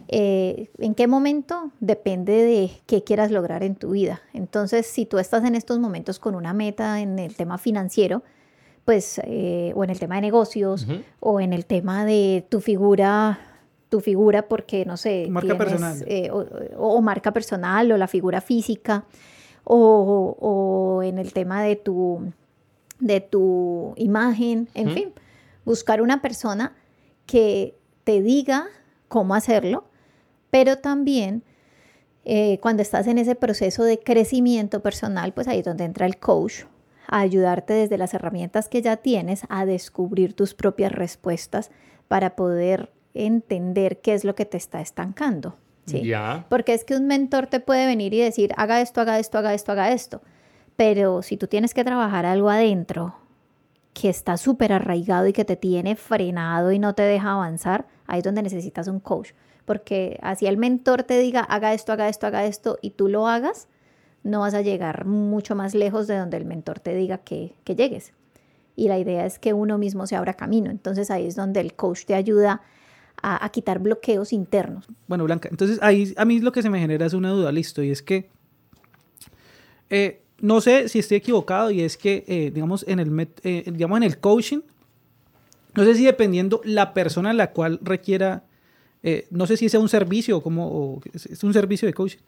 Eh, ¿En qué momento? Depende de qué quieras lograr en tu vida. Entonces, si tú estás en estos momentos con una meta en el tema financiero, pues, eh, o en el tema de negocios, o en el tema de tu figura, tu figura porque, no sé, marca personal. Eh, o, marca personal, o la figura física, o, o en el tema de tu, de tu imagen, en fin, buscar una persona que te diga cómo hacerlo, pero también eh, cuando estás en ese proceso de crecimiento personal, pues ahí es donde entra el coach a ayudarte desde las herramientas que ya tienes a descubrir tus propias respuestas para poder entender qué es lo que te está estancando. ¿sí? Porque es que un mentor te puede venir y decir, haga esto, haga esto, haga esto, haga esto. Pero si tú tienes que trabajar algo adentro que está súper arraigado y que te tiene frenado y no te deja avanzar, ahí es donde necesitas un coach porque así el mentor te diga, haga esto, haga esto, haga esto, y tú lo hagas, no vas a llegar mucho más lejos de donde el mentor te diga que, llegues. Y la idea es que uno mismo se abra camino. Entonces ahí es donde el coach te ayuda a, quitar bloqueos internos. Bueno, Blanca, entonces ahí a mí lo que se me genera es una duda, listo, y es que eh, no sé si estoy equivocado y es que, eh, digamos, en el, eh, digamos, en el coaching, no sé si dependiendo la persona a la cual requiera eh, no sé si sea un servicio o como es un servicio de coaching,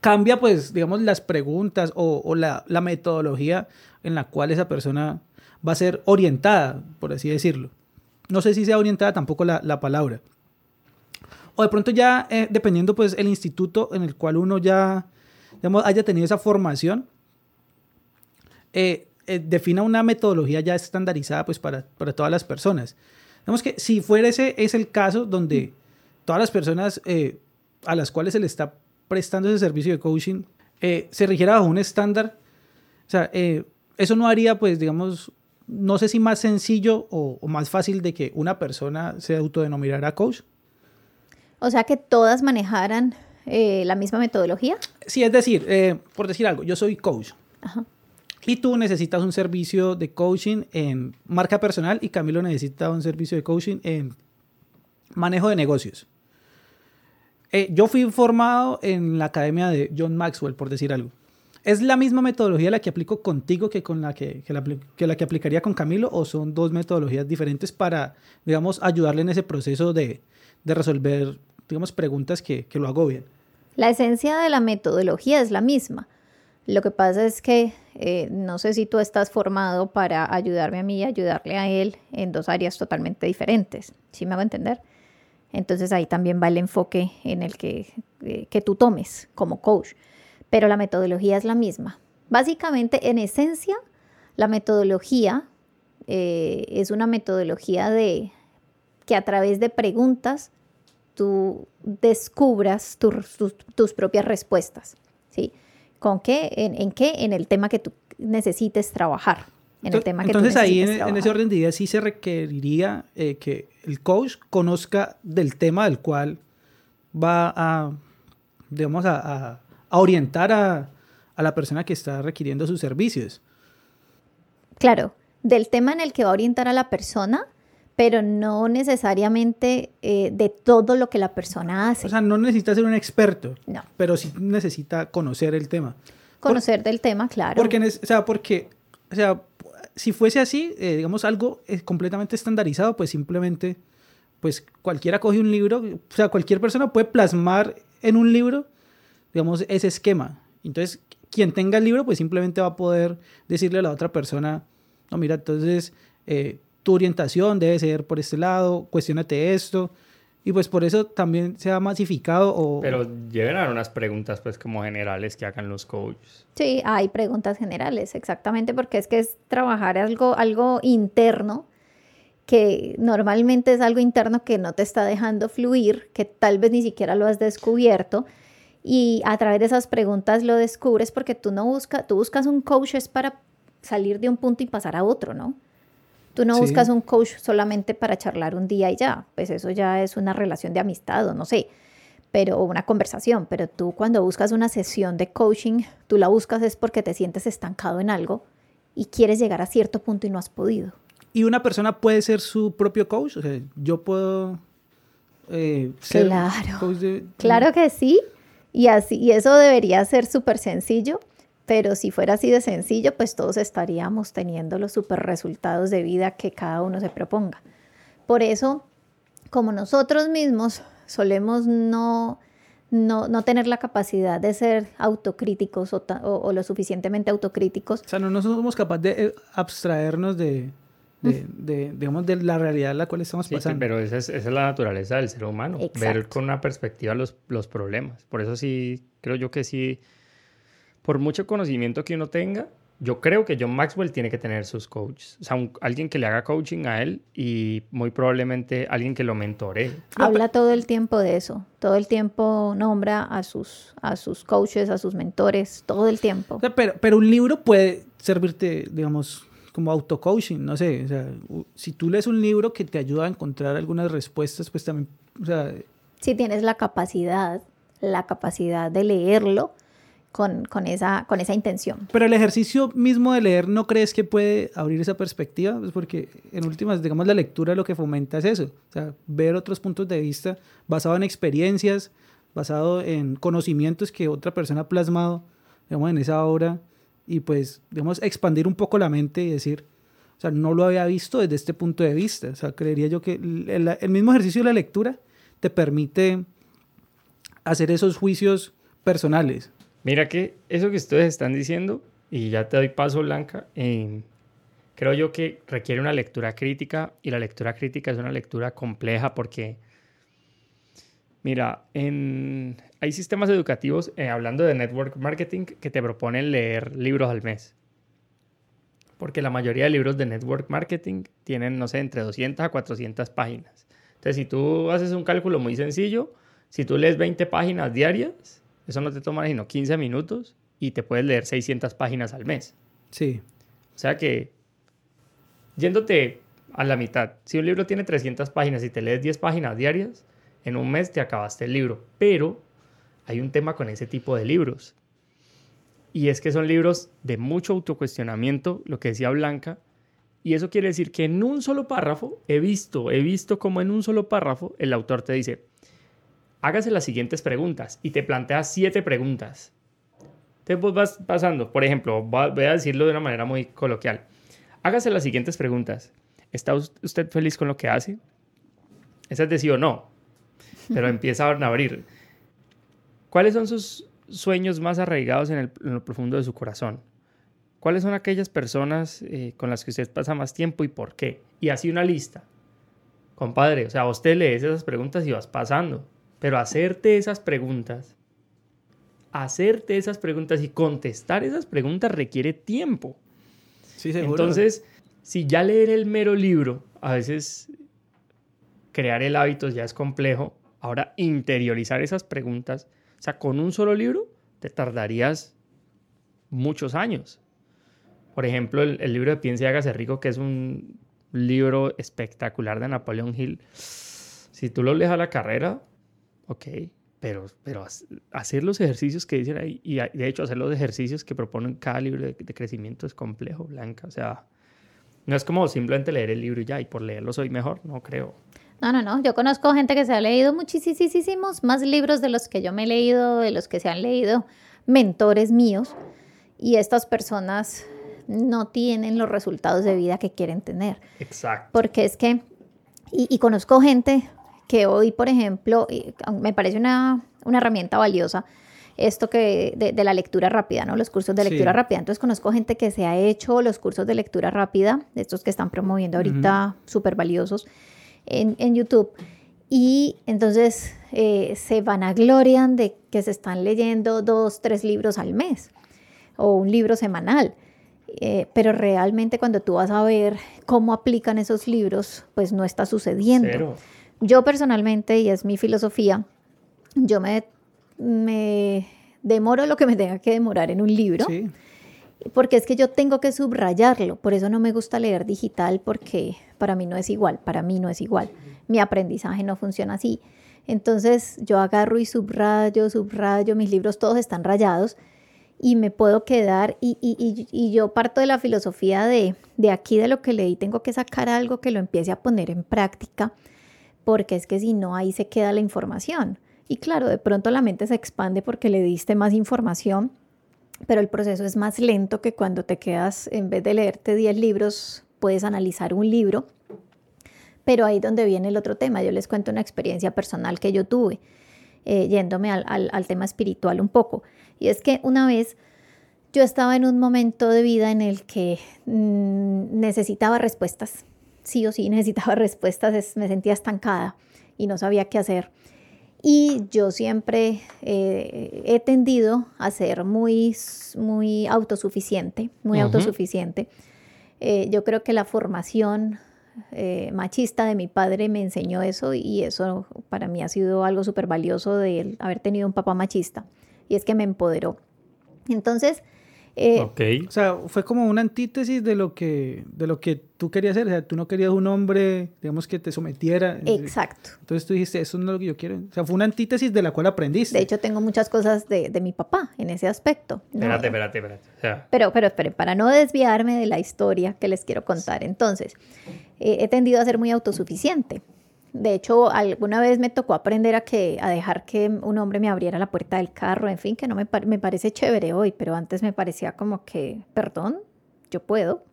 cambia pues, digamos, las preguntas o, la, metodología en la cual esa persona va a ser orientada, por así decirlo. No sé si sea orientada tampoco la, palabra. O de pronto ya, dependiendo pues el instituto en el cual uno ya, digamos, haya tenido esa formación, defina una metodología ya estandarizada pues para, para todas las personas. Digamos que si fuera ese es el caso donde todas las personas eh, a las cuales se le está prestando ese servicio de coaching eh, se rigiera bajo un estándar, o sea, eh, eso no haría, pues, digamos, no sé si más sencillo o, más fácil de que una persona se autodenominara coach. O sea, que todas manejaran la misma metodología. Sí, es decir, por decir algo, yo soy coach. Ajá. Y tú necesitas un servicio de coaching en marca personal y Camilo necesita un servicio de coaching en manejo de negocios. Eh, yo fui formado en la academia de John Maxwell, por decir algo. ¿Es la misma metodología la que aplico contigo que, con la que, la, que aplicaría con Camilo o son dos metodologías diferentes para, digamos, ayudarle en ese proceso de, de resolver, digamos, preguntas que, que lo agobian? La esencia de la metodología es la misma. Lo que pasa es que eh, no sé si tú estás formado para ayudarme a mí y ayudarle a él en dos áreas totalmente diferentes. ¿Sí me hago entender? Entonces ahí también va el enfoque en el que, eh, que tú tomes como coach. Pero la metodología es la misma. Básicamente, en esencia, la metodología eh, es una metodología de que a través de preguntas tú descubras tus propias respuestas. ¿sí? ¿Con qué? ¿En, qué? En el tema que tú necesites trabajar. En el tema que entonces ahí en, ese orden de ideas sí se requeriría eh, que el coach conozca del tema del cual va a, digamos, a, orientar a, la persona que está requiriendo sus servicios. Claro, del tema en el que va a orientar a la persona, pero no necesariamente eh, de todo lo que la persona hace. O sea, no necesita ser un experto, no. pero sí necesita conocer el tema. Conocer del tema, claro. Porque, o sea, porque, o sea, si fuese así, eh, digamos, algo eh, completamente estandarizado, pues simplemente, pues cualquiera coge un libro, o sea, cualquier persona puede plasmar en un libro, digamos, ese esquema. Entonces, quien tenga el libro, pues simplemente va a poder decirle a la otra persona, no, mira, entonces tu orientación debe ser por este lado, cuestionate esto. Y pues por eso también se ha masificado o... Pero llegan a unas preguntas pues como generales que hagan los coaches. Sí, hay preguntas generales, exactamente, porque es que es trabajar algo, algo interno que normalmente es algo interno que no te está dejando fluir, que tal vez ni siquiera lo has descubierto y a través de esas preguntas lo descubres porque tú no buscas, tú buscas un coach es para salir de un punto y pasar a otro, ¿no? Tú no buscas un coach solamente para charlar un día y ya, pues eso ya es una relación de amistad o no sé, pero una conversación, pero tú cuando buscas una sesión de coaching, tú la buscas es porque te sientes estancado en algo y quieres llegar a cierto punto y no has podido. ¿Y una persona puede ser su propio coach? O sea, yo puedo eh, ser claro. coach de... Claro que sí, y, así, y eso debería ser súper sencillo, Pero si fuera así de sencillo, pues todos estaríamos teniendo los super resultados de vida que cada uno se proponga. Por eso, como nosotros mismos solemos no, no, tener la capacidad de ser autocríticos o, lo suficientemente autocríticos. O sea, no, somos capaces de eh, abstraernos de, de, digamos, de la realidad en la cual estamos pasando. pero esa es, esa es, la naturaleza del ser humano, ver con una perspectiva los, los problemas. Por eso sí, creo yo que sí, por mucho conocimiento que uno tenga, yo creo que John Maxwell tiene que tener sus coaches. O sea, alguien que le haga coaching a él y muy probablemente alguien que lo mentore. Habla todo el tiempo de eso. Todo el tiempo nombra a sus, a sus coaches, a sus mentores, todo el tiempo. pero, pero un libro puede servirte, digamos, como auto-coaching, no sé. O sea, si tú lees un libro que te ayuda a encontrar algunas respuestas, pues también, o sea... Si tienes la capacidad, la capacidad de leerlo, con, con, esa, con esa intención. Pero el ejercicio mismo de leer, ¿no crees que puede abrir esa perspectiva? Pues porque en últimas, digamos, la lectura lo que fomenta es eso, o sea, ver otros puntos de vista basado en experiencias, basado en conocimientos que otra persona ha plasmado, digamos, en esa obra, y pues, digamos, expandir un poco la mente y decir, o sea, no lo había visto desde este punto de vista. O sea, creería yo que el, el mismo ejercicio de la lectura te permite hacer esos juicios personales. Mira que eso que ustedes están diciendo, y ya te doy paso, Blanca, creo yo que requiere una lectura crítica y la lectura crítica es una lectura compleja porque, mira, hay sistemas educativos, eh, hablando de network marketing, que te proponen leer libros al mes. Porque la mayoría de libros de network marketing tienen, no sé, entre 200 a 400 páginas. Entonces, si tú haces un cálculo muy sencillo, si tú lees 20 páginas diarias, eso no te toma sino 15 minutos y te puedes leer 600 páginas al mes. Sí. O sea que, yéndote a la mitad, si un libro tiene 300 páginas y te lees 10 páginas diarias, en un mes te acabaste el libro. Pero hay un tema con ese tipo de libros. Y es que son libros de mucho autocuestionamiento, lo que decía Blanca. Y eso quiere decir que en un solo párrafo, he visto, he visto como en un solo párrafo el autor te dice, hágase las siguientes preguntas y te planteas siete preguntas. Entonces vas pasando, por ejemplo, voy a decirlo de una manera muy coloquial. Hágase las siguientes preguntas. ¿Está usted feliz con lo que hace? Esa es de sí o no. Pero empieza a abrir. ¿Cuáles son sus sueños más arraigados en, lo profundo de su corazón? ¿Cuáles son aquellas personas eh, con las que usted pasa más tiempo y por qué? Y así una lista. Compadre, o sea, usted lees esas preguntas y vas pasando. Pero hacerte esas preguntas, hacerte esas preguntas y contestar esas preguntas requiere tiempo. Sí, seguro. Entonces, si ya leer el mero libro, a veces crear el hábito ya es complejo, ahora interiorizar esas preguntas, o sea, con un solo libro te tardarías muchos años. Por ejemplo, el, el libro de Piensa y hágase rico, que es un libro espectacular de Napoleón Hill. Si tú lo lees a la carrera, Ok, pero, pero hacer los ejercicios que dicen ahí, y de hecho hacer los ejercicios que proponen cada libro de, crecimiento es complejo, Blanca. O sea, no es como simplemente leer el libro y ya, y por leerlo soy mejor, no creo. No, no, no. Yo conozco gente que se ha leído muchísimos más libros de los que yo me he leído, de los que se han leído mentores míos, y estas personas no tienen los resultados de vida que quieren tener. Exacto. Porque es que, y, y conozco gente, que hoy, por ejemplo, me parece una, una herramienta valiosa esto que de, la lectura rápida, ¿no? Los cursos de lectura rápida. Entonces conozco gente que se ha hecho los cursos de lectura rápida, estos que están promoviendo ahorita, súper valiosos, en, en, YouTube. Y entonces eh, se van a glorian de que se están leyendo dos, tres libros al mes o un libro semanal. Eh, pero realmente cuando tú vas a ver cómo aplican esos libros, pues no está sucediendo. Yo personalmente, y es mi filosofía, yo me, me demoro lo que me tenga que demorar en un libro. Porque es que yo tengo que subrayarlo, por eso no me gusta leer digital porque para mí no es igual, para mí no es igual. Mi aprendizaje no funciona así. Entonces yo agarro y subrayo, subrayo, mis libros todos están rayados y me puedo quedar y, y, y, yo parto de la filosofía de, de aquí, de lo que leí, tengo que sacar algo que lo empiece a poner en práctica porque es que si no, ahí se queda la información. Y claro, de pronto la mente se expande porque le diste más información, pero el proceso es más lento que cuando te quedas, en vez de leerte 10 libros, puedes analizar un libro. Pero ahí donde viene el otro tema, yo les cuento una experiencia personal que yo tuve, eh, yéndome al, al, tema espiritual un poco. Y es que una vez yo estaba en un momento de vida en el que mm, necesitaba respuestas, sí o sí necesitaba respuestas, me sentía estancada y no sabía qué hacer. Y yo siempre eh, he tendido a ser muy, muy autosuficiente, muy autosuficiente. Eh, yo creo que la formación eh, machista de mi padre me enseñó eso y eso para mí ha sido algo súper valioso de haber tenido un papá machista y es que me empoderó. Entonces, eh, o sea, fue como una antítesis de lo que de lo que tú querías hacer. O sea, tú no querías un hombre, digamos, que te sometiera. Exacto. Entonces tú dijiste, eso no es lo que yo quiero. O sea, fue una antítesis de la cual aprendiste. De hecho, tengo muchas cosas de, de mi papá en ese aspecto. Espérate, espérate, espérate. Pero, pero, espere, para no desviarme de la historia que les quiero contar. Entonces, eh, he tendido a ser muy autosuficiente. De hecho, alguna vez me tocó aprender a, que, a dejar que un hombre me abriera la puerta del carro, en fin, que no me, me parece chévere hoy, pero antes me parecía como que, perdón, yo puedo.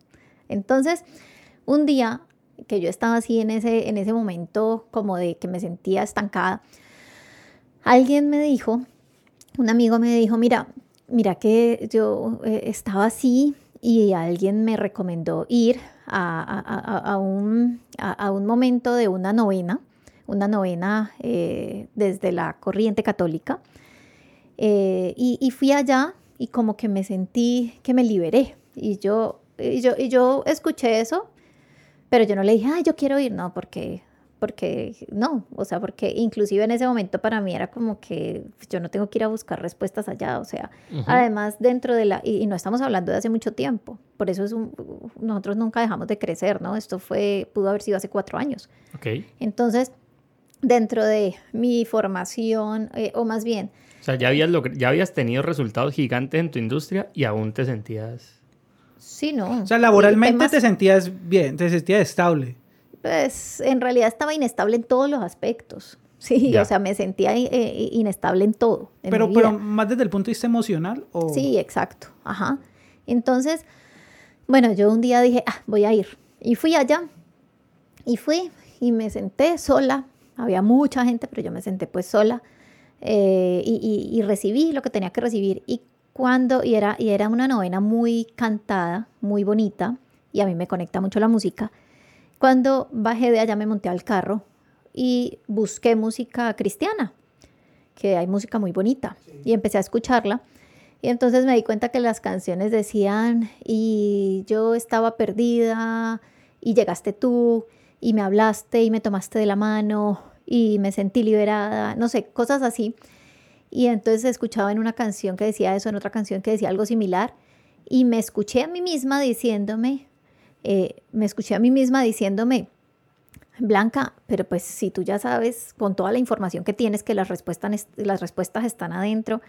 Entonces, un día que yo estaba así en ese, en ese momento como de que me sentía estancada, alguien me dijo, un amigo me dijo, mira, mira que yo eh, estaba así y alguien me recomendó ir a, un, a, un, momento de una novena, una novena eh, desde la corriente católica. Eh, y, fui allá y como que me sentí que me liberé. Y yo, y yo, y yo escuché eso, pero yo no le dije, ay, yo quiero ir, no, porque porque no, o sea, porque inclusive en ese momento para mí era como que yo no tengo que ir a buscar respuestas allá, o sea, además dentro de la, y, no estamos hablando de hace mucho tiempo, por eso es un, nosotros nunca dejamos de crecer, ¿no? Esto fue, pudo haber sido hace cuatro años. Ok. Entonces, dentro de mi formación, eh, o más bien... O sea, ya habías, ya habías tenido resultados gigantes en tu industria y aún te sentías... Sí, no. O sea, laboralmente te sentías bien, te sentías estable pues en realidad estaba inestable en todos los aspectos. Sí, o sea, me sentía eh, inestable en todo. pero, pero más desde el punto de vista emocional. ¿o? Sí, exacto. Ajá. Entonces, bueno, yo un día dije, ah, voy a ir. Y fui allá. Y fui y me senté sola. Había mucha gente, pero yo me senté pues sola. Eh, y, y, recibí lo que tenía que recibir. Y cuando, y era, y era una novena muy cantada, muy bonita. Y a mí me conecta mucho la música. Cuando bajé de allá me monté al carro y busqué música cristiana, que hay música muy bonita, y empecé a escucharla. Y entonces me di cuenta que las canciones decían, y yo estaba perdida, y llegaste tú, y me hablaste, y me tomaste de la mano, y me sentí liberada, no sé, cosas así. Y entonces escuchaba en una canción que decía eso, en otra canción que decía algo similar, y me escuché a mí misma diciéndome, eh, me escuché a mí misma diciéndome, Blanca, pero pues si tú ya sabes con toda la información que tienes que las respuestas, las respuestas están adentro,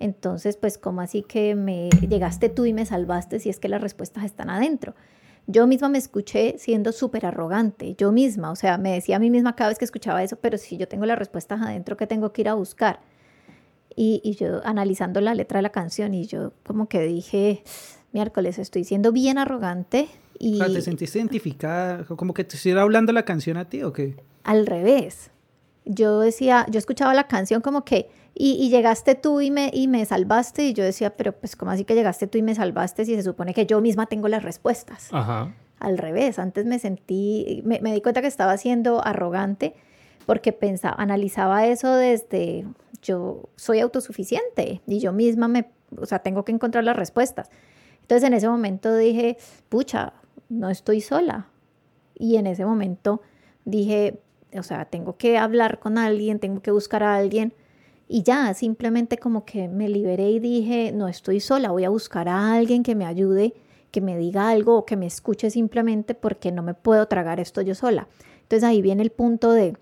entonces pues como así que me llegaste tú y me salvaste si es que las respuestas están adentro. Yo misma me escuché siendo súper arrogante, yo misma, o sea, me decía a mí misma cada vez que escuchaba eso, pero si yo tengo las respuestas adentro, ¿qué tengo que ir a buscar? Y, y yo analizando la letra de la canción y yo como que dije, miércoles, estoy siendo bien arrogante, y, ¿Te sentiste identificada? ¿Como que te estuviera hablando la canción a ti o qué? Al revés. Yo decía, yo escuchaba la canción como que, y, llegaste tú y me, y me salvaste, y yo decía, pero pues ¿cómo así que llegaste tú y me salvaste si se supone que yo misma tengo las respuestas? Ajá. Al revés, antes me sentí, me, me di cuenta que estaba siendo arrogante porque pensaba, analizaba eso desde, yo soy autosuficiente y yo misma me, o sea, tengo que encontrar las respuestas. Entonces en ese momento dije, pucha, no estoy sola. Y en ese momento dije, o sea, tengo que hablar con alguien, tengo que buscar a alguien. Y ya, simplemente como que me liberé y dije, no estoy sola, voy a buscar a alguien que me ayude, que me diga algo o que me escuche simplemente porque no me puedo tragar esto yo sola. Entonces ahí viene el punto de,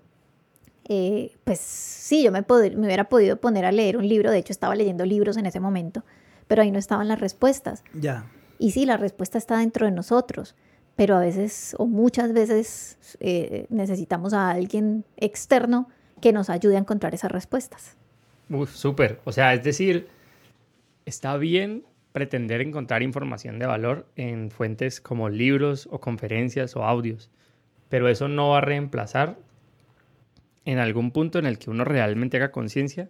eh, pues sí, yo me, me hubiera podido poner a leer un libro, de hecho estaba leyendo libros en ese momento, pero ahí no estaban las respuestas. Ya. Y sí, la respuesta está dentro de nosotros, pero a veces o muchas veces eh, necesitamos a alguien externo que nos ayude a encontrar esas respuestas. Uf, súper. O sea, es decir, está bien pretender encontrar información de valor en fuentes como libros o conferencias o audios, pero eso no va a reemplazar en algún punto en el que uno realmente haga conciencia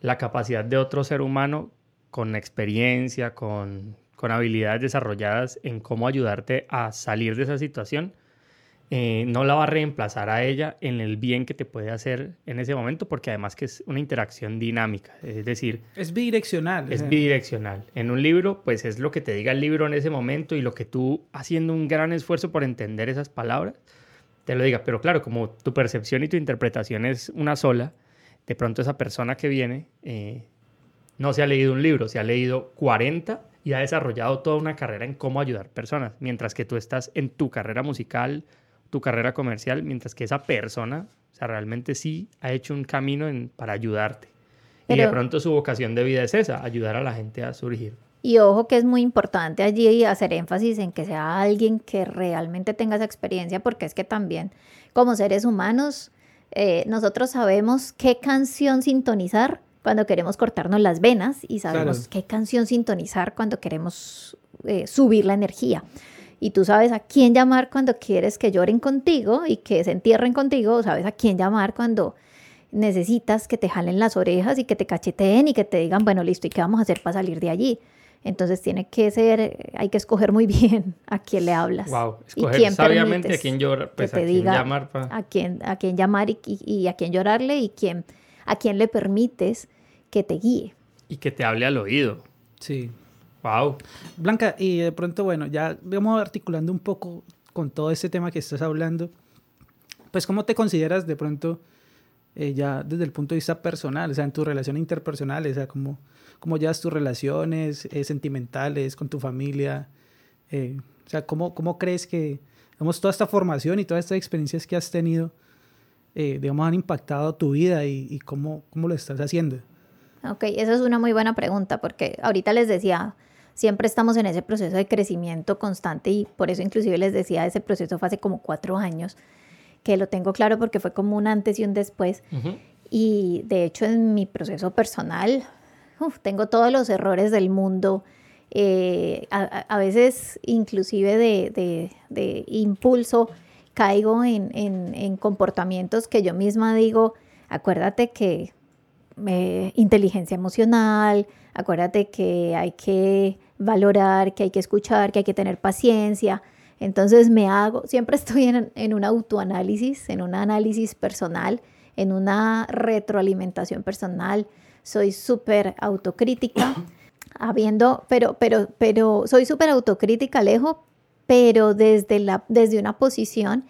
la capacidad de otro ser humano con experiencia, con, con habilidades desarrolladas en cómo ayudarte a salir de esa situación eh, no la va a reemplazar a ella en el bien que te puede hacer en ese momento, porque además que es una interacción dinámica, es decir... Es bidireccional. Es bidireccional. En un libro, pues es lo que te diga el libro en ese momento y lo que tú, haciendo un gran esfuerzo por entender esas palabras, te lo diga. Pero claro, como tu percepción y tu interpretación es una sola, de pronto esa persona que viene eh, no se ha leído un libro, se ha leído 40 y ha desarrollado toda una carrera en cómo ayudar personas, mientras que tú estás en tu carrera musical tu carrera comercial, mientras que esa persona, o sea, realmente sí ha hecho un camino en, para ayudarte. y de pronto su vocación de vida es esa, ayudar a la gente a surgir. Y ojo que es muy importante allí hacer énfasis en que sea alguien que realmente tenga esa experiencia, porque es que también como seres humanos, eh, nosotros sabemos qué canción sintonizar cuando queremos cortarnos las venas y sabemos qué canción sintonizar cuando queremos eh, subir la energía y tú sabes a quién llamar cuando quieres que lloren contigo y que se entierren contigo, sabes a quién llamar cuando necesitas que te jalen las orejas y que te cacheteen y que te digan, bueno, listo, ¿y qué vamos a hacer para salir de allí? Entonces tiene que ser, hay que escoger muy bien a quién le hablas. Wow, escoger sabiamente a quién llorar, pues a quién llamar. A, quién, a quién llamar y, y, a quién llorarle y quién, a quién le permites que te guíe. Y que te hable al oído. Sí. Wow. Blanca, y de pronto, bueno, ya vamos articulando un poco con todo este tema que estás hablando. Pues, ¿cómo te consideras de pronto eh, ya desde el punto de vista personal, o sea, en tu relación interpersonal, o sea, cómo, cómo llevas tus relaciones eh, sentimentales con tu familia? Eh, o sea, ¿cómo, ¿cómo crees que, digamos, toda esta formación y todas estas experiencias que has tenido, digamos, han impactado tu vida y, y cómo, cómo lo estás haciendo? Ok, esa es una muy buena pregunta porque ahorita les decía, siempre estamos en ese proceso de crecimiento constante y por eso inclusive les decía, ese proceso fue hace como cuatro años, que lo tengo claro porque fue como un antes y un después. Y de hecho en mi proceso personal, tengo todos los errores del mundo. Eh, a, veces inclusive de, impulso caigo en, en, comportamientos que yo misma digo, acuérdate que eh, inteligencia emocional, acuérdate que hay que valorar, que hay que escuchar, que hay que tener paciencia. Entonces me hago, siempre estoy en, un autoanálisis, en un análisis personal, en una retroalimentación personal. Soy súper autocrítica, habiendo, pero, pero, pero soy súper autocrítica, Alejo, pero desde, la, desde una posición,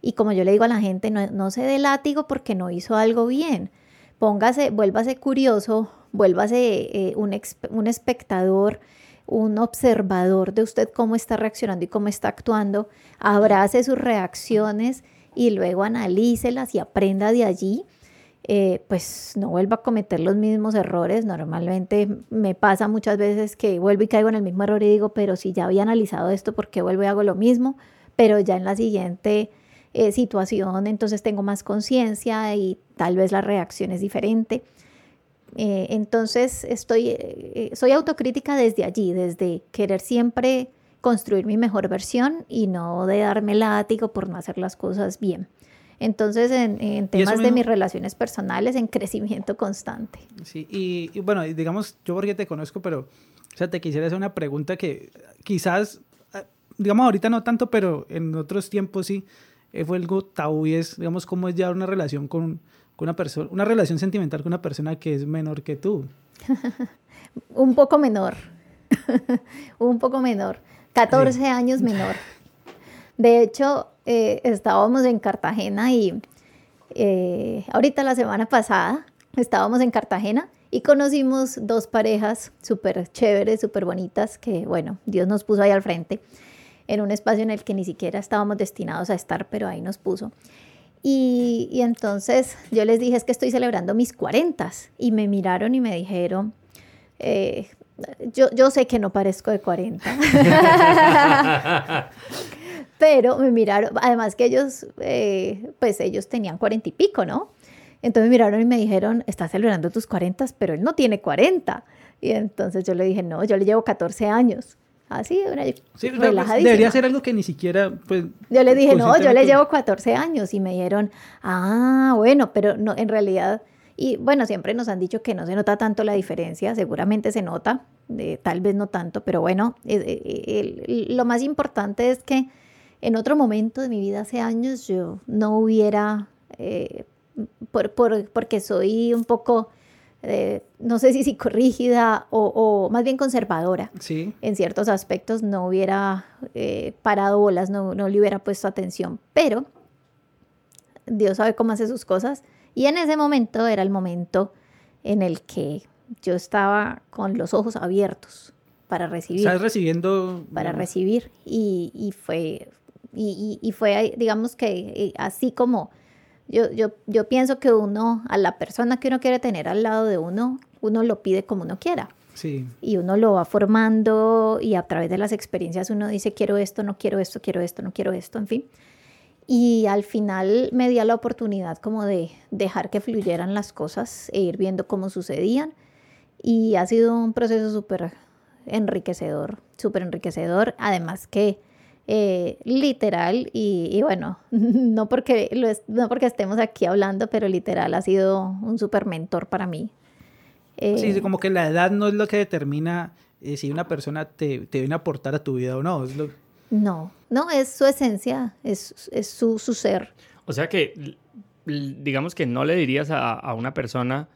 y como yo le digo a la gente, no, no se dé látigo porque no hizo algo bien. Póngase, vuélvase curioso, vuélvase eh, un, espectador un observador de usted cómo está reaccionando y cómo está actuando, abrace sus reacciones y luego analícelas y aprenda de allí. Eh, pues no vuelva a cometer los mismos errores. Normalmente me pasa muchas veces que vuelvo y caigo en el mismo error y digo, pero si ya había analizado esto, ¿por qué vuelvo y hago lo mismo? Pero ya en la siguiente eh, situación, entonces tengo más conciencia y tal vez la reacción es diferente. Eh, entonces estoy, eh, soy autocrítica desde allí, desde querer siempre construir mi mejor versión y no de darme látigo por no hacer las cosas bien. Entonces, en, temas de mis relaciones personales, en crecimiento constante. Sí, y, bueno, digamos, yo porque te conozco, pero, o sea, te quisiera hacer una pregunta que quizás, ah, digamos, ahorita no tanto, pero en otros tiempos sí, eh, fue algo tabú y es, digamos, cómo es llevar una relación con, con una persona, una relación sentimental con una persona que es menor que tú. un poco menor. un poco menor. 14 años menor. De hecho, eh, estábamos en Cartagena y eh, ahorita la semana pasada estábamos en Cartagena y conocimos dos parejas súper chéveres, súper bonitas, que bueno, Dios nos puso ahí al frente, en un espacio en el que ni siquiera estábamos destinados a estar, pero ahí nos puso. Y, entonces yo les dije, es que estoy celebrando mis 40 y me miraron y me dijeron, eh, yo, yo sé que no parezco de 40. Pero me miraron, además que ellos, eh, pues ellos tenían cuarenta y pico, ¿no? Entonces me miraron y me dijeron, estás celebrando tus 40, pero él no tiene 40. Y entonces yo le dije, no, yo le llevo 14 años. Así, una, sí, Debería ser algo que ni siquiera, pues... Yo le dije, no, yo le llevo 14 años y me dijeron, ah, bueno, pero no, en realidad, y bueno, siempre nos han dicho que no se nota tanto la diferencia, seguramente se nota, tal vez no tanto, pero bueno, lo más importante es que en otro momento de mi vida hace años yo no hubiera, eh, por, por, porque soy un poco eh, no sé si psicorrígida o, o, más bien conservadora. Sí. En ciertos aspectos no hubiera eh, parado bolas, no, no le hubiera puesto atención, pero Dios sabe cómo hace sus cosas. Y en ese momento era el momento en el que yo estaba con los ojos abiertos para recibir. ¿Estás recibiendo? Para recibir. Y, y fue, y, y, fue, digamos que eh, así como yo, yo, yo pienso que uno, a la persona que uno quiere tener al lado de uno, uno lo pide como uno quiera. Sí. Y uno lo va formando y a través de las experiencias uno dice, quiero esto, no quiero esto, quiero esto, no quiero esto, en fin. Y al final me dio la oportunidad como de dejar que fluyeran las cosas e ir viendo cómo sucedían. Y ha sido un proceso súper enriquecedor, súper enriquecedor. Además que eh, literal y, bueno, no porque, lo no porque estemos aquí hablando, pero literal ha sido un super mentor para mí. sí, eh, como que la edad no es lo que determina eh, si una persona te, te, viene a aportar a tu vida o no. Es lo... No, no, es su esencia, es, es su, su, ser. O sea que, digamos que no le dirías a, a una persona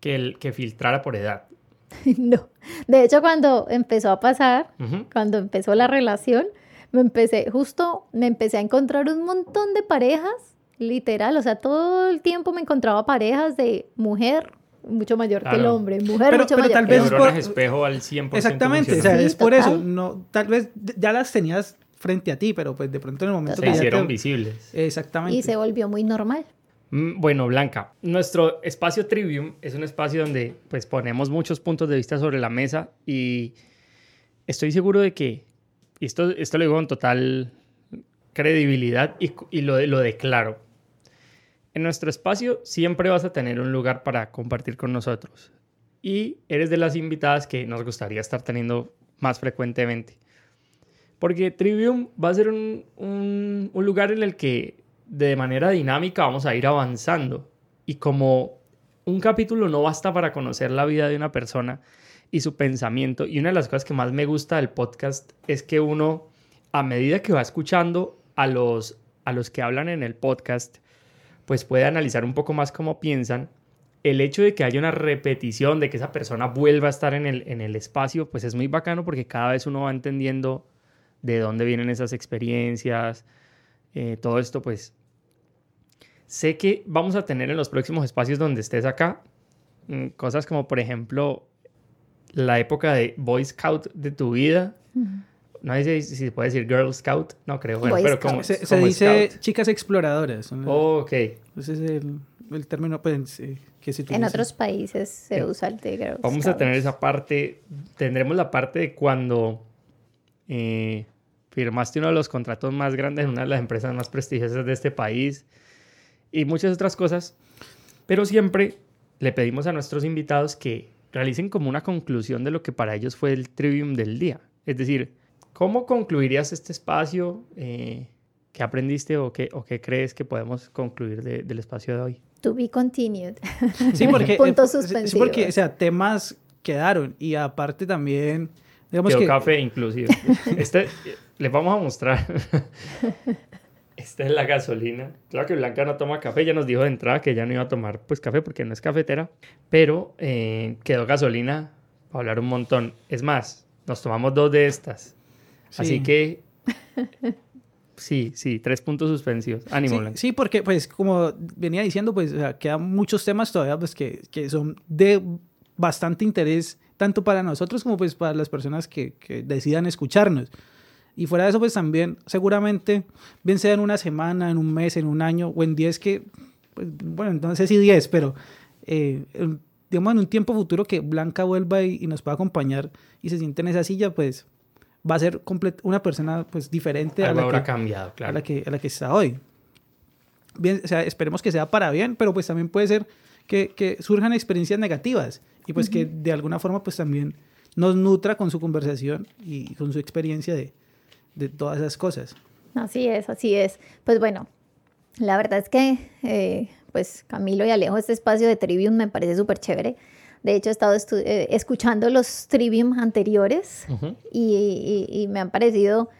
que, el, que filtrara por edad. no. De hecho, cuando empezó a pasar, cuando empezó la relación, me empecé, justo me empecé a encontrar un montón de parejas, literal, o sea, todo el tiempo me encontraba parejas de mujer mucho mayor que el hombre, mujer mucho mayor tal vez el por... espejo al 100%. Exactamente, o sea, es por eso, no, tal vez ya las tenías frente a ti, pero pues de pronto en el momento se hicieron visibles. Exactamente. Y se volvió muy normal. Mm, bueno, Blanca, nuestro espacio Trivium es un espacio donde pues ponemos muchos puntos de vista sobre la mesa y estoy seguro de que, y esto, esto lo digo con total credibilidad y, lo, lo declaro, en nuestro espacio siempre vas a tener un lugar para compartir con nosotros y eres de las invitadas que nos gustaría estar teniendo más frecuentemente. Porque Trivium va a ser un, un lugar en el que de manera dinámica vamos a ir avanzando. Y como un capítulo no basta para conocer la vida de una persona y su pensamiento, y una de las cosas que más me gusta del podcast es que uno, a medida que va escuchando a los, a los que hablan en el podcast, pues puede analizar un poco más cómo piensan. El hecho de que haya una repetición, de que esa persona vuelva a estar en el, en el espacio, pues es muy bacano porque cada vez uno va entendiendo de dónde vienen esas experiencias, eh, todo esto, pues Sé que vamos a tener en los próximos espacios donde estés acá mm, cosas como, por ejemplo, la época de Boy Scout de tu vida. No sé si, se puede decir Girl Scout, no creo. Bueno, pero como, se, se dice chicas exploradoras. Oh, ok. Ese es el, el término pues, que se En otros países se usa el de Girl Vamos a tener esa parte. Tendremos la parte de cuando eh, firmaste uno de los contratos más grandes en una de las empresas más prestigiosas de este país y muchas otras cosas. Pero siempre le pedimos a nuestros invitados que realicen como una conclusión de lo que para ellos fue el trivium del día. Es decir, ¿cómo concluirías este espacio? Eh, ¿Qué aprendiste o qué, o qué crees que podemos concluir del espacio de hoy? To be continued. Sí, porque, Puntos suspensivos. Sí, porque o sea, temas quedaron y aparte también... Digamos que... café inclusive. Este, les vamos a mostrar. Esta es la gasolina. Claro que Blanca no toma café, ya nos dijo de entrada que ya no iba a tomar pues café porque no es cafetera, pero eh, quedó gasolina para hablar un montón. Es más, nos tomamos dos de estas. Así que sí, sí, tres puntos suspensivos. Ánimo, sí, Blanca. Sí, porque pues como venía diciendo, pues quedan muchos temas todavía pues, que, que son de bastante interés tanto para nosotros como pues para las personas que, que decidan escucharnos. Y fuera de eso, pues también, seguramente, bien sea en una semana, en un mes, en un año o en 10 que, pues, bueno, entonces sí 10, pero eh, digamos en un tiempo futuro que Blanca vuelva y, nos pueda acompañar y se siente en esa silla, pues va a ser una persona pues diferente a la, que, cambiado, claro. a, la que, a la que está hoy. bien, o sea, esperemos que sea para bien, pero pues también puede ser que, que surjan experiencias negativas y pues que de alguna forma pues también nos nutra con su conversación y con su experiencia de, de todas esas cosas. Así es, así es. Pues bueno, la verdad es que eh, pues Camilo y Alejo, este espacio de Trivium me parece súper chévere. De hecho, he estado eh, escuchando los Trivium anteriores y, y, y me han parecido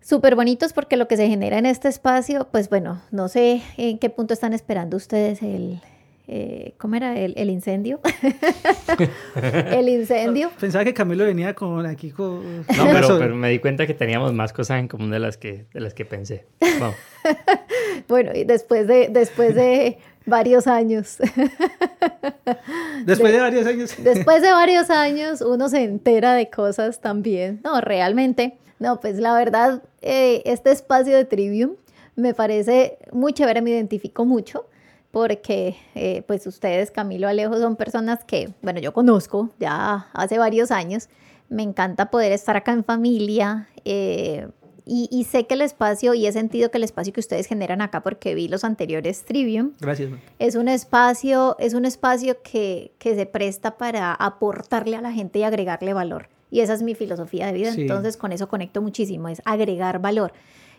súper bonitos porque lo que se genera en este espacio, pues bueno, no sé en qué punto están esperando ustedes el, eh, ¿cómo era? El, el incendio. el incendio. Pensaba que Camilo venía con aquí con... No, pero, pero, me di cuenta que teníamos más cosas en común de las que, de las que pensé. Vamos. bueno, y después de, después de varios años. después de, de, varios años. después de varios años uno se entera de cosas también. No, realmente no, pues la verdad, eh, este espacio de Trivium me parece muy chévere, me identifico mucho porque eh, pues ustedes, Camilo Alejo, son personas que, bueno, yo conozco ya hace varios años. Me encanta poder estar acá en familia eh, y, y, sé que el espacio, y he sentido que el espacio que ustedes generan acá, porque vi los anteriores Trivium, Gracias, es un espacio, es un espacio que, que se presta para aportarle a la gente y agregarle valor. Y esa es mi filosofía de vida. Sí. Entonces con eso conecto muchísimo, es agregar valor.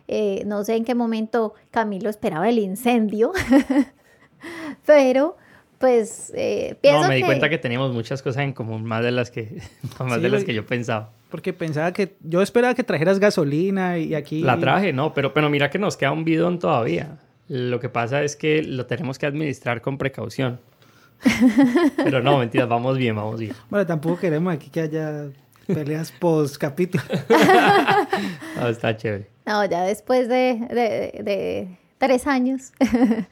Eh, no sé en qué momento Camilo esperaba el incendio, pero pues eh, pienso No, me di que... cuenta que teníamos muchas cosas en común, más de las que, más sí, de las que yo pensaba. Porque pensaba que, yo esperaba que trajeras gasolina y aquí... La traje, no, pero, pero mira que nos queda un bidón todavía. Lo que pasa es que lo tenemos que administrar con precaución. Pero no, mentiras, vamos bien, vamos bien. Bueno, tampoco queremos aquí que haya peleas post capítulo. no, está chévere. No, ya después de, de, de tres años.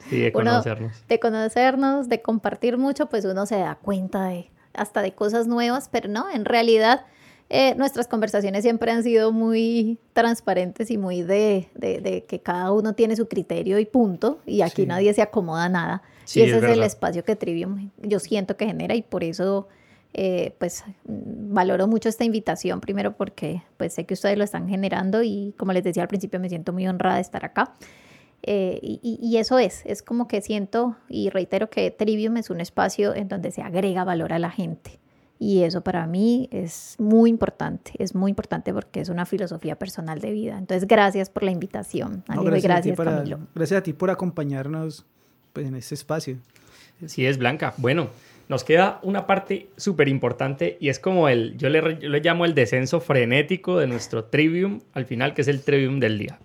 Sí, de conocernos. Uno, de conocernos, de compartir mucho, pues uno se da cuenta de hasta de cosas nuevas, pero no, en realidad eh, nuestras conversaciones siempre han sido muy transparentes y muy de, de, de, que cada uno tiene su criterio y punto, y aquí sí. nadie se acomoda a nada. Sí, y ese es, es el espacio que Trivium yo siento que genera y por eso eh, pues valoro mucho esta invitación, primero porque pues sé que ustedes lo están generando y como les decía al principio me siento muy honrada de estar acá. Eh, y, y, eso es, es como que siento y reitero que Trivium es un espacio en donde se agrega valor a la gente. Y eso para mí es muy importante, es muy importante porque es una filosofía personal de vida. Entonces, gracias por la invitación, no, gracias, gracias, a para, Camilo. Gracias a ti por acompañarnos pues, en este espacio. Sí, es Blanca. Bueno, nos queda una parte súper importante y es como el, yo le, yo le, llamo el descenso frenético de nuestro trivium al final, que es el trivium del día.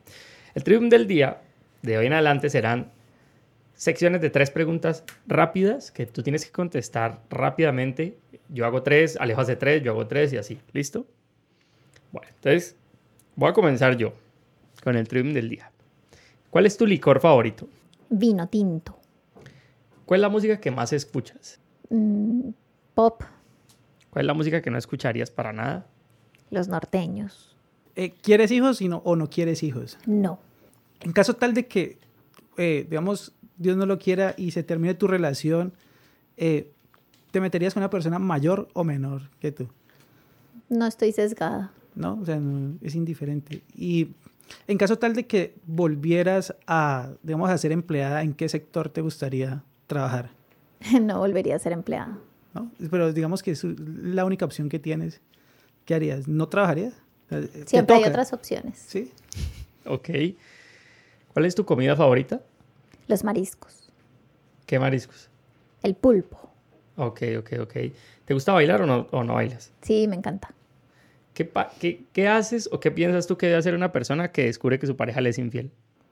El trivium del día, de hoy en adelante, serán secciones de tres preguntas rápidas que tú tienes que contestar rápidamente. Yo hago tres, Alejo hace tres, yo hago tres y así. ¿Listo? Bueno, entonces voy a comenzar yo con el trivium del día. ¿Cuál es tu licor favorito? Vino tinto. ¿Cuál es la música que más escuchas? Mm, pop. ¿Cuál es la música que no escucharías para nada? Los norteños. Eh, ¿Quieres hijos y no, o no quieres hijos? No. En caso tal de que, eh, digamos, Dios no lo quiera y se termine tu relación, eh, ¿te meterías con una persona mayor o menor que tú? No estoy sesgada. No, o sea, no, es indiferente. Y en caso tal de que volvieras a, digamos, a ser empleada, ¿en qué sector te gustaría trabajar? no volvería a ser empleada. ¿No? Pero digamos que es la única opción que tienes. ¿Qué harías? ¿No trabajarías? Siempre hay otras opciones. Sí. Ok. ¿Cuál es tu comida favorita? Los mariscos. ¿Qué mariscos? El pulpo. Ok, ok, ok. ¿Te gusta bailar o no, o no bailas? Sí, me encanta. ¿Qué, qué, ¿Qué haces o qué piensas tú que debe hacer una persona que descubre que su pareja le es infiel?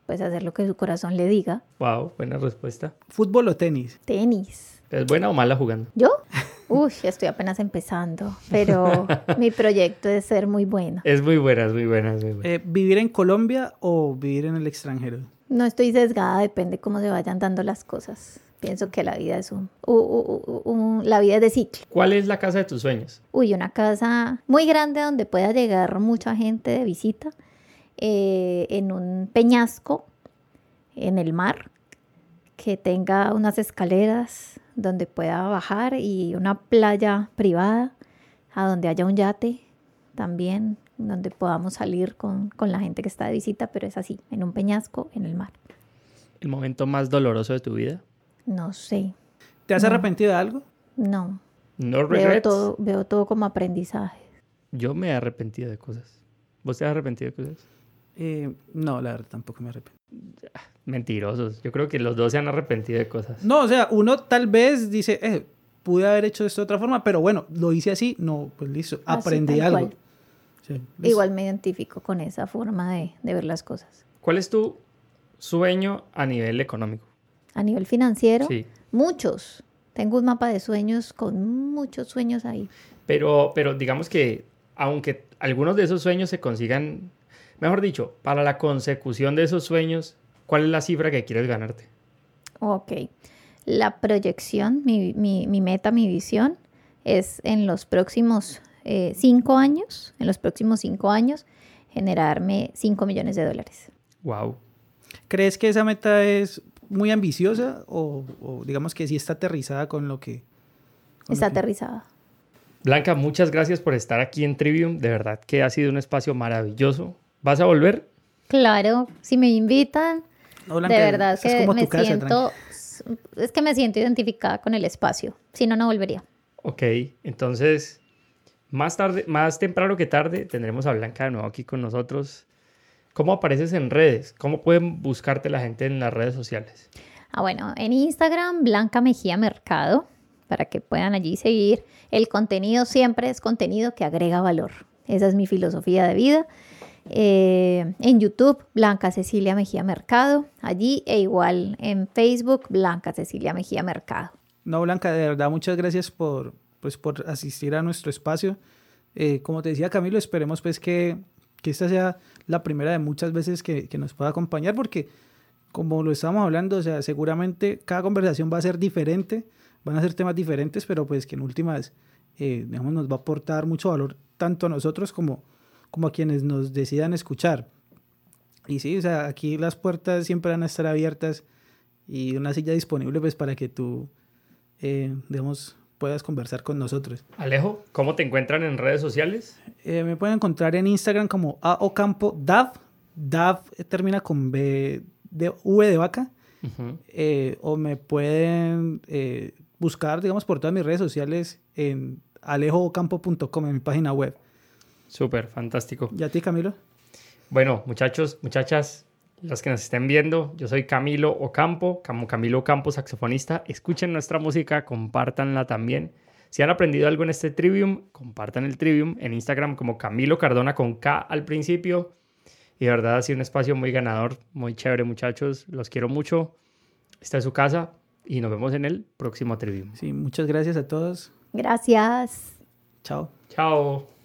pues hacer lo que su corazón le diga. Wow, buena respuesta. ¿Fútbol o tenis? Tenis. ¿Es buena o mala jugando? ¿Yo? Uy, estoy apenas empezando, pero mi proyecto es ser muy buena. Es muy buena, es muy buena, es muy buena. Eh, ¿Vivir en Colombia o vivir en el extranjero? No estoy sesgada, depende cómo se vayan dando las cosas. Pienso que la vida es un, uh, uh, uh, la vida es de ciclo. ¿Cuál es la casa de tus sueños? Uy, una casa muy grande donde pueda llegar mucha gente de visita, eh, en un peñasco en el mar, que tenga unas escaleras donde pueda bajar y una playa privada, a donde haya un yate también, donde podamos salir con, con, la gente que está de visita, pero es así, en un peñasco, en el mar. ¿El momento más doloroso de tu vida? No sé. ¿Te has arrepentido de algo? No. No Veo regrets. todo, veo todo como aprendizaje. Yo me he arrepentido de cosas. ¿Vos te has arrepentido de cosas? Eh, no, la verdad, tampoco me arrepiento. Mentirosos. Yo creo que los dos se han arrepentido de cosas. No, o sea, uno tal vez dice, eh, pude haber hecho esto de otra forma, pero bueno, lo hice así, no, pues listo, Así, aprendí algo. Sí. Igual me identifico con esa forma de, de ver las cosas. ¿Cuál es tu sueño a nivel económico? A nivel financiero, Sí. muchos. Tengo un mapa de sueños con muchos sueños ahí. Pero, pero digamos que aunque algunos de esos sueños se consigan, mejor dicho, para la consecución de esos sueños, ¿cuál es la cifra que quieres ganarte? Ok. La proyección, mi, mi- mi meta, mi visión es en los próximos eh, cinco años, en los próximos cinco años, generarme 5 millones de dólares. Wow. ¿Crees que esa meta es muy ambiciosa o, o digamos que sí está aterrizada con lo que... con Está lo que- aterrizada. Blanca, muchas gracias por estar aquí en Trivium. De verdad que ha sido un espacio maravilloso. ¿Vas a volver? Claro, si me invitan, No, Blanca, de verdad que como me tu casa, siento, es que me siento identificada con el espacio. Si no, no volvería. Ok, entonces, más tarde, más temprano que tarde, tendremos a Blanca de nuevo aquí con nosotros. ¿Cómo apareces en redes? ¿Cómo pueden buscarte la gente en las redes sociales? Ah, bueno, en Instagram, Blanca Mejía Mercado, para que puedan allí seguir. El contenido siempre es contenido que agrega valor. Esa es mi filosofía de vida. Eh, en YouTube, Blanca Cecilia Mejía Mercado, allí e igual en Facebook, Blanca Cecilia Mejía Mercado. No, Blanca, de verdad, muchas gracias por, pues, por asistir a nuestro espacio. Eh, como te decía Camilo, esperemos pues que, que esta sea la primera de muchas veces que, que nos pueda acompañar, porque como lo estamos hablando, o sea, seguramente cada conversación va a ser diferente, van a ser temas diferentes, pero pues que en últimas, eh, digamos, nos va a aportar mucho valor tanto a nosotros como, como a quienes nos decidan escuchar. Y sí, o sea, aquí las puertas siempre van a estar abiertas y una silla disponible pues para que tú, eh, digamos, puedas conversar con nosotros. Alejo, ¿cómo te encuentran en redes sociales? Eh, me pueden encontrar en Instagram como aocampo dav, dav termina con B de V de vaca, eh, o me pueden eh, buscar, digamos, por todas mis redes sociales en alejoocampo.com en mi página web. Súper, fantástico. ¿Y a ti, Camilo? Bueno, muchachos, muchachas, los que nos estén viendo, yo soy Camilo Ocampo, como Camilo Ocampo, saxofonista. Escuchen nuestra música, compártanla también. Si han aprendido algo en este Trivium, compartan el Trivium en Instagram como Camilo Cardona con K al principio. Y de verdad ha sido un espacio muy ganador, muy chévere, muchachos. Los quiero mucho. Esta es su casa y nos vemos en el próximo Trivium. Sí, muchas gracias a todos. Gracias. Chao. Chao.